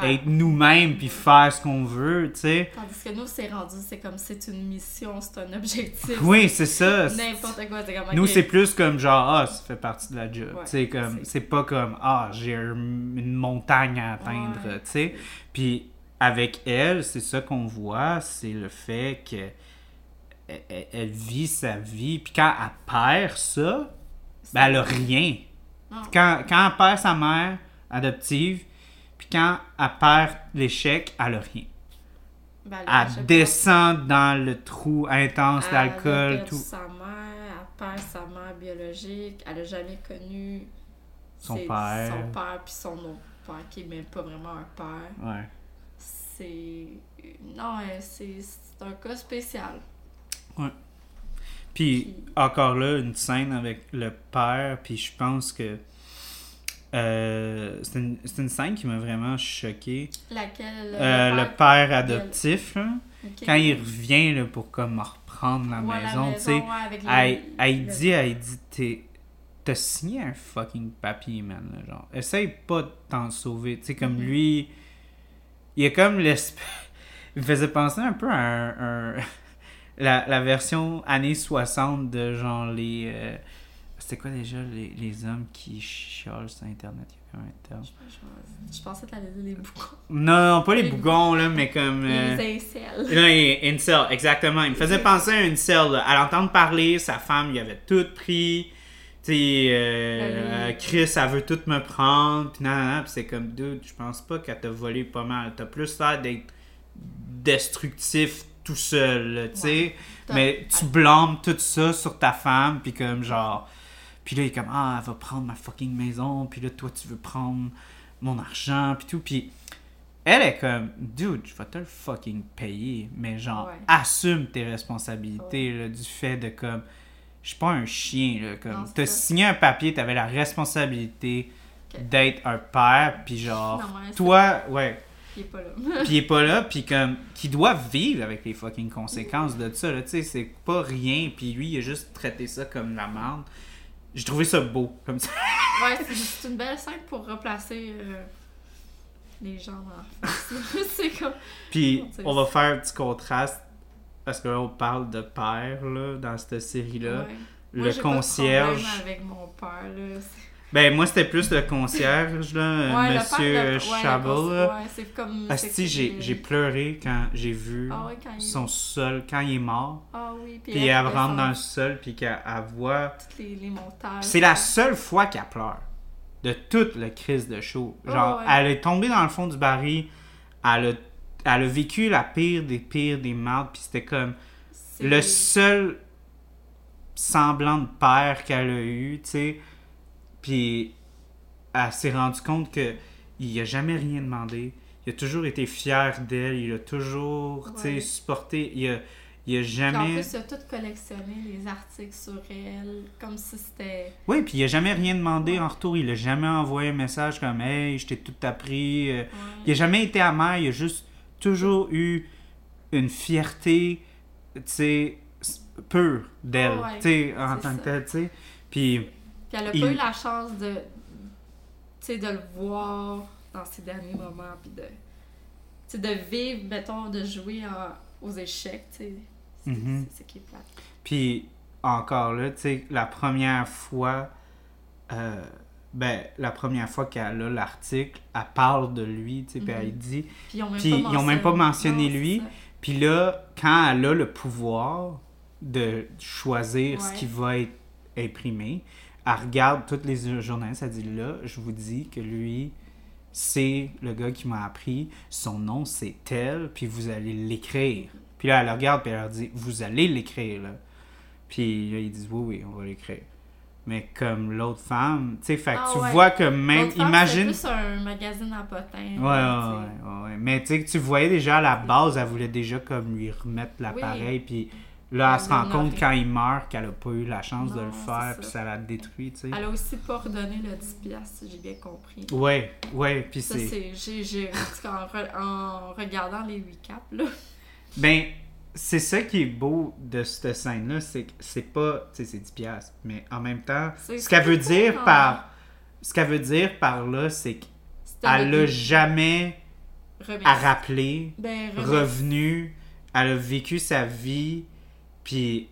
Être nous-mêmes puis faire ce qu'on veut, tu sais. Tandis que nous, c'est rendu, c'est comme c'est une mission, c'est un objectif. Oui, c'est ça. N'importe quoi, c'est comme Nous, c'est plus comme genre, ah, ça fait partie de la job. Ouais, tu sais, comme, c'est- c'est pas comme, ah, j'ai un- une montagne à atteindre, Ouais. tu sais. Puis avec elle, c'est ça qu'on voit, c'est le fait que elle, elle- elle vit sa vie. Puis quand elle perd ça, ben elle a rien. Quand, quand elle perd sa mère adoptive, quand elle perd l'échec, elle a rien. Ben, Elle pas. descend dans le trou intense d'alcool, tout. sa mère, elle perd sa mère biologique, elle a jamais connu Son père. son père puis son autre père qui est même pas vraiment un père. Ouais. C'est non, c'est un cas spécial. Puis Puis- encore là, une scène avec le père, puis je pense que euh, c'est une, une scène qui m'a vraiment choqué. Laquelle Euh, le père? adoptif, là, quand il revient là, pour comme reprendre la Ouais, maison, tu sais, ouais, les- elle, dit, elle dit, t'es- t'as signé un fucking papier, man, là, genre. Essaye pas de t'en sauver, tu sais, comme Mhm. lui, il est comme l'espèce... Il me faisait penser un peu à un... un- la, la version années 60 de genre les... euh, C'était quoi déjà les, les hommes qui chiolent sur Internet? Il y a comme un terme. Je, je- je pensais que t'allais dire les boucons. Non, non, pas les Les- bougons, là, mais comme... euh, Les incels. non, il- incel, exactement. Il me faisait penser à un incel. là. À l'entendre parler, sa femme, il avait tout pris. Tu sais, euh, Oui. euh, Chris, elle veut tout me prendre. Puis nan, nan. Puis c'est comme, dude, je pense pas qu'elle t'a volé pas mal. T'as plus l'air d'être destructif tout seul, tu sais. Ouais. Mais tu blâmes tout ça sur ta femme, puis comme genre. Puis là, il est comme, ah, elle va prendre ma fucking maison, puis là, toi, tu veux prendre mon argent, puis tout. Puis elle est comme, dude, je vais te le fucking payer, mais genre, Ouais. assume tes responsabilités là, du fait de comme, je suis pas un chien, là, comme, t'as signé un papier, t'avais la responsabilité d'être un père, puis genre, Non, ouais, c'est- toi, ouais, Il est pas là. puis il est pas là, puis comme, qui doit vivre avec les fucking conséquences de ça, là, tu sais, c'est pas rien, puis lui, il a juste traité ça comme la merde. J'ai trouvé ça beau, comme ça. Ouais, c'est- une belle scène pour replacer euh, les gens dans c'est comme. Puis on va faire un petit contraste, parce que là, on parle de père, là, dans cette série-là. ouais. Moi, Le j'ai pas de concierge. avec mon père, là. Ben, moi, c'était plus le concierge, là, euh, Ouais, Monsieur Chabot. Ouais, c'est comme. Asti, c'est- j'ai j'ai pleuré quand j'ai vu Ah ouais, quand il. son sol, quand il est mort. Ah oui, puis Puis elle rentre dans le sol, puis qu'elle elle voit Toutes les, les montages. C'est la seule fois qu'elle pleure de toute le crise de show. Genre, Oh, ouais. elle est tombée dans le fond du baril, elle a, elle a vécu la pire des pires des mardes, puis c'était comme le seul semblant de père qu'elle a eu, tu sais. Puis elle s'est rendue compte que il a jamais rien demandé, il a toujours été fier d'elle, il a toujours, tu sais, Ouais. supporté, il a, il a Puis en jamais... plus, il a tout collectionné, les articles sur elle, comme si c'était... Oui, puis il a jamais rien demandé en retour, il a jamais envoyé un message comme « Hey, je t'ai tout appris euh, Ouais. Il a jamais été amer, il a juste toujours eu une fierté, tu sais, pure d'elle, tu sais, en tant que telle, tu sais. Puis, Puis elle a Il- pas eu la chance de, de le voir dans ses derniers moments, puis de, de vivre, mettons, de jouer en- aux échecs, tu sais. C'est Mhm. c'est ça qui est plate. puis encore là, tu sais, la première fois, euh, ben, la première fois qu'elle a l'article, elle parle de lui, tu sais, puis elle dit... Puis ils ont même pas ils ont même pas mentionné Non, lui. Puis là, quand elle a le pouvoir de choisir ce qui va être imprimé, elle regarde toutes les journalistes, elle dit là, je vous dis que lui, c'est le gars qui m'a appris, son nom c'est tel, puis vous allez l'écrire. Puis là, elle le regarde, puis elle leur dit, vous allez l'écrire, là. Puis là, ils disent, oui, oui, on va l'écrire. Mais comme l'autre femme, tu sais, fait que Ah tu ouais. vois que même, femme, imagine... C'est plus un magazine à potins. Ouais, ouais, là, ouais, ouais, ouais. Mais tu sais, que tu voyais déjà à la base, elle voulait déjà comme lui remettre l'appareil. Puis là, elle Elle se rend l'a compte quand il meurt qu'elle a pas eu la chance de le faire. Puis ça l'a détruit, tu sais. Elle a aussi pas redonné le 10$, piastres, si j'ai bien compris. Ouais, ouais. Puis Ça, c'est. J'ai. en En, re- en regardant les recaps, là. Ben, c'est ça qui est beau de cette scène-là, c'est que c'est pas. Tu sais, c'est 10$, piastres, mais en même temps, ce qu'elle veut dire par. Ce qu'elle veut dire par là, c'est qu'elle le a début. jamais Remercie. à rappeler Ben, revenu, elle a vécu sa vie, puis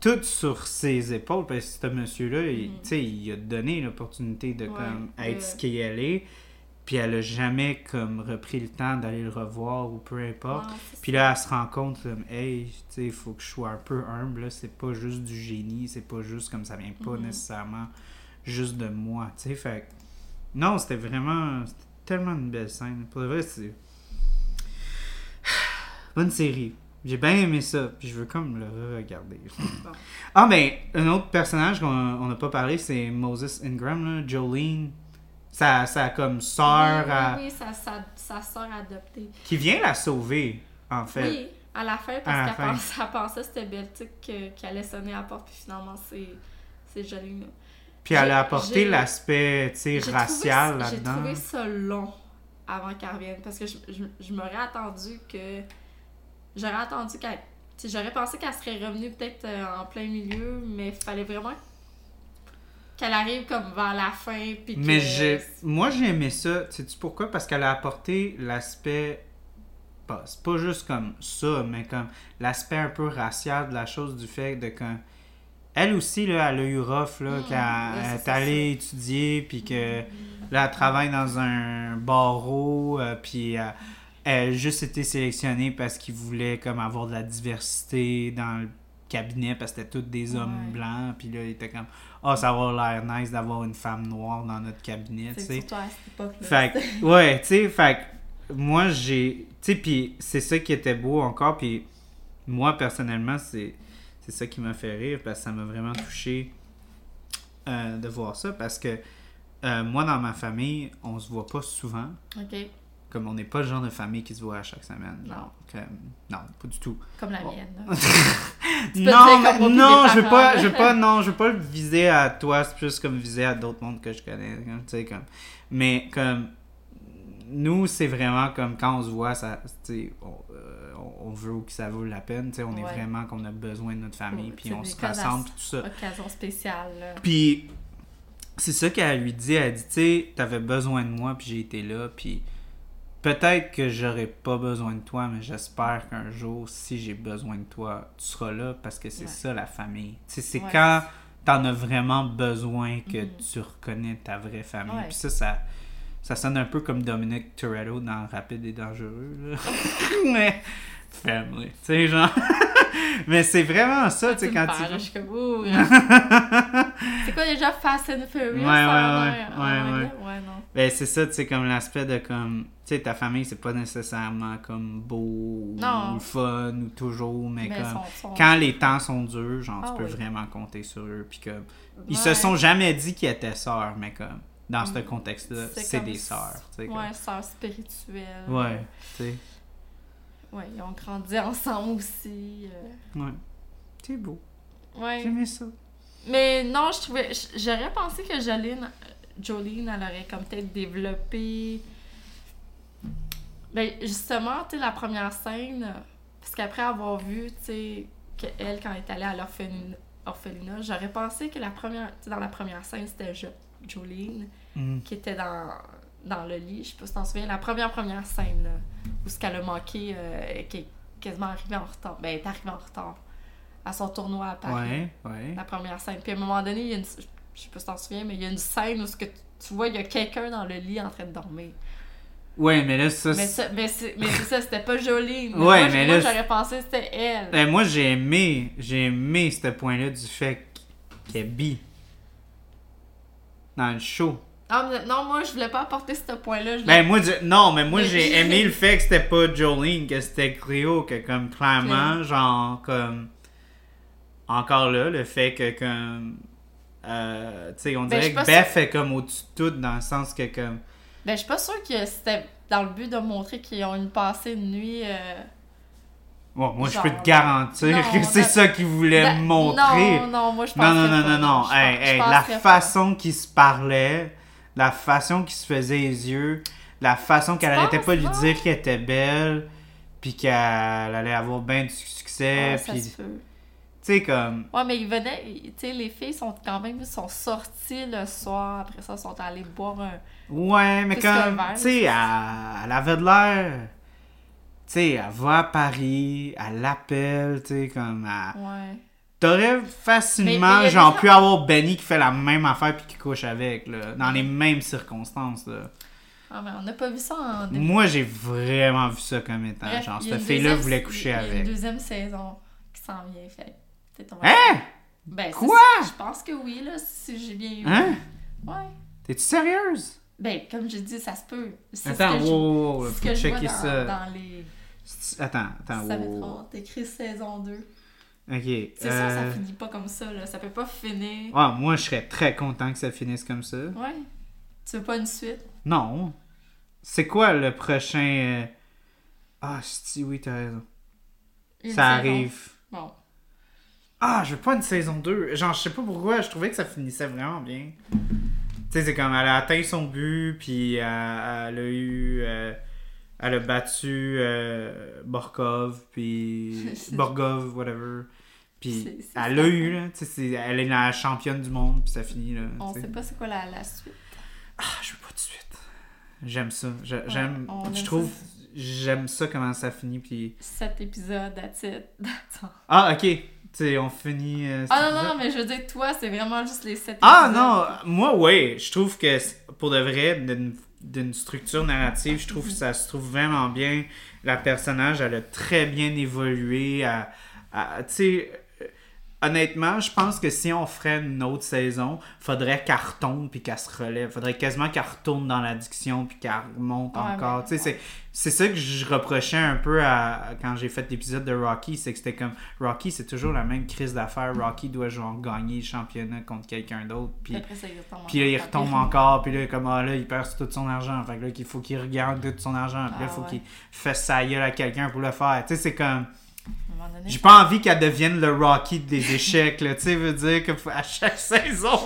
tout sur ses épaules, parce que ce monsieur-là, il, il a donné l'opportunité de Ouais, comme, être ce qu'elle est, puis elle a jamais comme repris le temps d'aller le revoir ou peu importe. C'est Puis là, elle se rend compte comme, hey, tu sais, il faut que je sois un peu humble, c'est pas juste du génie, c'est pas juste comme ça vient pas Mhm. nécessairement juste de moi, tu sais, fait non, c'était vraiment, tellement une belle scène, pour le vrai, c'est, bonne série, j'ai bien aimé ça, puis je veux comme le regarder. Bon. ah, ben, un autre personnage qu'on on n'a pas parlé, c'est Moses Ingram, là, Jolene, sa, sa comme sœur, Oui, à- oui, oui, sa, sa, sa sœur adoptée. qui vient la sauver, en fait. Oui, à la fin, parce qu'elle pensait, pensait que c'était Beltic qui allait sonner à la porte, puis finalement, c'est, c'est Jolene. là. Puis elle a apporté l'aspect, tu sais, J'ai racial trouvé- J'ai là-dedans. trouvé ça long avant qu'elle revienne, parce que je, je, je m'aurais attendu que... J'aurais attendu qu'elle... J'aurais pensé qu'elle serait revenue peut-être euh, en plein milieu, mais il fallait vraiment qu'elle arrive comme vers la fin, puis. Mais j'ai, moi j'ai aimé ça. Sais-tu pourquoi? Parce qu'elle a apporté l'aspect. Pas, c'est pas juste comme ça, mais comme l'aspect un peu racial de la chose, du fait de quand. Elle aussi, là, elle a eu rough, là, Mm, quand ouais, elle c'est est allée étudier, puis que là, elle travaille dans un barreau, euh, puis euh, elle a juste été sélectionnée parce qu'il voulait comme avoir de la diversité dans le cabinet, parce que c'était tous des hommes Ouais. blancs, puis là, il était comme, ah, ça va l'air nice d'avoir une femme noire dans notre cabinet, C'est surtout à cette époque-là. Fait ouais, tu sais, fait moi, j'ai. Tu sais, puis c'est ça qui était beau encore, puis moi, personnellement, c'est c'est ça qui m'a fait rire, parce que ça m'a vraiment touché euh, de voir ça, parce que euh, moi, dans ma famille, on se voit pas souvent. OK, Comme on n'est pas le genre de famille qui se voit à chaque semaine. Non. comme- non, pas du tout. comme la mienne. peux non, dire comme non, je veux pas, je veux pas, non, je veux pas le viser à toi, c'est plus comme viser à d'autres mondes que je connais, tu sais, comme, mais comme, nous, c'est vraiment comme quand on se voit, ça, on, euh, on- veut que ça vaut la peine, on est vraiment qu'on a besoin de notre famille, puis on se rassemble, tout ça. Occasion spéciale. Puis c'est ça qu'elle lui dit. Elle dit, tu sais, t'avais besoin de moi, puis j'ai été là, puis peut-être que j'aurais pas besoin de toi, mais j'espère qu'un jour, si j'ai besoin de toi, tu seras là, parce que c'est Ouais. ça la famille. C'est Ouais. quand t'en as vraiment besoin que Mhm. tu reconnais ta vraie famille. Puis ça, ça, ça sonne un peu comme Dominic Toretto dans Rapide et Dangereux, là. mais family, tu sais, genre... mais c'est vraiment ça, tu sais, quand tu... là, Je suis comme, ouh. C'est quoi déjà Fast and Furious? Ouais, ouais, ouais, en ouais? Ouais, non. Ben, c'est ça, tu sais, comme l'aspect de comme. Tu sais, ta famille, c'est pas nécessairement comme beau Non. ou fun ou toujours, mais Mais comme. Quand les temps sont durs, genre, Ah tu peux oui. vraiment compter sur eux. Puis comme. Ils se sont jamais dit qu'ils étaient sœurs, mais comme. dans ce contexte-là, C'est c'est comme des sœurs. tu sais, comme- Ouais, sœurs spirituelles. Ouais, tu sais. Ouais, ils ont grandi ensemble aussi. euh, Ouais. C'est beau. Ouais. J'aimais ça. Mais non, je trouvais. J'aurais pensé que Jolene, Jolene, elle aurait comme peut-être développé. Ben, justement, tu sais, la première scène, parce qu'après avoir vu, tu sais, qu'elle, quand elle est allée à l'orphelinat, orphelinat, j'aurais pensé que la première. Dans la première scène, c'était jo Jolene Mm. qui était dans, dans le lit. Je sais pas si t'en souviens. La première, première scène, là, où ce qu'elle a manqué, euh, qui est quasiment arrivée en retard. Ben, elle est arrivée en retard à son tournoi à Paris Ouais, ouais. la première scène. Puis à un moment donné, il y a une, je sais pas si t'en souviens, mais il y a une scène où ce que tu- vois, il y a quelqu'un dans le lit en train de dormir. Ouais, mais là, ça. Mais ça, mais c'est, mais c'est ça, c'était pas joli. Mais Ouais, moi, mais moi, là, j'aurais pensé que c'était elle. Ben, moi, j'ai aimé, j'ai aimé ce point-là du fait qu'elle est bi. Dans le show. Non, mais- non, moi, je voulais pas apporter ce point-là. Ben, moi, je- non, mais moi, j'ai aimé le fait que c'était pas Jolene, que c'était Cléo, que comme clairement, genre, comme. Encore là, le fait que, comme. euh, tu sais, on Ben, dirait que Beth est comme au-dessus de tout, dans le sens que, comme. Ben, je suis pas sûre que c'était dans le but de montrer qu'ils ont une passée de nuit. euh, Bon, moi, je peux te garantir non, que c'est ça qu'ils voulaient Ben, montrer. Non, non, moi, je pense Non, non, non, non, non. Hey, hey, la façon qu'ils se parlaient, la façon qu'ils se faisaient les yeux, la façon qu'elle arrêtait pas de lui dire qu'elle était belle, puis qu'elle allait avoir bien du succès, Ouais, puis tu comme. Ouais, mais ils venaient, tu sais, les filles sont quand même sont sorties le soir, après ça, sont allées boire un. Ouais, mais comme. Tu sais, elle, elle avait de l'air. Tu sais, elle va à Paris, elle l'appelle, tu sais, comme. elle- Ouais. T'aurais mais facilement, genre, pu avoir Benny qui fait la même affaire puis qui couche avec, là, dans les mêmes circonstances, là. Ah, mais on n'a pas vu ça en début. Moi, j'ai vraiment vu ça comme étant, Bref, genre, cette fille-là voulait coucher il y a avec. une deuxième saison qui s'en vient, fait. Hein? Ben, Quoi? Je pense que oui, là, si j'ai bien eu. Hein? Ouais. T'es-tu sérieuse? Ben, comme j'ai dit, ça se peut. Attends, wow, wow, wow, faut checker ça. dans les. Attends, attends, ça va être saison 2. Ok. C'est sûr, euh, ça finit pas comme ça, là. Ça peut pas finir. ouais, moi, je serais très content que ça finisse comme ça. Ouais. Tu veux pas une suite? Non. C'est quoi le prochain... euh, Ah, si, oui, t'as raison. Une ça saison. arrive. Bon. Ah, je veux pas une saison 2. Genre, je sais pas pourquoi, je trouvais que ça finissait vraiment bien. Tu sais, c'est comme elle a atteint son but, puis elle, elle a eu. euh, elle a battu euh, Borkov, puis. Borgov, whatever. Puis elle l'a eu, là. Tu sais, c'est- elle est la championne du monde, puis ça finit, là. On sait pas c'est quoi la, la suite. Ah, je veux pas de suite. J'aime ça. Je- J'aime. je trouve. ça. J'aime ça comment ça finit, puis. Sept épisodes, that's it. That's all. Ah, ok. Tu sais, on finit. euh, cet Ah non, épisode. non, non, mais je veux dire, toi, c'est vraiment juste les sept Ah épisodes. non, moi ouais, je trouve que pour de vrai, d'une- d'une structure narrative, je trouve que ça se trouve vraiment bien. La personnage, elle a très bien évolué. Tu sais, honnêtement, je pense que si on ferait une autre saison, faudrait qu'elle retombe puis qu'elle se relève. Faudrait quasiment qu'elle retourne dans l'addiction puis qu'elle remonte Ouais, encore. c'est- c'est ça que je reprochais un peu à, quand j'ai fait l'épisode de Rocky, c'est que c'était comme Rocky, c'est toujours la même crise d'affaires. Rocky doit genre gagner le championnat contre quelqu'un d'autre. Puis Puis après, ça, il retombe puis là, il encore. retombe encore, puis là, comme, ah, là, il perd tout son argent. Fait que là, il faut qu'il regarde tout son argent. Puis là, il Ah, faut ouais. qu'il fasse sa gueule à quelqu'un pour le faire. Tu sais, c'est comme. J'ai pas envie qu'elle devienne le Rocky des échecs, là. Tu sais, veut dire qu'à chaque saison,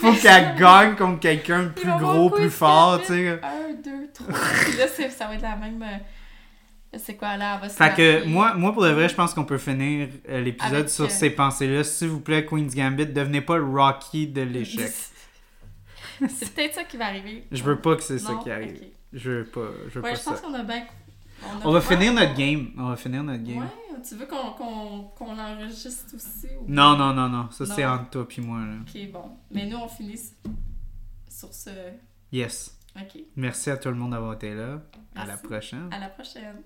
faut qu'elle gagne contre quelqu'un de plus gros, plus fort, tu sais. Un, deux, trois. Puis là, ça va être la même. euh, C'est quoi là? Elle va se Fait que moi, moi, pour de vrai, je pense qu'on peut finir euh, l'épisode sur euh, ces pensées-là. S'il vous plaît, Queen's Gambit, devenez pas le Rocky de l'échec. C'est peut-être ça qui va arriver. Je veux pas que c'est ça qui arrive. Je veux pas, je veux pas je ça. pense qu'on a bien. On va finir notre game. On va finir notre game. Ouais, tu veux qu'on qu'on l'enregistre aussi? Ou... Non, non, non, non. Ça, c'est entre toi puis moi, là. Ok, bon. Mais nous, on finit sur ce. Yes. Ok. Merci à tout le monde d'avoir été là. À la prochaine. À la prochaine.